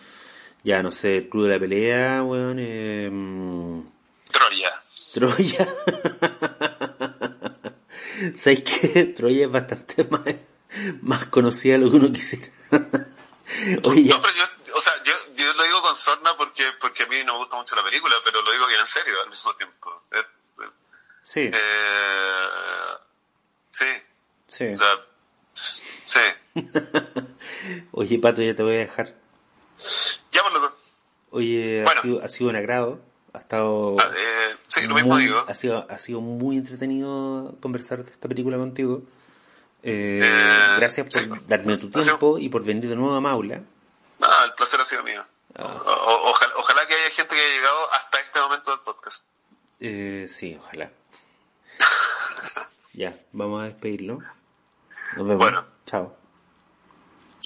ya no sé, el Club de la Pelea, weón, eh, Troya. Troya. ¿Sabes qué? Troya es bastante más, más conocida de lo que uno quisiera. Oye, no, pero yo, o sea, yo, yo lo digo con sorna porque, porque a mí no me gusta mucho la película, pero lo digo bien en serio al mismo tiempo. sí. Eh, sí. Sí. O sea, sí. Oye, Pato, ya te voy a dejar. Ya, por loco. Oye, Bueno. ha, sido, ha sido un agrado. Ha estado. Ah, eh, sí, lo mismo digo. Ha sido, ha sido muy entretenido conversar de esta película contigo. Eh, Eh, gracias por sí. darme tu tiempo y por venir de nuevo a Maula. Ah, el placer ha sido mío. Ah. O- ojalá, ojalá que haya gente que haya llegado hasta este momento del podcast. Eh, sí, ojalá. ya, vamos a despedirlo. Nos vemos. Bueno. Chao.